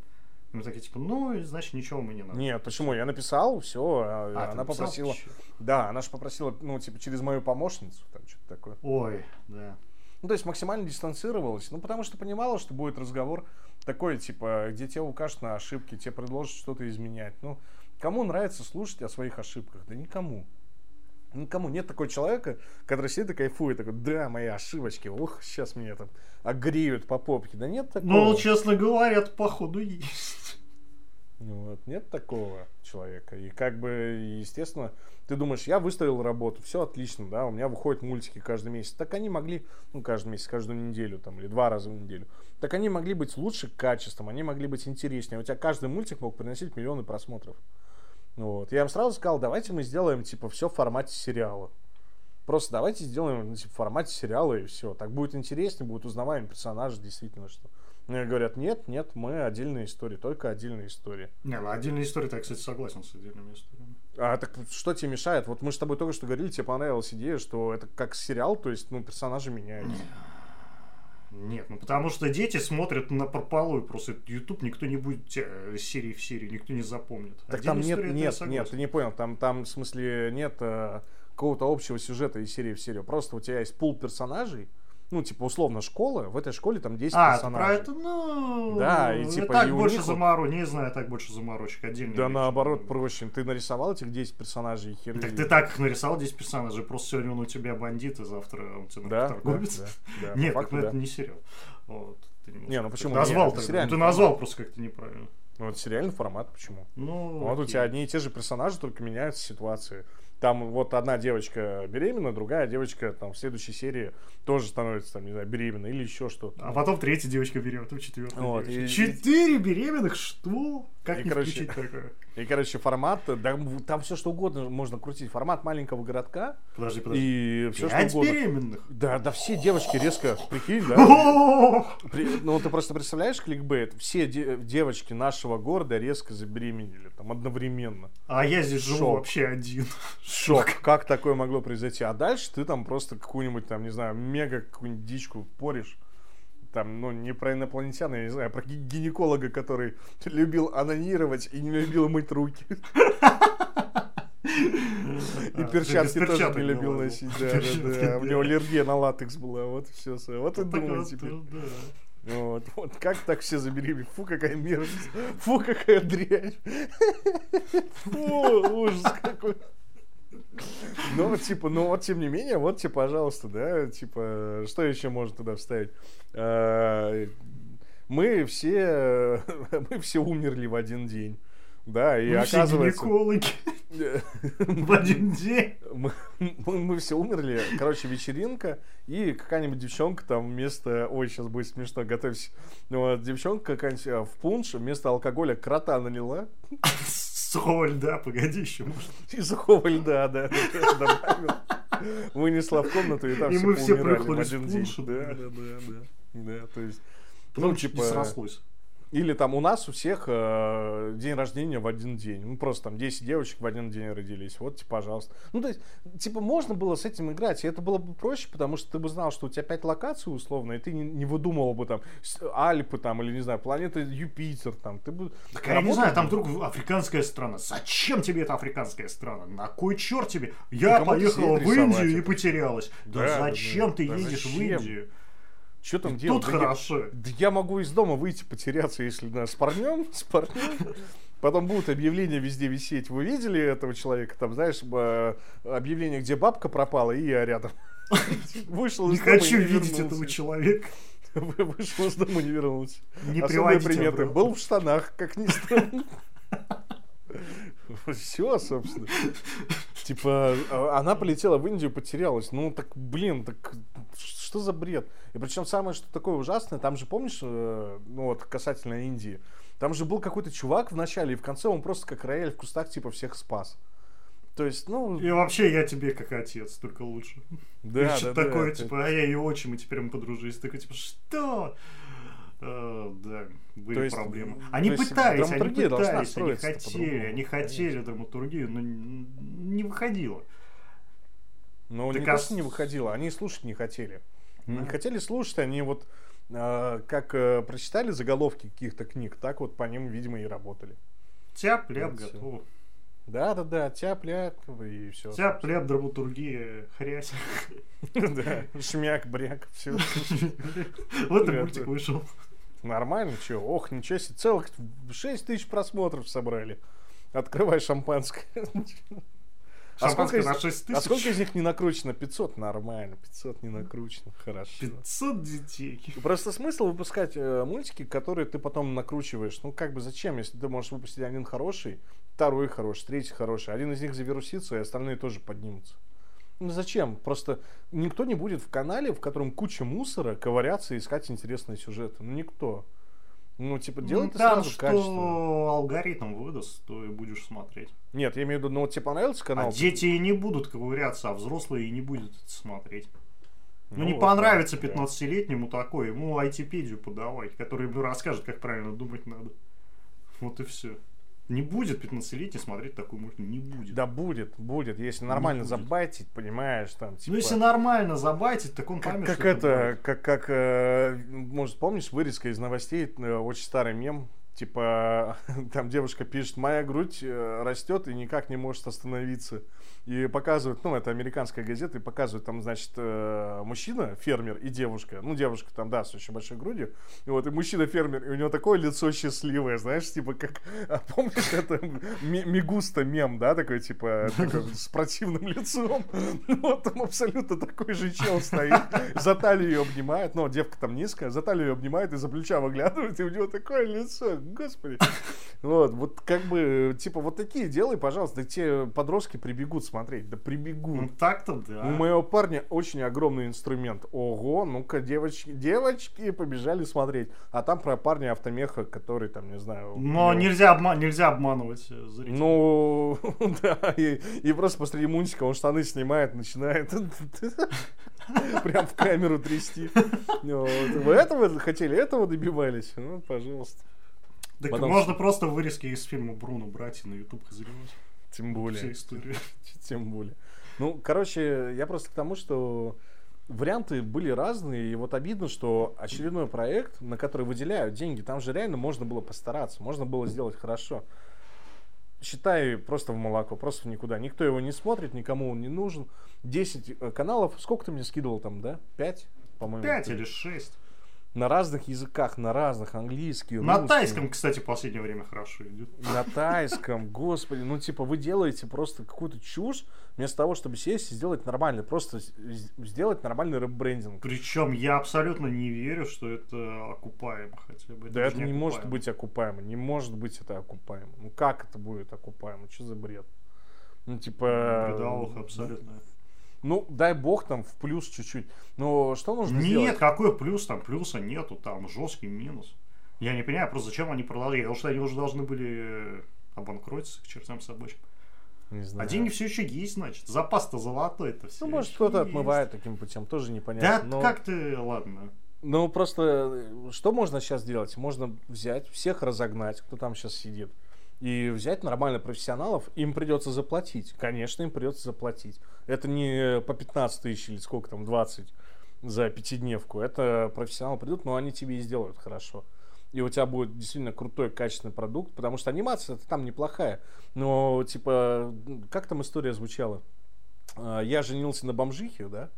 Мы такие, типа, ну, значит, ничего мы не надо. Нет, почему? Я написал, все, а, а она попросила. Да, она же попросила, ну, типа, через мою помощницу, там что-то такое. Ой, да. Ну, то есть максимально дистанцировалась. Ну, потому что понимала, что будет разговор такой, типа, где тебе укажут на ошибки, тебе предложат что-то изменять. Ну, кому нравится слушать о своих ошибках? Да никому. Никому нет такого человека, который сидит и кайфует, такой, да, мои ошибочки, ух, сейчас меня там огреют по попке. Да нет такого. Ну, честно говоря, походу есть. Ну вот, нет такого человека. И как бы, естественно, ты думаешь, я выставил работу, все отлично, да, у меня выходят мультики каждый месяц. Так они могли, ну, каждый месяц, каждую неделю там, или два раза в неделю. Так они могли быть лучше качеством, они могли быть интереснее. У тебя каждый мультик мог приносить миллионы просмотров. Вот. Я им сразу сказал, давайте мы сделаем, типа, все в формате сериала. Просто давайте сделаем типа, в формате сериала и все. Так будет интереснее, будет узнаваемый персонаж, действительно, что мне говорят, нет, нет, мы отдельные истории, только отдельные истории. Не, ну отдельные истории, я, кстати, согласен с отдельными историями. А так что тебе мешает? Вот мы с тобой только что говорили, тебе понравилась идея, что это как сериал, то есть, ну, персонажи меняются. Нет, ну потому что дети смотрят на прополую, просто YouTube никто не будет э, серии в серии, никто не запомнит. Так там нет, нет, нет, ты не понял, там, там в смысле нет э, какого-то общего сюжета из серии в серию, просто у тебя есть пул персонажей, ну, типа, условно, школа, в этой школе там 10 а, персонажей. про это, ну... Да, и типа... Так и больше них... заморочек, не знаю, так больше заморочек, отдельно. Да, наоборот, проще. Ты нарисовал этих 10 персонажей, хер Так ты так их нарисовал 10 персонажей, просто сегодня он у тебя бандит, и завтра он тебе да, торговец. Да, [laughs] да, да, Нет, факту, ну, да. это не сериал. Вот. Ты не, ну почему? Назвал ты, ну, ты назвал просто как-то неправильно. Ну, это сериальный формат, почему? Ну, вот окей. у тебя одни и те же персонажи, только меняются ситуации. Там вот одна девочка беременна, другая девочка там в следующей серии тоже становится, там, не знаю, беременной или еще что-то. А потом третья девочка беременна, четвертая вот, И, Четыре беременных? Что? Как и, не короче, такое? И, короче, формат, да, там все что угодно можно крутить. Формат маленького городка. Подожди, подожди. И все что угодно. беременных? Да, да, все девочки резко, прикинь, да? [laughs] При, ну, ты просто представляешь кликбейт? Все де- девочки нашего города резко забеременели, там, одновременно. А я здесь Шок. живу вообще один. [laughs] Шок. Как такое могло произойти? А дальше ты там просто какую-нибудь, там, не знаю, мега какую-нибудь дичку поришь там, ну, не про инопланетян, я не знаю, а про гинеколога, который любил анонировать и не любил мыть руки. И перчатки тоже не любил носить. [laughs] Да, да, да. У него аллергия на латекс была. Вот все. Вот и думай теперь. Вот, вот как так все забери? Фу, какая мерзость. Фу, какая дрянь. [laughs] Фу, ужас какой. Ну, типа, ну вот, тем не менее, вот тебе, пожалуйста, да, типа, что еще можно туда вставить? А, мы все, [laughs] мы все умерли в один день. Да, и мы оказывается... Все [laughs] в один день. Мы, мы, мы все умерли. Короче, вечеринка, и какая-нибудь девчонка там вместо... Ой, сейчас будет смешно, готовься. Ну, девчонка какая-нибудь а, в пунш вместо алкоголя крота налила. [laughs] Сухого льда, погоди, еще может. И сухого льда, да. Вынесла в комнату, и там и все мы все в один день. Да, да, да, да. Да, то есть... Ну, типа... Не срослось. Или там у нас у всех э, день рождения в один день. Ну, просто там 10 девочек в один день родились. Вот, типа, пожалуйста. Ну, то есть, типа, можно было с этим играть. И это было бы проще, потому что ты бы знал, что у тебя 5 локаций условно, и ты не, не выдумывал бы там Альпы там, или, не знаю, планета Юпитер там. Ты бы... Так я не знаю, там вдруг африканская страна. Зачем тебе эта африканская страна? На кой черт тебе? Я поехала в Индию и потерялась. Да, да зачем да, ты да, едешь зачем? в Индию? Что там делать? Тут да хорошо. Я, да я могу из дома выйти потеряться, если да, с парнем, с парнем. Потом будут объявления везде висеть. Вы видели этого человека? Там, знаешь, объявление, где бабка пропала, и я рядом. [laughs] Вышел из Не хочу видеть этого человека. [laughs] Вышел из дома, не вернулся. Не Особые приметы. Был в штанах, как ни странно. [laughs] Все, собственно. Типа, а, она полетела в Индию, потерялась. Ну, так, блин, так что за бред? И причем самое, что такое ужасное, там же, помнишь, э, ну вот, касательно Индии, там же был какой-то чувак в начале, и в конце он просто как рояль в кустах, типа, всех спас. То есть, ну... И вообще я тебе как отец, только лучше. Да, да, такое, да, типа, а я ее отчим, и теперь мы подружились. Такой, типа, что? Uh, да, были то есть, проблемы. Они пытались, они пытались, они хотели, они хотели драматургию, но не выходило. Но так не а... то, не выходило, они слушать не хотели. Mm-hmm. Не хотели слушать, они вот э, как э, прочитали заголовки каких-то книг, так вот по ним, видимо, и работали. Тяп-ляп вот готово. Да, да, да, тяп-ляп и все. Тяп-ляп, драматургия, хрясь. Да, шмяк, бряк, все. Вот и мультик вышел. Нормально, что? Ох, ничего себе, целых 6 тысяч просмотров собрали. Открывай шампанское. А сколько, из, на 6 тысяч? а сколько из них не накручено? 500? Нормально, 500 не накручено, хорошо. 500 детей. Просто смысл выпускать э, мультики, которые ты потом накручиваешь. Ну, как бы зачем, если ты можешь выпустить один хороший, второй хороший, третий хороший. Один из них завирусится, и остальные тоже поднимутся. Ну зачем? Просто никто не будет в канале, в котором куча мусора, ковыряться и искать интересные сюжеты. Ну, никто. Ну, типа, делай ну, там, сразу что качественно. алгоритм выдаст, то и будешь смотреть. Нет, я имею в виду, ну, вот тебе понравился канал? А дети и не будут ковыряться, а взрослые и не будут это смотреть. Ну, ну не вот, понравится 15-летнему такое, ему айтипедию подавай, который ему расскажет, как правильно думать надо. Вот и все. Не будет 15-летний смотреть такой мультик, не будет. Да будет, будет, если нормально будет. забайтить, понимаешь, там, типа... Ну, если нормально забайтить, так он поймет, Как, как это, это как, как, э, может, помнишь, вырезка из новостей, э, очень старый мем, типа, [laughs] там девушка пишет, моя грудь э, растет и никак не может остановиться. И показывают, ну, это американская газета, и показывают там, значит, э, мужчина, фермер и девушка. Ну, девушка там, да, с очень большой грудью. И вот, и мужчина-фермер, и у него такое лицо счастливое, знаешь, типа, как, [laughs] а помнишь, это Мигуста мем, да, такой, типа, [laughs] такой, с противным лицом. [laughs] Вот там абсолютно такой же чел стоит, за талию ее обнимает, ну, девка там низкая, за талию ее обнимает и за плеча выглядывает, и у него такое лицо, господи. Вот, вот как бы, типа, вот такие делай, пожалуйста, те подростки прибегут с смотреть, да прибегу. Ну так-то да. У моего парня очень огромный инструмент. Ого, ну-ка, девочки, девочки побежали смотреть. А там про парня автомеха, который там, не знаю... Но него... нельзя, обма... нельзя обманывать э, зрителей. Ну, [laughs] да, и, и просто посреди мультика он штаны снимает, начинает [laughs] прям в камеру трясти. Вы этого хотели, этого добивались? Ну, пожалуйста. Так можно просто вырезки из фильма Бруно брать и на YouTube заливать. Тем более. Вся история. [laughs] Тем более. Ну, короче, я просто к тому, что варианты были разные, и вот обидно, что очередной проект, на который выделяют деньги, там же реально можно было постараться, можно было сделать хорошо. Считай просто в молоко, просто в никуда. Никто его не смотрит, никому он не нужен. 10 э, каналов, сколько ты мне скидывал там, да? 5, по-моему? 5 или 6. На разных языках, на разных, английский, На русский. тайском, кстати, в последнее время хорошо идет. На тайском, господи, ну типа вы делаете просто какую-то чушь, вместо того, чтобы сесть и сделать нормально, просто сделать нормальный ребрендинг. Причем я абсолютно не верю, что это окупаемо хотя бы. Это да это не, не может быть окупаемо, не может быть это окупаемо. Ну как это будет окупаемо, что за бред? Ну типа... Бредовых абсолютно. Ну, дай бог там в плюс чуть-чуть. Но что нужно Нет, сделать? Нет, какой плюс? Там плюса нету, там жесткий минус. Я не понимаю, просто зачем они продолжали. Потому что они уже должны были э, обанкротиться к чертям собачьим. Не знаю. А деньги все еще есть, значит. Запас-то золотой это все. Ну, может, кто-то отмывает таким путем, тоже непонятно. Да, но... как ты, ладно. Ну, просто, э, что можно сейчас делать? Можно взять, всех разогнать, кто там сейчас сидит и взять нормально профессионалов, им придется заплатить. Конечно, им придется заплатить. Это не по 15 тысяч или сколько там, 20 за пятидневку. Это профессионалы придут, но они тебе и сделают хорошо. И у тебя будет действительно крутой, качественный продукт, потому что анимация там неплохая. Но, типа, как там история звучала? А, я женился на бомжихе, да?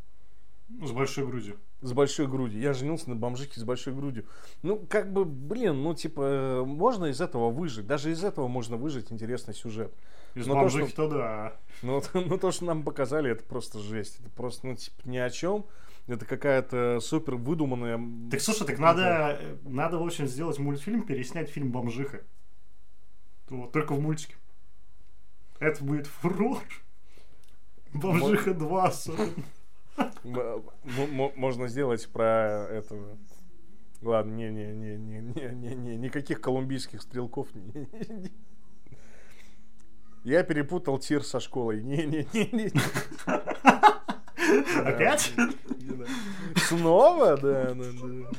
С большой грудью. С большой грудью. Я женился на бомжихе с большой грудью. Ну, как бы, блин, ну, типа, можно из этого выжить. Даже из этого можно выжить интересный сюжет. Из Но бомжихи то, что, да. Ну, [laughs] ну, то, что нам показали, это просто жесть. Это просто, ну, типа, ни о чем. Это какая-то супер выдуманная... Так, слушай, так надо, надо, в общем, сделать мультфильм, переснять фильм «Бомжиха». Вот, только в мультике. Это будет фурор. Бомжиха 2 особенно. Можно сделать про этого. Ладно, не, не, не, не, не, не, не, никаких колумбийских стрелков. [laughs] Я перепутал тир со школой. Не, не, не, не. [laughs] Опять? Снова, да, да, да.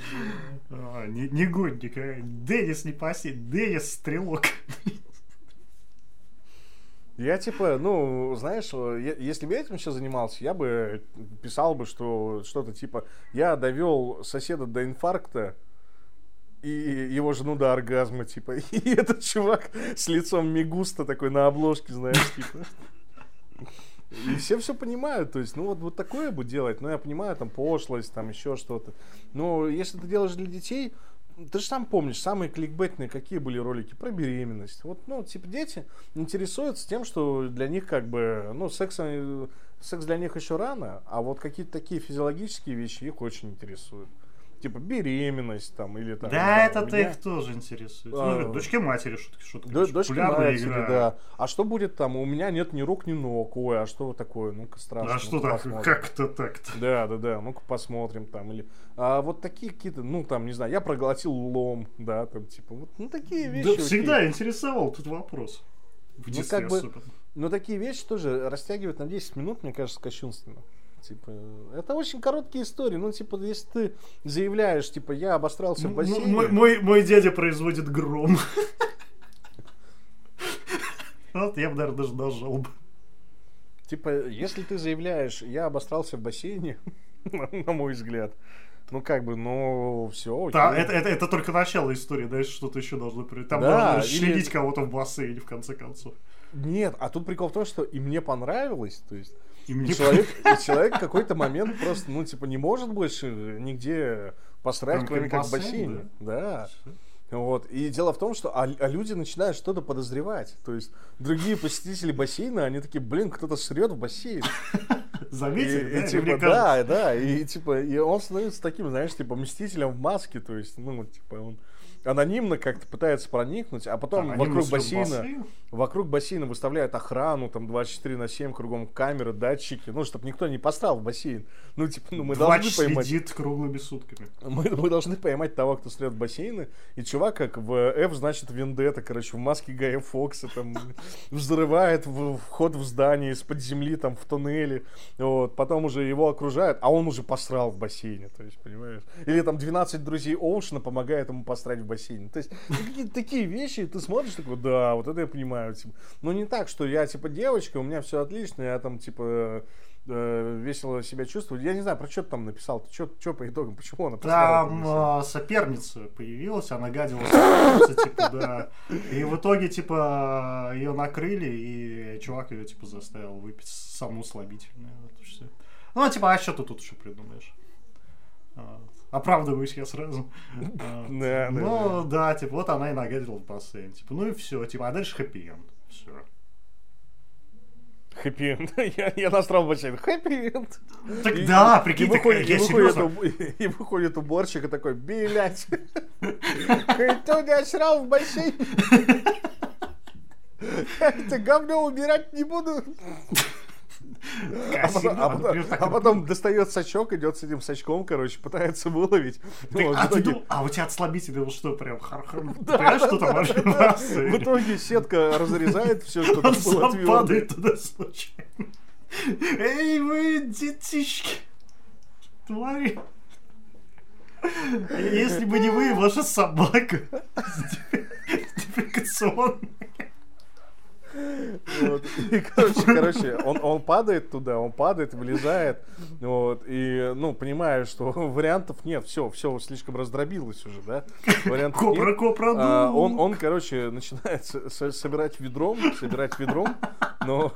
А, негодник, а. Денис не паси, Денис стрелок. Я типа, ну, знаешь, если бы я этим сейчас занимался, я бы писал бы, что что-то типа, я довел соседа до инфаркта, и его жену до оргазма, типа, [laughs] и этот чувак с лицом Мегуста такой на обложке, знаешь, типа. И все все понимают, то есть, ну вот, вот такое бы делать, ну я понимаю, там пошлость, там еще что-то. Но если ты делаешь для детей, ты же сам помнишь, самые кликбетные какие были ролики про беременность. Вот, ну, типа, дети интересуются тем, что для них как бы, ну, секс, секс для них еще рано, а вот какие-то такие физиологические вещи их очень интересуют типа беременность там или там. Да, это меня... их тоже интересует. А, ну, дочки матери шутки, шутки. Д- дочки матери, игра. да. А что будет там? У меня нет ни рук, ни ног. Ой, а что такое? Ну-ка страшно. А что так? Как-то так-то. Да, да, да. Ну-ка посмотрим там. Или а вот такие какие-то, ну там, не знаю, я проглотил лом, да, там типа, вот, ну такие вещи. Да, всегда интересовал тут вопрос. В ну, как бы, но такие вещи тоже растягивать на 10 минут, мне кажется, кощунственно. Типа, это очень короткие истории. Ну, типа, если ты заявляешь, типа, я обосрался в бассейне... Мой, мой, мой дядя производит гром. Вот я бы, наверное, даже нажал бы. Типа, если ты заявляешь, я обосрался в бассейне, [laughs] на мой взгляд, ну, как бы, ну, все. Да, это, это, это только начало истории, дальше что-то еще должно прийти. Там да, можно или... кого-то в бассейне, в конце концов. Нет, а тут прикол в том, что и мне понравилось, то есть и человек, человек какой-то момент просто, ну, типа, не может больше нигде посрать, кроме как в бассейне. Да. да. Вот. И дело в том, что а, а люди начинают что-то подозревать. То есть другие посетители бассейна, они такие, блин, кто-то срет в бассейн. [laughs] Заметили, и, да? И, типа, да, да. И типа, и он становится таким, знаешь, типа мстителем в маске. То есть, ну, типа, он анонимно как-то пытается проникнуть, а потом а, вокруг бассейна, вокруг бассейна выставляют охрану, там 24 на 7, кругом камеры, датчики, ну, чтобы никто не поставил в бассейн. Ну, типа, ну, мы Два должны поймать... сидит круглыми сутками. Мы, мы должны поймать того, кто стрет в бассейны, и чувак, как в F, значит, Вендетта, короче, в маске Гая Фокса, там, [laughs] взрывает вход в здание из-под земли, там, в туннеле, вот, потом уже его окружают, а он уже посрал в бассейне, то есть, понимаешь? Или там 12 друзей Оушена помогают ему посрать в бассейне. То есть ну, какие-то такие вещи, ты смотришь такой, да, вот это я понимаю. Типа. Но не так, что я типа девочка, у меня все отлично, я там типа э, весело себя чувствую. Я не знаю, про что ты там написал, ты что, что по итогам, почему она Там э, соперница появилась, она гадила типа, да. И в итоге, типа, ее накрыли, и чувак ее, типа, заставил выпить саму все. Ну, типа, а что ты тут еще придумаешь? Оправдываюсь я сразу. [laughs] Ну, да, типа, вот она и нагадила в бассейн. Типа, ну и все, типа, а дальше хэппи-энд. Все. Хэппи-энд. я, я насрал в бассейн. Хэппи-энд. Так и, да, прикинь, и выходит, и, выходит, и выходит уборщик и такой, блядь, [laughs] кто не срал в бассейн? Это [laughs] говно убирать не буду. [laughs] А потом, а, потом, а потом достает сачок, идет с этим сачком, короче, пытается выловить. Вот, а, итоге... ты, а у тебя отслабитель что, прям хар-хар? Да, [laughs] понимаешь, что там вообще В итоге сетка разрезает все, что там было падает туда случайно. Эй, вы, детишки! Твари! Если бы не вы, ваша собака. Дефекационная. Вот. И, короче, короче, он, он падает туда, он падает, вылезает, вот, и, ну, понимая, что [laughs] вариантов нет, все, все слишком раздробилось уже, да, вариантов копра, нет. Копра, а, он, он, короче, начинает собирать ведром, собирать ведром, но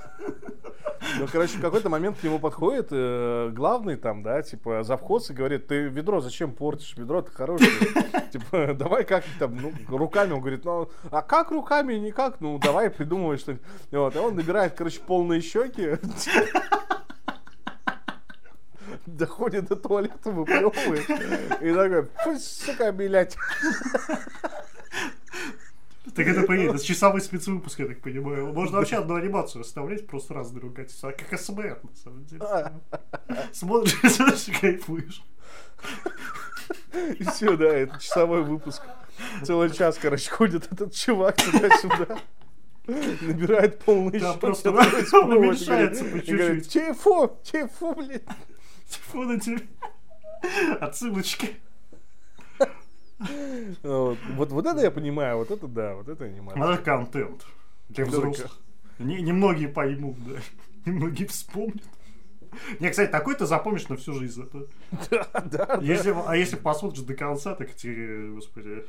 ну, короче, в какой-то момент к нему подходит э, главный там, да, типа, завхоз и говорит, ты ведро зачем портишь? Ведро-то хорошее. [laughs] Типа, давай как там, ну, руками. Он говорит, ну, а как руками? Никак. Ну, давай придумывай что-нибудь. Вот, и он набирает, короче, полные щеки. Доходит до туалета, выплевывает. И такой, пусть, сука, блядь. Так это понятно, это часовой спецвыпуск, я так понимаю. Можно вообще одну анимацию оставлять, просто раз ругательство. А как СМР, на самом деле. Смотришь, [laughs] смотришь, кайфуешь. И все, да, это часовой выпуск. Целый час, короче, ходит этот чувак туда-сюда. Набирает полный да, счет. просто [laughs] уменьшается по чуть-чуть. Тифу, тифу, блядь. Тифу на тебе. Отсылочки. Вот, вот, вот это я понимаю, вот это да, вот это анимация. Это контент для взрослых. Не, немногие поймут, да. [laughs] Немногие вспомнят. Не, кстати, такой ты запомнишь на всю жизнь. Это. Да, да, если, да. А если посмотришь до конца, так тебе, господи,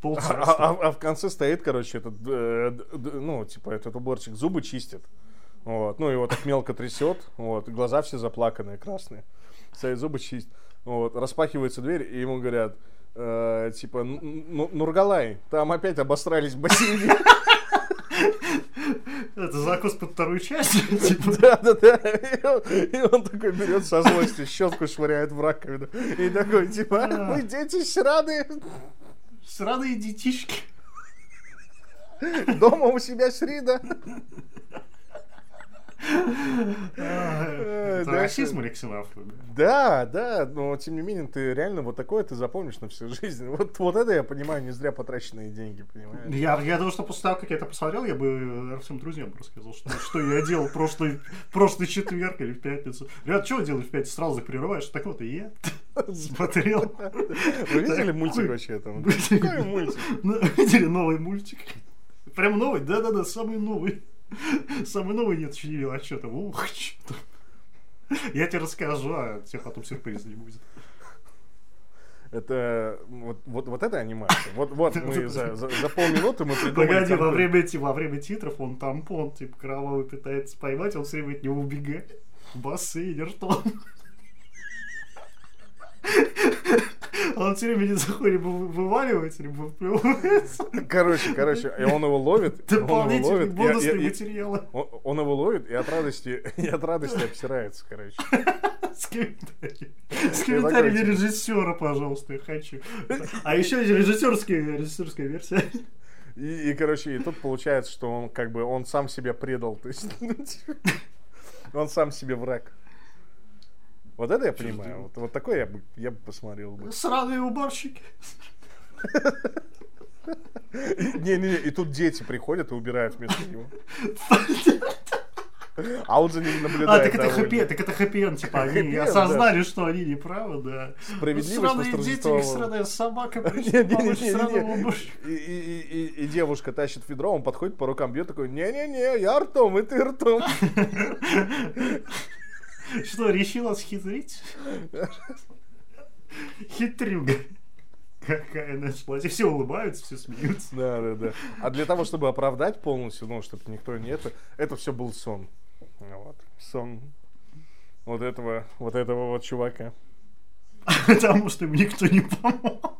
полчаса. А, а, а в конце стоит, короче, этот, э, ну, типа, этот уборщик зубы чистит. Вот, ну, его так мелко трясет, вот, глаза все заплаканные, красные. Стоит зубы чистит. Вот, распахивается дверь, и ему говорят, э, типа, Нургалай, там опять обосрались в бассейне. Это закус под вторую часть? Типа. Да, да, да. И он, такой берет со злости, щетку швыряет в раковину. И такой, типа, «А, вы дети сраные. Сраные детишки. Дома у себя Шрида. Это расизм или ксенофобия? Да, да, но тем не менее ты реально вот такое ты запомнишь на всю жизнь. [laughs] Вот, вот это я понимаю, не зря потраченные деньги, понимаешь? Я, я думаю, что после того, как я это посмотрел, я бы всем друзьям рассказал, что, что я делал прошлый, прошлый четверг или в пятницу. Ребят, что делаешь в пятницу? Сразу прерываешь. Так вот, и я [laughs] смотрел. Вы видели мультик вообще там? Какой мультик? [laughs] Видели новый мультик? Прям новый? Да-да-да, самый новый. Самый новый не а что там? Ух, что Я тебе расскажу, а тебе потом сюрприз не будет. Это вот, вот, вот это анимация. Вот, вот мы [laughs] за, за, за полминуты мы придумали. Погоди, во время, во время титров он тампон, типа, кровавый пытается поймать, он все время от него убегает. Бассейн, ртом. Он все время не заходит вываливать, либо выплевывается. Короче, короче, и он его ловит. Дополнительные бонусные материалы. Он, он его ловит и от радости, [laughs] и от радости обсирается, короче. С комментариями. С комментариями режиссера, пожалуйста, я хочу. А еще режиссерская, режиссерская версия. И, и, короче, и тут получается, что он как бы он сам себя предал. То есть [laughs] он сам себе враг. Вот это я понимаю. Вот, вот такой я бы, я бы посмотрел бы. Сраные уборщики. Не-не-не, и тут дети приходят и убирают вместо него. А он за ними наблюдает. А, так это хэппи, так это хэппи типа, они осознали, что они неправы, да. Справедливость Сраные дети, сраная собака, и, девушка тащит ведро, он подходит по рукам, бьет такой, не-не-не, я ртом, и ты ртом. [laughs] Что, решила схитрить? Хитрюга. Какая нашлась. И все улыбаются, все смеются. Да, да, да. А для того, чтобы оправдать полностью, ну, чтобы никто не это, это все был сон. Вот. Сон вот этого, вот этого вот чувака. Потому что ему никто не помог.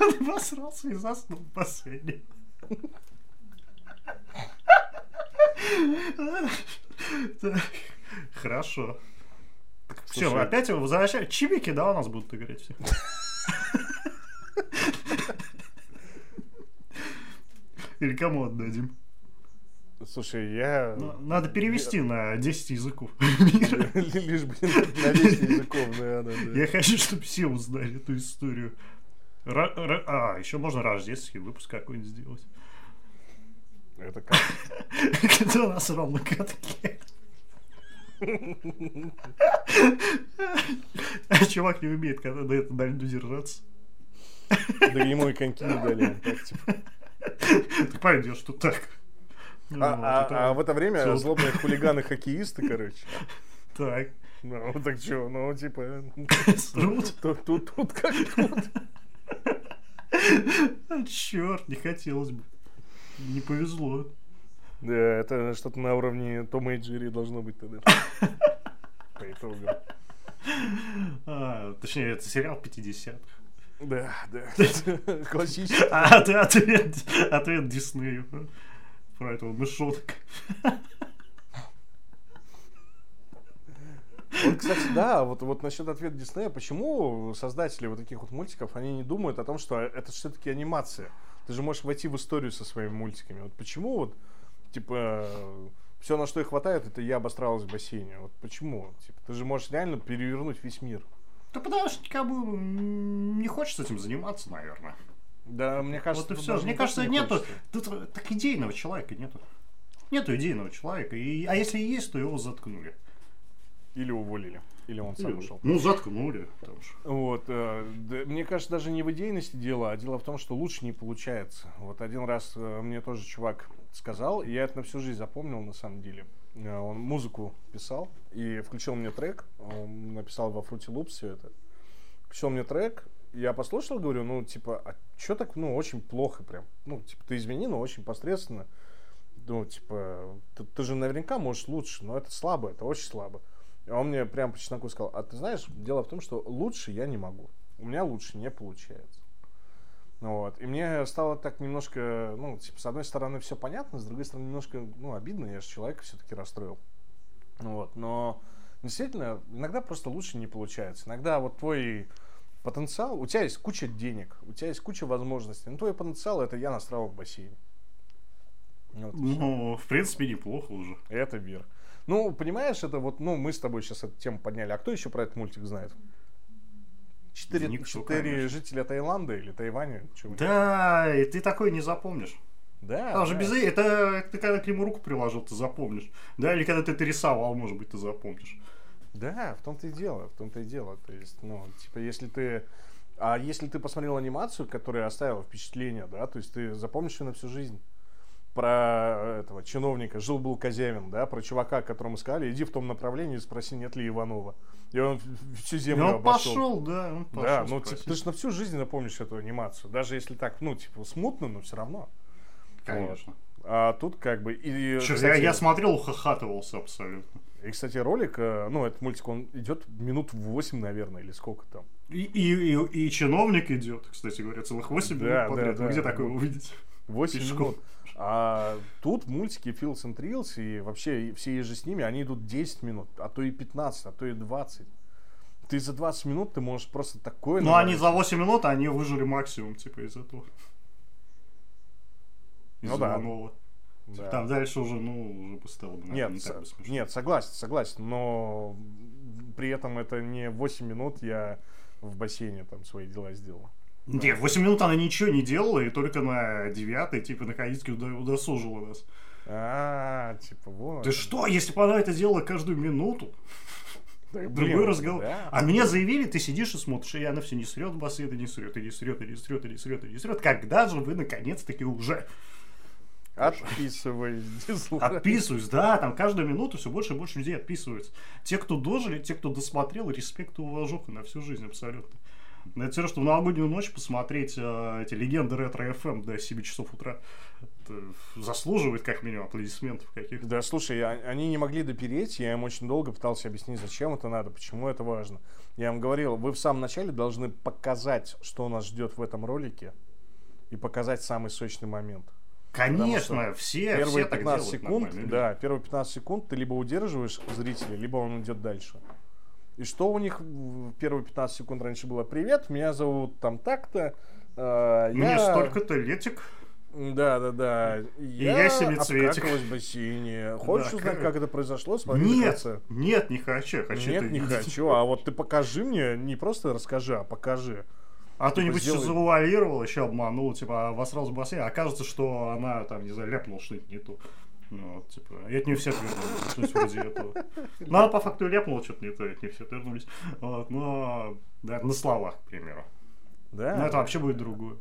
Он обосрался и заснул последний. Хорошо. Все, опять его возвращаем. Чибики, да, у нас будут играть все. Или кому отдадим? Слушай, я... Надо перевести я... на 10 языков [laughs] Лишь бы на 10 языков, да, да, да. Я хочу, чтобы все узнали эту историю. Ра- ра- а, еще можно рождественский выпуск какой-нибудь сделать. Это как? [laughs] Кто насрал на катке? А [laughs] чувак не умеет, когда на это на льду держаться. Да ему и коньки не дали. Так, типа. Ты пойдешь тут так. А, ну, а, а в это время злобные хулиганы-хоккеисты, [laughs] короче. Так. Ну, так что, ну, типа... Тут? Тут, тут, тут как тут. Черт, не хотелось бы. Не повезло. Да, это что-то на уровне Тома и Джерри должно быть тогда. [laughs] По итогу. А, точнее, это сериал 50-х. Да, да. [laughs] Классический. А, ты ответ, ответ Диснею про этого мышонка. Вот, кстати, да, вот, вот насчет ответа Диснея, почему создатели вот таких вот мультиков, они не думают о том, что это все-таки анимация. Ты же можешь войти в историю со своими мультиками. Вот почему вот, типа, все, на что их хватает, это я обостралась в бассейне. Вот почему? Типа, ты же можешь реально перевернуть весь мир. Да потому что никому не хочется этим заниматься, наверное. Да, мне кажется, вот и все. Мне кажется, нету. Тут так идейного человека нету. Нету идейного человека. И, а если и есть, то его заткнули. Или уволили. Или он сам Или, ушел. Ну, заткнули. Потому Вот. Э, да, мне кажется, даже не в идейности дело, а дело в том, что лучше не получается. Вот один раз э, мне тоже чувак сказал, и я это на всю жизнь запомнил на самом деле. Э, он музыку писал и включил мне трек. Он написал во Fruity Loops все это. Включил мне трек, я послушал, говорю, ну, типа, а что так, ну, очень плохо прям. Ну, типа, ты извини, но очень посредственно. Ну, типа, ты, ты же наверняка можешь лучше, но это слабо, это очень слабо. И он мне прям по чесноку сказал, а ты знаешь, дело в том, что лучше я не могу. У меня лучше не получается. Вот. И мне стало так немножко, ну, типа, с одной стороны все понятно, с другой стороны немножко, ну, обидно, я же человека все-таки расстроил. Вот. Но действительно, иногда просто лучше не получается. Иногда вот твой потенциал, у тебя есть куча денег, у тебя есть куча возможностей, но твой потенциал это я настраивал в бассейне. Вот ну, в принципе, неплохо уже. Это мир. Ну, понимаешь, это вот, ну, мы с тобой сейчас эту тему подняли. А кто еще про этот мультик знает? Четыре, Никто, четыре жителя Таиланда или Тайваня? Да, и ты такой не запомнишь. Да. Там да. же без это ты когда к нему руку приложил, ты запомнишь. Да, или когда ты это рисовал, может быть, ты запомнишь. Да, в том-то и дело, в том-то и дело. То есть, ну, типа, если ты... А если ты посмотрел анимацию, которая оставила впечатление, да, то есть ты запомнишь ее на всю жизнь про этого чиновника, жил-был Козявин, да, про чувака, которому сказали, иди в том направлении и спроси, нет ли Иванова. И он всю землю и он обошел. пошел, да, он пошел Да, ну типа, ты же на всю жизнь запомнишь эту анимацию, даже если так, ну, типа, смутно, но все равно. Конечно. Вот. А тут как бы... И, Что, кстати, я, я смотрел, ухахатывался абсолютно. И, кстати, ролик, э, ну, этот мультик, он идет минут 8, наверное, или сколько там. И, и, и, и чиновник идет, кстати говоря, целых 8 да, минут подряд. Да, Вы где да, такое увидите? 8 Пешком. минут. А тут мультики Fields and Reels и вообще все еже с ними, они идут 10 минут, а то и 15, а то и 20. Ты за 20 минут ты можешь просто такое... Ну, они за 8 минут, они выжили максимум, типа, из этого. Из ну, да. Да. Там дальше уже, ну, уже бы стало бы, нет, не так бы смешно. Нет, согласен, согласен, но при этом это не 8 минут я в бассейне там свои дела сделал. Нет, 8 минут она ничего не делала, и только на 9 типа, наконец-таки удосужила нас. А, типа, вот. Ты что, если бы она это делала каждую минуту? Да, Другой разговор. Да. А мне заявили, ты сидишь и смотришь, и она все не срет басы, это не срет, и не срет, и не срет, и не срет, и не срет. Когда же вы наконец-таки уже Отписываюсь. Отписываюсь, да, там каждую минуту все больше и больше людей отписываются. Те, кто дожили, те, кто досмотрел, респект и уважуха на всю жизнь абсолютно. Это все, что в новогоднюю ночь посмотреть э, эти легенды ретро FM до 7 часов утра. Это заслуживает, как минимум, аплодисментов каких-то. Да, слушай, они не могли допереть, я им очень долго пытался объяснить, зачем это надо, почему это важно. Я им говорил, вы в самом начале должны показать, что нас ждет в этом ролике, и показать самый сочный момент. Конечно, все, первые все 15 секунд, да, первые 15 секунд ты либо удерживаешь зрителя, либо он идет дальше. И что у них в первые 15 секунд раньше было? Привет, меня зовут там так-то. Э, Мне я... столько-то летик. Да, да, да. Я, я семицветик. в бассейне. Хочешь да, узнать, как это произошло? Смотри нет, нет, не хочу. хочу нет, не хочу. А вот ты покажи мне, не просто расскажи, а покажи. А кто-нибудь типа, еще завуалировал, еще обманул, типа, а вас сразу в бассейн. Окажется, что она там, не знаю, ляпнула что-нибудь не то. Ну, вот, типа, я от нее все отвернулись, что-нибудь вроде этого. Ну, она по факту ляпнула что-то не то, от нее все отвернулись. Вот, но, да, на словах, к примеру. Да. Но это вообще будет другое.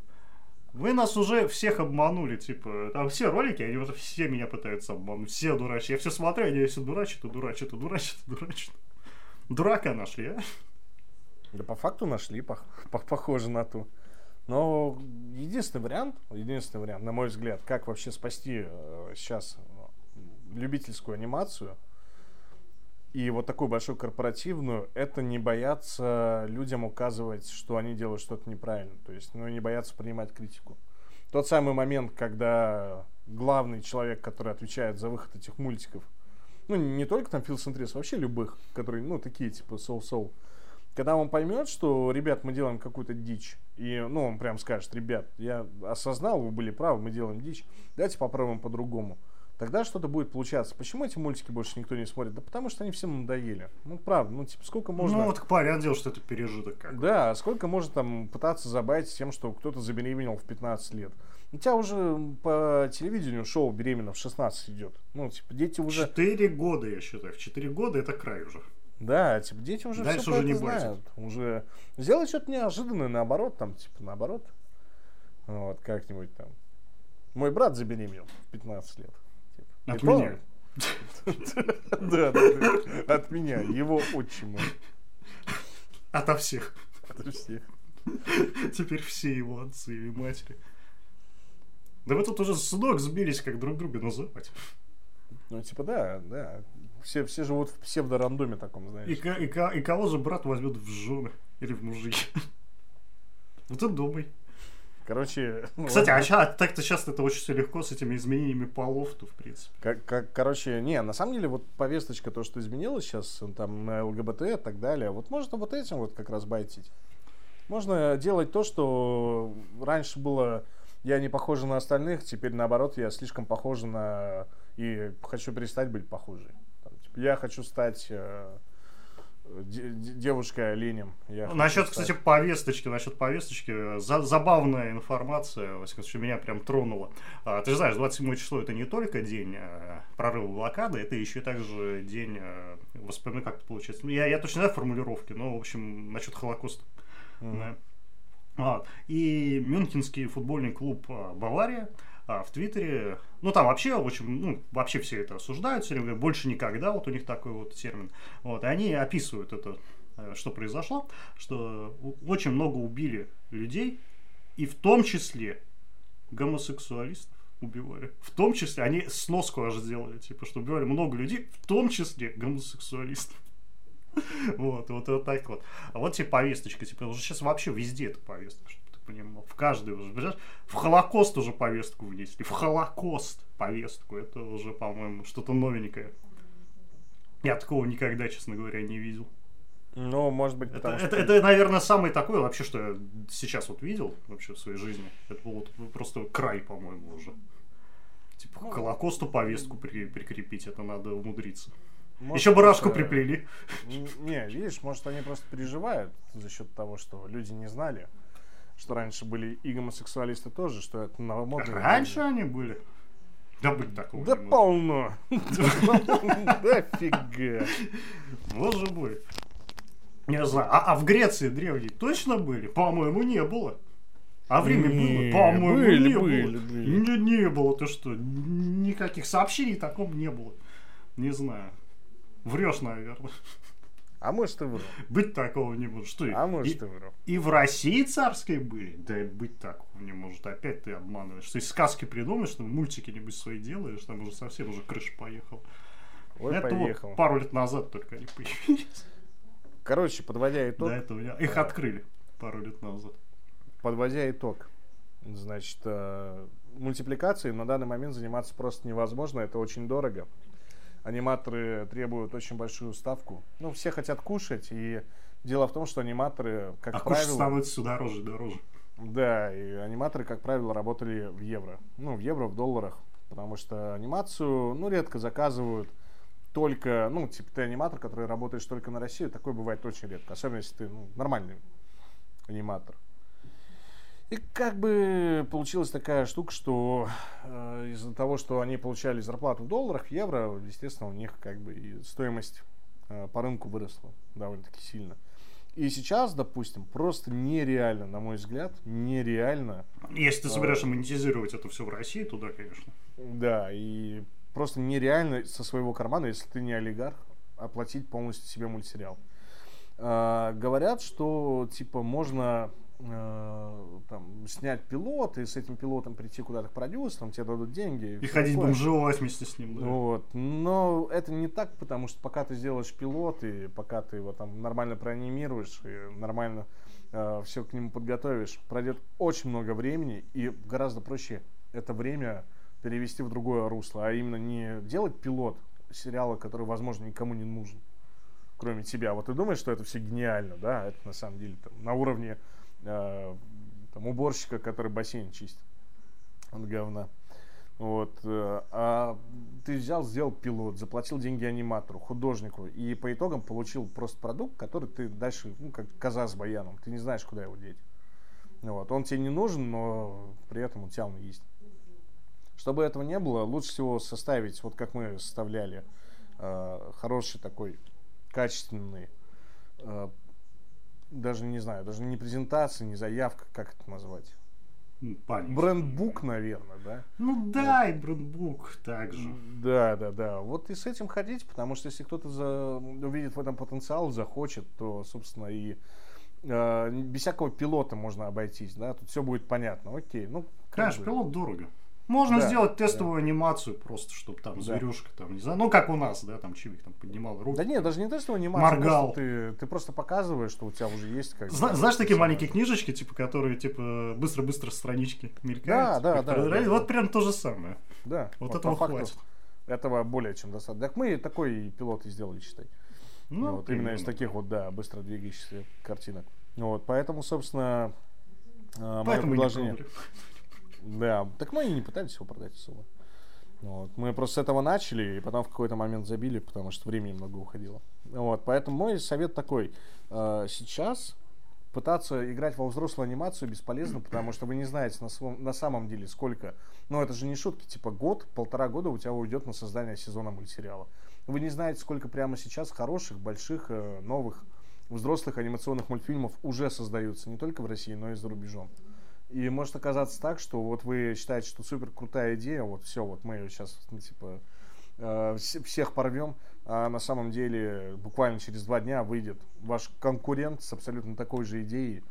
Вы нас уже всех обманули, типа, там все ролики, они вот все меня пытаются обмануть, все дурачат. Я все смотрю, они все дурачат, и дурачат, и дурачат, и дурачат. Дурака нашли, а? Да по факту нашли, по, по, похоже на ту. Но единственный вариант, единственный вариант, на мой взгляд, как вообще спасти э, сейчас любительскую анимацию и вот такую большую корпоративную, это не бояться людям указывать, что они делают что-то неправильно. То есть, ну, не бояться принимать критику. Тот самый момент, когда главный человек, который отвечает за выход этих мультиков, ну, не только там Фил Сентрис, вообще любых, которые, ну, такие, типа, соу-соу, когда он поймет, что, ребят, мы делаем какую-то дичь, и, ну, он прям скажет, ребят, я осознал, вы были правы, мы делаем дичь, давайте попробуем по-другому. Тогда что-то будет получаться. Почему эти мультики больше никто не смотрит? Да потому что они всем надоели. Ну, правда, ну, типа, сколько можно... Ну, вот понятное дело, что это пережиток как Да, сколько можно там пытаться забавить тем, что кто-то забеременел в 15 лет. У тебя уже по телевидению шоу «Беременна» в 16 идет. Ну, типа, дети уже... Четыре года, я считаю. В четыре года это край уже. Да, типа дети уже Дальше все уже не знают. Будет. Уже сделать что-то неожиданное, наоборот, там, типа, наоборот. Вот, как-нибудь там. Мой брат забеременел в 15 лет. От меня. [laughs] Да, да, от меня, его отчима. Ото всех. Ото всех. Теперь все его отцы и матери. Да вы тут уже с ног сбились, как друг друга называть. Ну, типа, да, да. Все, все живут в псевдорандоме таком, знаешь. И, и, и, и кого же брат возьмет в жены или в мужики? Вот ты думай. Короче... [laughs] Кстати, а сейчас, так-то сейчас это очень все легко с этими изменениями полов-то, в принципе. Как, как, короче, не, на самом деле, вот повесточка, то, что изменилось сейчас, там, на ЛГБТ и так далее, вот можно вот этим вот как раз байтить. Можно делать то, что раньше было я не похожа на остальных, теперь наоборот, я слишком похожа на... И хочу перестать быть похожей. Я хочу стать э, девушкой оленем. Я насчет, стать... кстати, повесточки, насчет повесточки, за, забавная информация, во всяком случае, меня прям тронула. А, ты же знаешь, 27 число это не только день а, прорыва блокады, это еще также день а, воспоминаний, как это получается. Я, я точно знаю формулировки, но, в общем, насчет Холокоста. Mm-hmm. Да. Вот. И Мюнхенский футбольный клуб а, Бавария а, в Твиттере. Ну, там вообще, в общем, ну, вообще все это осуждают, все время больше никогда, вот у них такой вот термин. Вот, и они описывают это, э, что произошло, что очень много убили людей, и в том числе гомосексуалистов убивали. В том числе, они сноску аж сделали, типа, что убивали много людей, в том числе гомосексуалистов. [laughs] Вот, вот, вот так вот. А вот тебе повесточка, типа, уже сейчас вообще везде эта повестка, понимал. В каждый уже, понимаешь? В Холокост уже повестку внесли. В Холокост повестку. Это уже, по-моему, что-то новенькое. Я такого никогда, честно говоря, не видел. Ну, может быть, это, что... это, это, наверное, самый такой вообще, что я сейчас вот видел вообще в своей жизни. Это был вот просто край, по-моему, уже. Типа, ну, к Холокосту повестку при, прикрепить, это надо умудриться. Может, Еще барашку это... приплели. Не, видишь, может, они просто переживают за счет того, что люди не знали что раньше были и гомосексуалисты тоже, что это новомодно. Раньше они были. Да быть такого. Да [laughs] полно. Да фига. Боже мой. Не знаю. А, а в Греции древней точно были? По-моему, не было. А в Риме было? По-моему, не было. Не, не было. Ты что? Никаких сообщений такого не было. Не знаю. Врешь, наверное. А может и вру. Быть такого не может. Что а может и, и вру. И в России царские были? Да быть такого не может. Опять ты обманываешь. Ты сказки придумаешь, там мультики нибудь свои делаешь, там уже совсем уже крыша поехал. Ой, Это поехал. вот пару лет назад только они появились. Короче, подводя итог. До этого я... Их открыли пару лет назад. Подводя итог. Значит, э, мультипликацией на данный момент заниматься просто невозможно. Это очень дорого аниматоры требуют очень большую ставку. Ну, все хотят кушать, и дело в том, что аниматоры, как а правило... кушать становится все дороже и дороже. Да, и аниматоры, как правило, работали в евро. Ну, в евро, в долларах. Потому что анимацию, ну, редко заказывают только, ну, типа, ты аниматор, который работаешь только на Россию, такое бывает очень редко. Особенно, если ты ну, нормальный аниматор. И как бы получилась такая штука, что э, из-за того, что они получали зарплату в долларах, в евро, естественно, у них как бы и стоимость э, по рынку выросла довольно-таки сильно. И сейчас, допустим, просто нереально, на мой взгляд, нереально. Если ты э, собираешься монетизировать это все в России, то да, конечно. Да, и просто нереально со своего кармана, если ты не олигарх, оплатить полностью себе мультсериал. Э, говорят, что типа можно Э, там, снять пилот и с этим пилотом прийти куда-то к продюсерам, тебе дадут деньги. И, и ходить бомжевать вместе с ним, да. Вот. Но это не так, потому что пока ты сделаешь пилот, и пока ты его там нормально проанимируешь, и нормально э, все к нему подготовишь, пройдет очень много времени, и гораздо проще это время перевести в другое русло, а именно не делать пилот сериала, который, возможно, никому не нужен, кроме тебя. Вот ты думаешь, что это все гениально, да? Это на самом деле там, на уровне э, там, уборщика, который бассейн чистит от говна. Вот. Э, а ты взял, сделал пилот, заплатил деньги аниматору, художнику, и по итогам получил просто продукт, который ты дальше, ну, как коза с баяном, ты не знаешь, куда его деть. Вот. Он тебе не нужен, но при этом у тебя он есть. Чтобы этого не было, лучше всего составить, вот как мы составляли, э, хороший такой качественный э, даже не знаю, даже не презентация, не заявка, как это назвать? Паник. Брендбук, наверное, да? Ну да, вот. и брендбук также. Да, да, да. Вот и с этим ходить, потому что если кто-то за... увидит в этом потенциал, захочет, то, собственно, и э, без всякого пилота можно обойтись, да, тут все будет понятно. Окей, ну. Конечно, пилот дорого. Можно да, сделать тестовую да. анимацию просто, чтобы там да. зверюшка там, не знаю, ну как у нас, да, там Чивик там поднимал руки. Да нет, даже не тестовую анимацию. Моргал. Ты, ты просто показываешь, что у тебя уже есть как Зна- Знаешь такие маленькие книжечки, типа, которые, типа, быстро-быстро странички мелькают? Да, да, да, да. Вот прям то же самое. Да. Вот, вот этого хватит. Этого более чем достаточно. Так мы такой пилот и сделали, считай. Ну, вот, именно из таких вот, да, быстро двигающихся картинок. Вот, поэтому, собственно, э, мое предложение... Да, так мы и не пытались его продать особо. Вот. Мы просто с этого начали, и потом в какой-то момент забили, потому что времени много уходило. Вот. Поэтому мой совет такой. Э, сейчас пытаться играть во взрослую анимацию бесполезно, [clears throat] потому что вы не знаете на, свом, на самом деле сколько. Ну, это же не шутки, типа год, полтора года у тебя уйдет на создание сезона мультсериала. Вы не знаете, сколько прямо сейчас хороших, больших, э, новых взрослых анимационных мультфильмов уже создаются не только в России, но и за рубежом. И может оказаться так, что вот вы считаете, что супер крутая идея, вот все, вот мы ее сейчас, ну, типа, э, всех порвем, а на самом деле буквально через два дня выйдет ваш конкурент с абсолютно такой же идеей,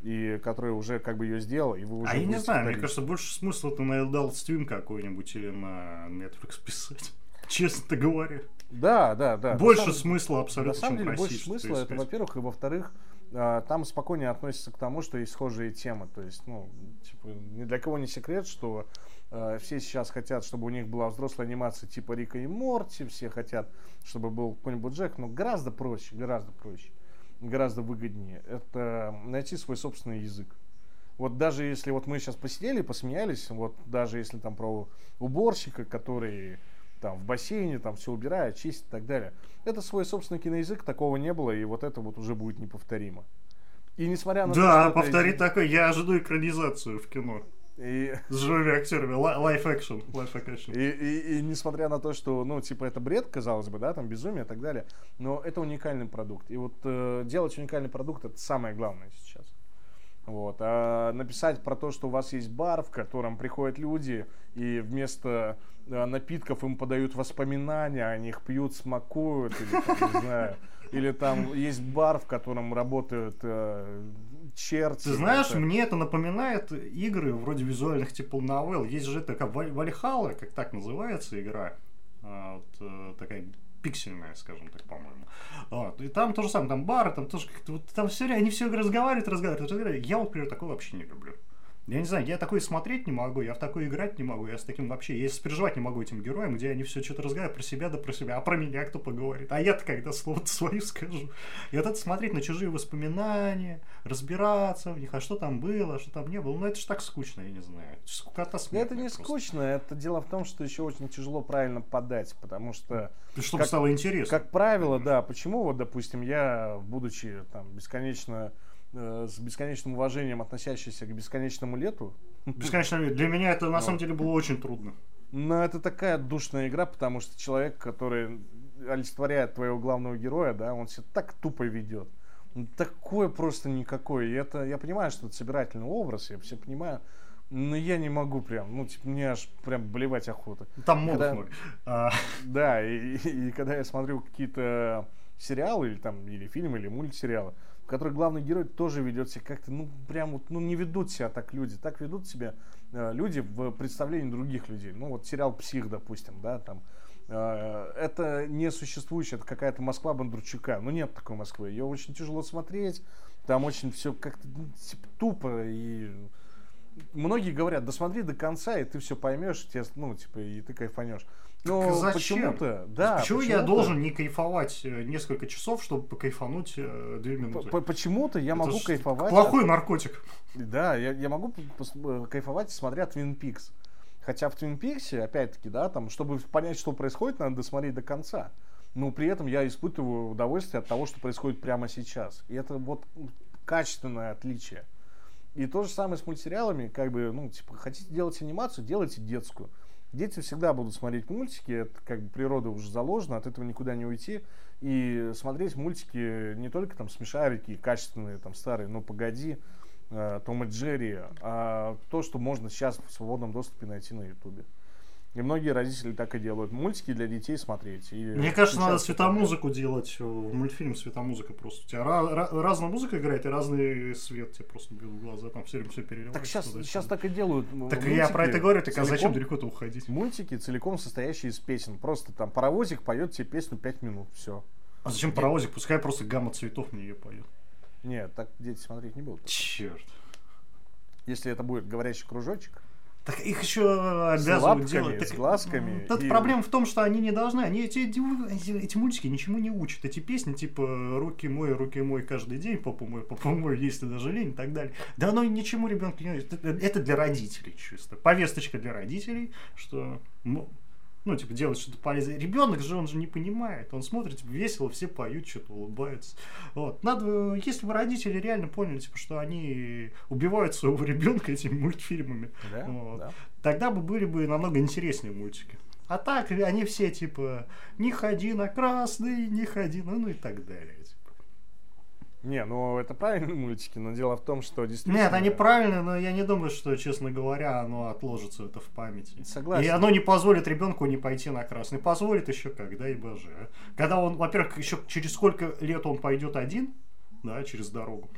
и который уже как бы ее сделал, и вы уже... А я не знаю, мне кажется, больше смысла это на Adult Swim какой-нибудь или на Netflix [laughs] писать. Честно говоря. Да, да, да. Больше самом, смысла абсолютно, На самом деле, больше смысла, это, во-первых, и во-вторых, а, там спокойнее относятся к тому, что есть схожие темы. То есть, ну, типа, ни для кого не секрет, что э, все сейчас хотят, чтобы у них была взрослая анимация типа Рика и Морти, все хотят, чтобы был какой-нибудь Джек, но гораздо проще, гораздо проще, гораздо выгоднее. Это найти свой собственный язык. Вот даже если вот мы сейчас посидели, посмеялись, вот даже если там про уборщика, который там в бассейне, там все убирает, чистит и так далее. Это свой собственный киноязык, такого не было, и вот это вот уже будет неповторимо. И несмотря на да, то, что повтори это... такое, я ожидаю экранизацию в кино. И... С живыми актерами, лайф экшен, лайф экшен. И, и, и несмотря на то, что, ну, типа, это бред, казалось бы, да, там безумие и так далее, но это уникальный продукт. И вот э, делать уникальный продукт это самое главное сейчас. Вот. А написать про то, что у вас есть бар, в котором приходят люди, и вместо напитков им подают воспоминания, они их пьют, смакуют, или, там, не знаю, или там есть бар, в котором работают э, черти. Ты знаешь, это... мне это напоминает игры вроде визуальных типа новелл. Есть же такая Вальхала, как так называется игра. А, вот, э, такая пиксельная, скажем так, по-моему. Вот. И там то же самое, там бары, там тоже как-то вот там все, они все разговаривают, разговаривают, разговаривают. Я, вот, например, такое вообще не люблю. Я не знаю, я такой смотреть не могу, я в такой играть не могу, я с таким вообще, я сопереживать не могу этим героям, где они все что-то разговаривают про себя, да про себя, а про меня кто поговорит? А я-то когда слово свою скажу. И вот это смотреть на чужие воспоминания, разбираться в них, а что там было, а что там не было, ну это же так скучно, я не знаю. Скукота Это не просто. скучно, это дело в том, что еще очень тяжело правильно подать, потому что... Чтобы как, стало интересно. Как правило, да, почему вот, допустим, я, будучи там бесконечно Э, с бесконечным уважением относящийся к бесконечному лету. Бесконечное лето. Для меня это на самом деле было очень трудно. Но это такая душная игра, потому что человек, который олицетворяет твоего главного героя, да, он себя так тупо ведет. Ну, такое просто никакое. И это, я понимаю, что это собирательный образ, я все понимаю. Но я не могу прям, ну, типа, мне аж прям болевать охота. Там могут когда, а... Да, и, и, и когда я смотрю какие-то сериалы, или там, или фильмы, или мультсериалы, в которой главный герой тоже ведет себя как-то, ну, прям вот, ну, не ведут себя так люди. Так ведут себя э, люди в представлении других людей. Ну, вот сериал «Псих», допустим, да, там, э, это не существующая, это какая-то Москва Бондарчука. Ну, нет такой Москвы. Ее очень тяжело смотреть. Там очень все как-то ну, типа, тупо и многие говорят, досмотри до конца, и ты все поймешь, тебе, ну, типа, и ты кайфанешь. Но зачем? почему-то, да. Почему почему я должен не кайфовать э, несколько часов, чтобы покайфануть э, две минуты? Почему-то я Это могу кайфовать. Плохой от... наркотик. Да, я, я могу э, кайфовать, смотря Twin Peaks. Хотя в Twin Peaks, опять-таки, да, там, чтобы понять, что происходит, надо досмотреть до конца. Но при этом я испытываю удовольствие от того, что происходит прямо сейчас. И это вот качественное отличие. И то же самое с мультсериалами, как бы, ну, типа, хотите делать анимацию, делайте детскую. Дети всегда будут смотреть мультики, это как бы природа уже заложена, от этого никуда не уйти. И смотреть мультики не только там смешарики, качественные, там старые, но погоди, э, Том и Джерри, а то, что можно сейчас в свободном доступе найти на Ютубе. И многие родители так и делают. Мультики для детей смотреть. И Мне кажется, надо светомузыку делать. В мультфильм светомузыка просто. У тебя разная музыка играет, и разный свет тебе просто бьет в глаза. Там все время все переливается. Так сейчас, сейчас так и делают. Так мультики, я про это говорю, так а зачем далеко-то уходить? Мультики целиком состоящие из песен. Просто там паровозик поет тебе песню 5 минут. Все. А зачем паровозик? Пускай просто гамма цветов мне ее поет. Нет, так дети смотреть не будут. Черт. Если это будет говорящий кружочек, так их еще обязывают с делать. Так, с глазками. Тут и... проблема в том, что они не должны. Они эти, эти, эти мультики ничему не учат. Эти песни типа «Руки мой, руки мой каждый день», «Папа мой, папа мой, если даже лень» и так далее. Да оно ничему ребенку не учит. Это для родителей чисто. Повесточка для родителей, что ну, типа, делать что-то полезное. Ребенок же, он же не понимает. Он смотрит, типа, весело, все поют, что-то улыбаются. Вот. Надо, если бы родители реально поняли, типа, что они убивают своего [laughs] ребенка этими мультфильмами, да, вот, да. тогда бы были бы намного интереснее мультики. А так, они все, типа, не ходи на красный, не ходи, ну, ну и так далее. Не, ну это правильные мультики, но дело в том, что действительно... Нет, они правильные, но я не думаю, что, честно говоря, оно отложится это в памяти. Согласен. И оно не позволит ребенку не пойти на красный. Позволит еще когда и боже. Когда он, во-первых, еще через сколько лет он пойдет один, да, через дорогу,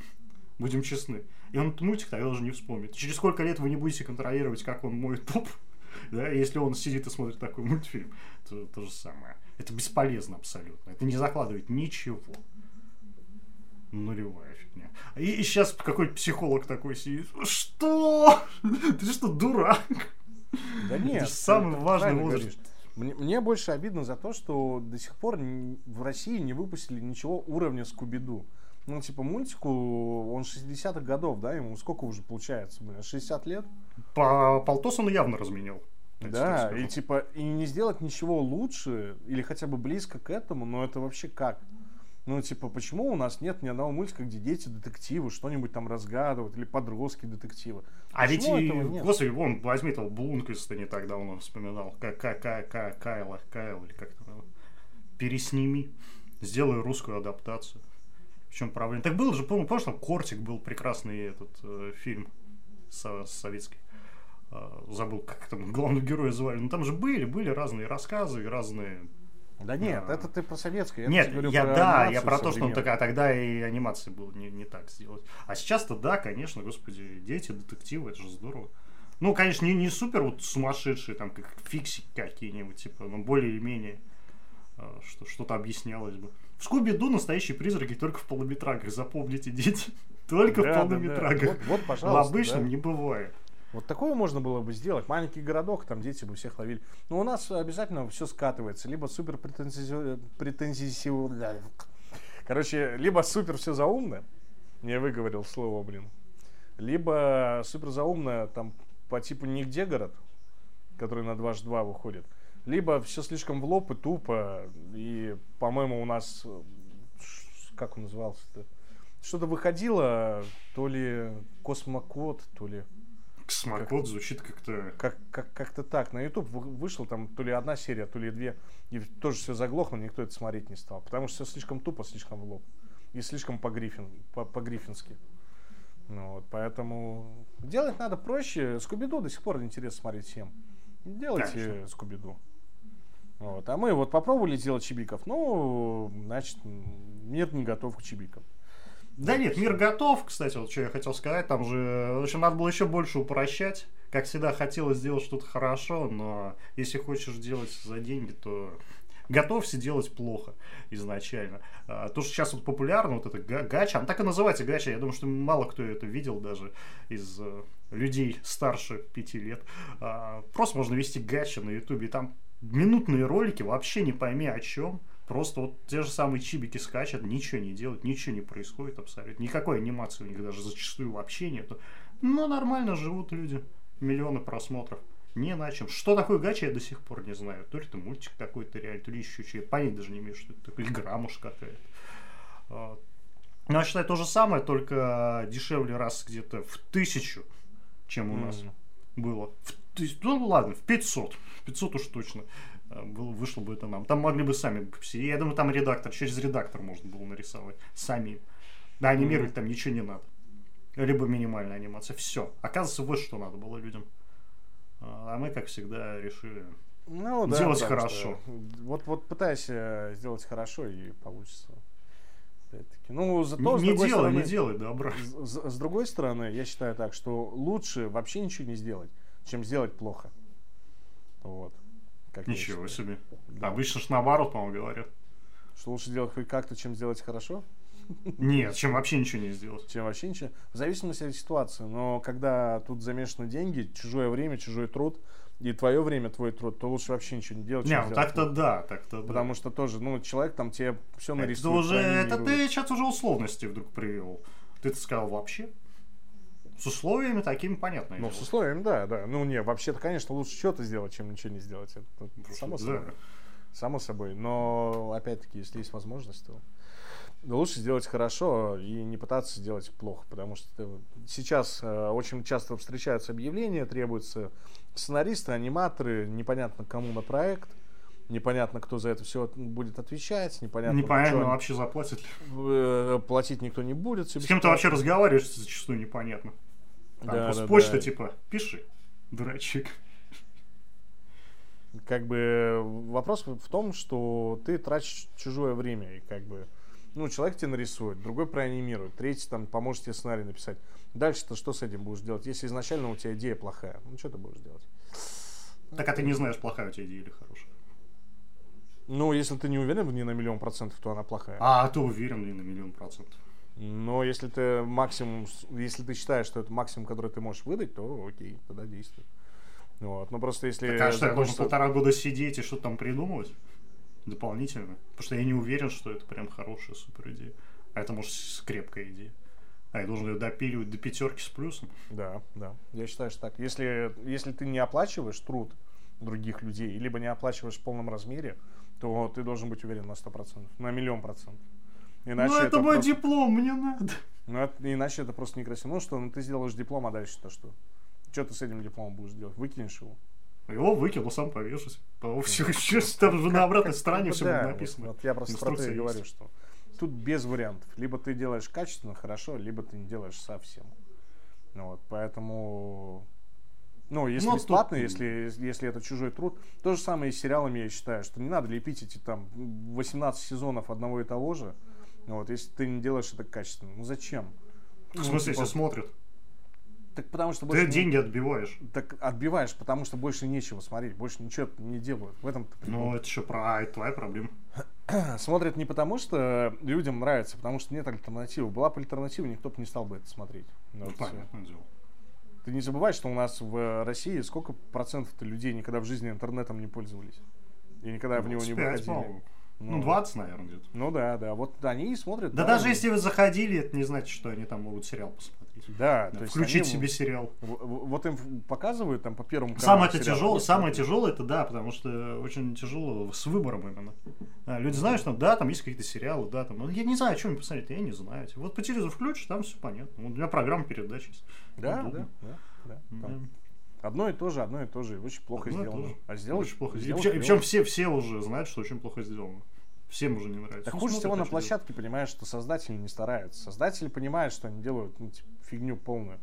будем честны. И он мультик тогда уже не вспомнит. Через сколько лет вы не будете контролировать, как он моет поп, [laughs] да, если он сидит и смотрит такой мультфильм, то то же самое. Это бесполезно абсолютно. Это не закладывает ничего нулевая фигня. И, и сейчас какой-то психолог такой сидит. Что? Ты что, дурак? Да нет. Это же самый важный возраст. Мне, мне больше обидно за то, что до сих пор в России не выпустили ничего уровня Скуби-Ду. Ну, типа, мультику, он 60-х годов, да, ему сколько уже получается, блин, 60 лет? По Полтос он явно разменял. Да, и типа, и не сделать ничего лучше, или хотя бы близко к этому, но это вообще как? Ну, типа, почему у нас нет ни одного мультика, где дети детективы что-нибудь там разгадывают, или подростки детективы? А ведь, и, господи, вон, возьми того Блунквиста не так давно вспоминал, как Кайла, Кайл, или как-то пересними, сделай русскую адаптацию. В чем проблема? Так было же, помню, там Кортик был прекрасный этот э, фильм со, советский. а, забыл, как там главного героя звали. Ну там же были, были разные рассказы, разные да нет, а... это ты про советское. Я нет, я да, я про то, что он тогда, тогда и анимация была не, не так сделать. А сейчас-то да, конечно, господи, дети, детективы, это же здорово. Ну, конечно, не, не супер вот сумасшедшие, там, как фиксики какие-нибудь, типа, но более или менее а, что, что-то объяснялось бы. В Скуби-Ду настоящие призраки только в полуметрагах, запомните, дети. [laughs] Только да, в полуметрагах. Да, да. Вот, вот, пожалуйста. В обычном да. не бывает. Вот такое можно было бы сделать. Маленький городок, там дети бы всех ловили. Но у нас обязательно все скатывается. Либо супер претензий... Короче, либо супер все заумно. Не выговорил слово, блин. Либо супер заумно, там, по типу «Нигде город», который на 2 2 выходит. Либо все слишком в лоб и тупо. И, по-моему, у нас... Как он назывался-то? Что-то выходило, то ли Космокод, то ли Космокод звучит как-то... Как, как, как-то так. На YouTube вышел там то ли одна серия, то ли две. И тоже все заглохло, никто это смотреть не стал. Потому что все слишком тупо, слишком в лоб. И слишком по-гриффин, по-гриффински. Ну, вот, поэтому делать надо проще. Скубиду до сих пор интересно смотреть всем. Делайте Скубиду. Вот. А мы вот попробовали делать чебиков. Ну, значит, нет, не готов к чебикам. Да нет, мир готов, кстати, вот что я хотел сказать, там же, в общем, надо было еще больше упрощать. Как всегда, хотелось сделать что-то хорошо, но если хочешь делать за деньги, то готовься делать плохо изначально. А, то, что сейчас вот популярно, вот это гача, она так и называется гача, я думаю, что мало кто это видел даже из э, людей старше пяти лет. А, просто можно вести гача на ютубе, там минутные ролики, вообще не пойми о чем, Просто вот те же самые чибики скачут, ничего не делают, ничего не происходит абсолютно. Никакой анимации у них даже зачастую вообще нету. Но нормально живут люди. Миллионы просмотров. Не на чем. Что такое гача, я до сих пор не знаю. То ли это мультик какой-то реально, то ли еще что-то. Понять даже не имею, что это такое. Или граммуш какая-то. А, ну, я считаю, то же самое, только дешевле раз где-то в тысячу, чем у mm-hmm. нас было. В, ну ладно, в 500. 500 уж точно. Э, было, вышло бы это нам. Там могли бы сами Я думаю, там редактор, через редактор можно было нарисовать. Сами. Да, анимировать mm-hmm. там ничего не надо. Либо минимальная анимация. Все. Оказывается, вот что надо было людям. А мы, как всегда, решили ну, да, делать хорошо. Вот, вот пытайся сделать хорошо и получится. Опять-таки. Ну, зато, не, не делай, стороны, не делай добра. С, с другой стороны, я считаю так, что лучше вообще ничего не сделать, чем сделать плохо. Вот. Как Ничего себе. Да. Обычно ж наоборот, по-моему, говорят. Что лучше делать хоть как-то, чем сделать хорошо? [laughs] Нет, чем вообще ничего не сделать. Чем вообще ничего. В зависимости от ситуации. Но когда тут замешаны деньги, чужое время, чужой труд, и твое время, твой труд, то лучше вообще ничего не делать. Не, ну так-то да, так-то да. Потому что тоже, ну, человек там тебе все нарисует. Это уже, это ты сейчас уже условности вдруг привел. Ты это сказал вообще? С условиями такими понятно. Ну, с условиями, да, да. Ну, не, вообще-то, конечно, лучше что-то сделать, чем ничего не сделать. Это, это само да. собой. Само собой. Но, опять-таки, если есть возможность, то лучше сделать хорошо и не пытаться сделать плохо, потому что сейчас э, очень часто встречаются объявления, требуются сценаристы, аниматоры, непонятно кому на проект, непонятно, кто за это все будет отвечать, непонятно, непонятно вообще заплатит ли. Э, платить никто не будет. С кем ты вообще разговариваешь, зачастую непонятно. Там да, просто да, почта да. типа, пиши, дурачок. Как бы вопрос в том, что ты тратишь чужое время, и как бы, ну, человек тебе нарисует, другой проанимирует, третий там поможет тебе сценарий написать. Дальше-то что с этим будешь делать? Если изначально у тебя идея плохая, ну, что ты будешь делать? Так, а ты не знаешь, плохая у тебя идея или хорошая? Ну, если ты не уверен в ней на миллион процентов, то она плохая. А, ты уверен не на миллион процентов. Но если ты максимум, если ты считаешь, что это максимум, который ты можешь выдать, то окей, тогда действуй. Вот. Но просто если... Так, а что, я должен что... полтора года сидеть и что-то там придумывать дополнительно? Потому что я не уверен, что это прям хорошая супер идея. А это, может, крепкая идея. А я должен ее допиливать до пятерки с плюсом? Да, да. Я считаю, что так. Если, если ты не оплачиваешь труд других людей, либо не оплачиваешь в полном размере, то ты должен быть уверен на 100%, на миллион процентов. Иначе ну, это, это мой просто... диплом, мне надо. Ну, это, иначе это просто некрасиво. Ну что, ну ты сделаешь диплом, а дальше-то что? Что ты с этим дипломом будешь делать? Выкинешь его? Его выкинул, сам повешусь. Все, все, там же на обратной стороне все будет написано. Вот, я просто про это и говорю, что тут без вариантов. Либо ты делаешь качественно, хорошо, либо ты не делаешь совсем. Ну, вот, поэтому Ну, если ну, бесплатно, тут... если, если это чужой труд. То же самое и с сериалами, я считаю, что не надо лепить эти там 18 сезонов одного и того же. Вот, если ты не делаешь это качественно. Ну зачем? В смысле, ну, типа... если смотрят? Так потому что больше... Ты деньги не... отбиваешь. Так отбиваешь, потому что больше нечего смотреть, больше ничего не делают. В этом Ну, это что, про... это твоя проблема. [clears throat] Смотрят не потому, что людям нравится, потому что нет альтернативы. Была бы альтернатива, никто бы не стал бы это смотреть. Ну, вот понятное дело. Ты не забывай, что у нас в России сколько процентов людей никогда в жизни интернетом не пользовались? И никогда в него не выходили. Ну, 20, наверное, где-то. Ну да, да. Вот они и смотрят. Да, да даже если вы заходили, это не значит, что они там могут сериал посмотреть. Да, да то включить они, себе сериал. Вот им показывают там по первому каналу. Самое это тяжелое, самое тяжелое это да, потому что очень тяжело с выбором именно. А, люди знают, что да, там есть какие-то сериалы, да, там. Я не знаю, о чем посмотреть, я не знаю. Вот по телевизору включишь, там все понятно. Вот для программы передач есть. Да, да, да, да. да. Одно и то же, одно и то же, очень плохо одно сделано. А сделать очень плохо сделано. Причем все, все уже знают, что очень плохо сделано. Всем уже не нравится. Так ну, хуже всего на площадке, понимаешь, что создатели не стараются. Создатели понимают, что они делают ну, типа, фигню полную.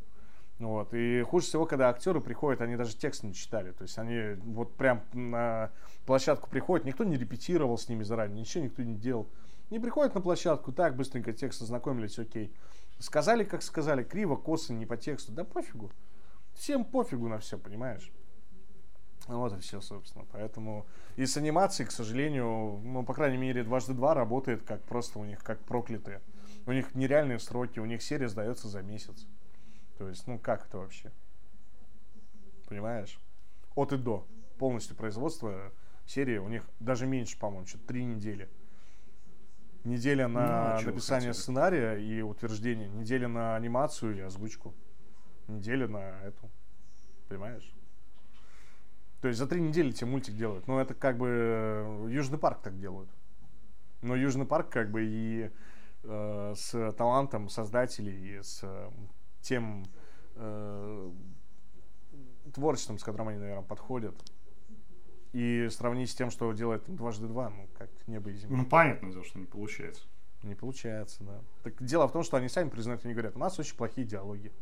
Вот. И хуже всего, когда актеры приходят, они даже текст не читали. То есть они вот прям на площадку приходят, никто не репетировал с ними заранее, ничего никто не делал. Не приходят на площадку, так, быстренько текст ознакомились, окей. Сказали, как сказали, криво, косо, не по тексту. Да пофигу. Всем пофигу на все, понимаешь? Вот и все, собственно. Поэтому и с анимацией, к сожалению, ну, по крайней мере, дважды два работает как просто у них, как проклятые. У них нереальные сроки, у них серия сдается за месяц. То есть, ну как это вообще? Понимаешь? От и до. Полностью производство серии у них даже меньше, по-моему, что-то три недели. Неделя на ну, а написание сценария и утверждение, неделя на анимацию и озвучку, неделя на эту. Понимаешь? То есть за три недели тебе мультик делают. Ну, это как бы э, Южный парк так делают. Но Южный парк как бы и э, с талантом создателей, и с э, тем э, творчеством, с которым они, наверное, подходят. И сравнить с тем, что делает дважды два, ну, как небо и земля. Ну, понятно, что не получается. Не получается, да. Так дело в том, что они сами признают, они говорят, у нас очень плохие диалоги.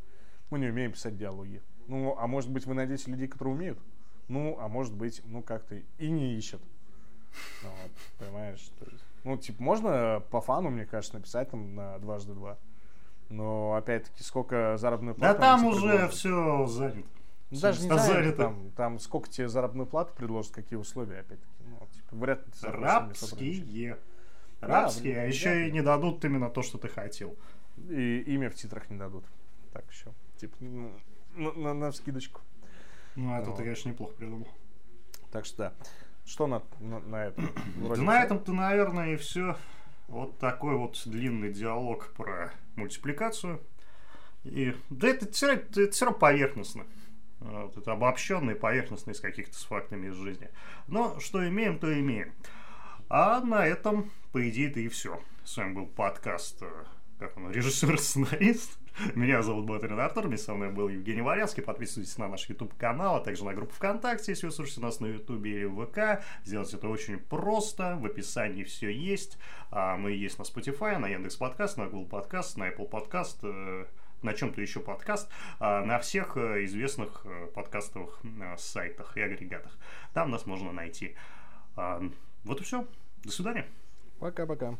Мы не умеем писать диалоги. Ну, а может быть, вы найдете людей, которые умеют? Ну, а может быть, ну как-то и не ищет. Ну, вот, понимаешь? Ну, типа, можно по фану, мне кажется, написать там на дважды два. Но опять-таки, сколько заработной платы. Да там уже все занято. Ну, даже не занято, там, там сколько тебе заработную плату предложат, какие условия, опять-таки. Ну, типа, вряд ли Рабские. Рабские, да, а еще и не дадут именно то, что ты хотел. И имя в титрах не дадут. Так еще. Типа, ну, на, на, на скидочку. Ну, это вот. ты, конечно, неплохо придумал. Так что да. Что на, на, на этом? [clears throat] Да на этом-то, наверное, и все. Вот такой вот длинный диалог про мультипликацию. И, да это, это, это все равно поверхностно. Вот, это обобщенные, поверхностные с каких-то с фактами из жизни. Но что имеем, то имеем. А на этом, по идее-то и все. С вами был подкаст, э, как он, режиссер-сценарист. Меня зовут Батарин Артур, вместе со мной был Евгений Варянский. Подписывайтесь на наш YouTube-канал, а также на группу ВКонтакте, если вы слушаете нас на YouTube или в ВК. Сделать это очень просто, в описании все есть. А мы есть на Spotify, на Яндекс Подкаст, на Google Подкаст, на Apple Подкаст, э, на чем-то еще подкаст, а на всех э, известных э, подкастовых сайтах и агрегатах. Там нас можно найти. А, вот и все. До свидания. Пока-пока.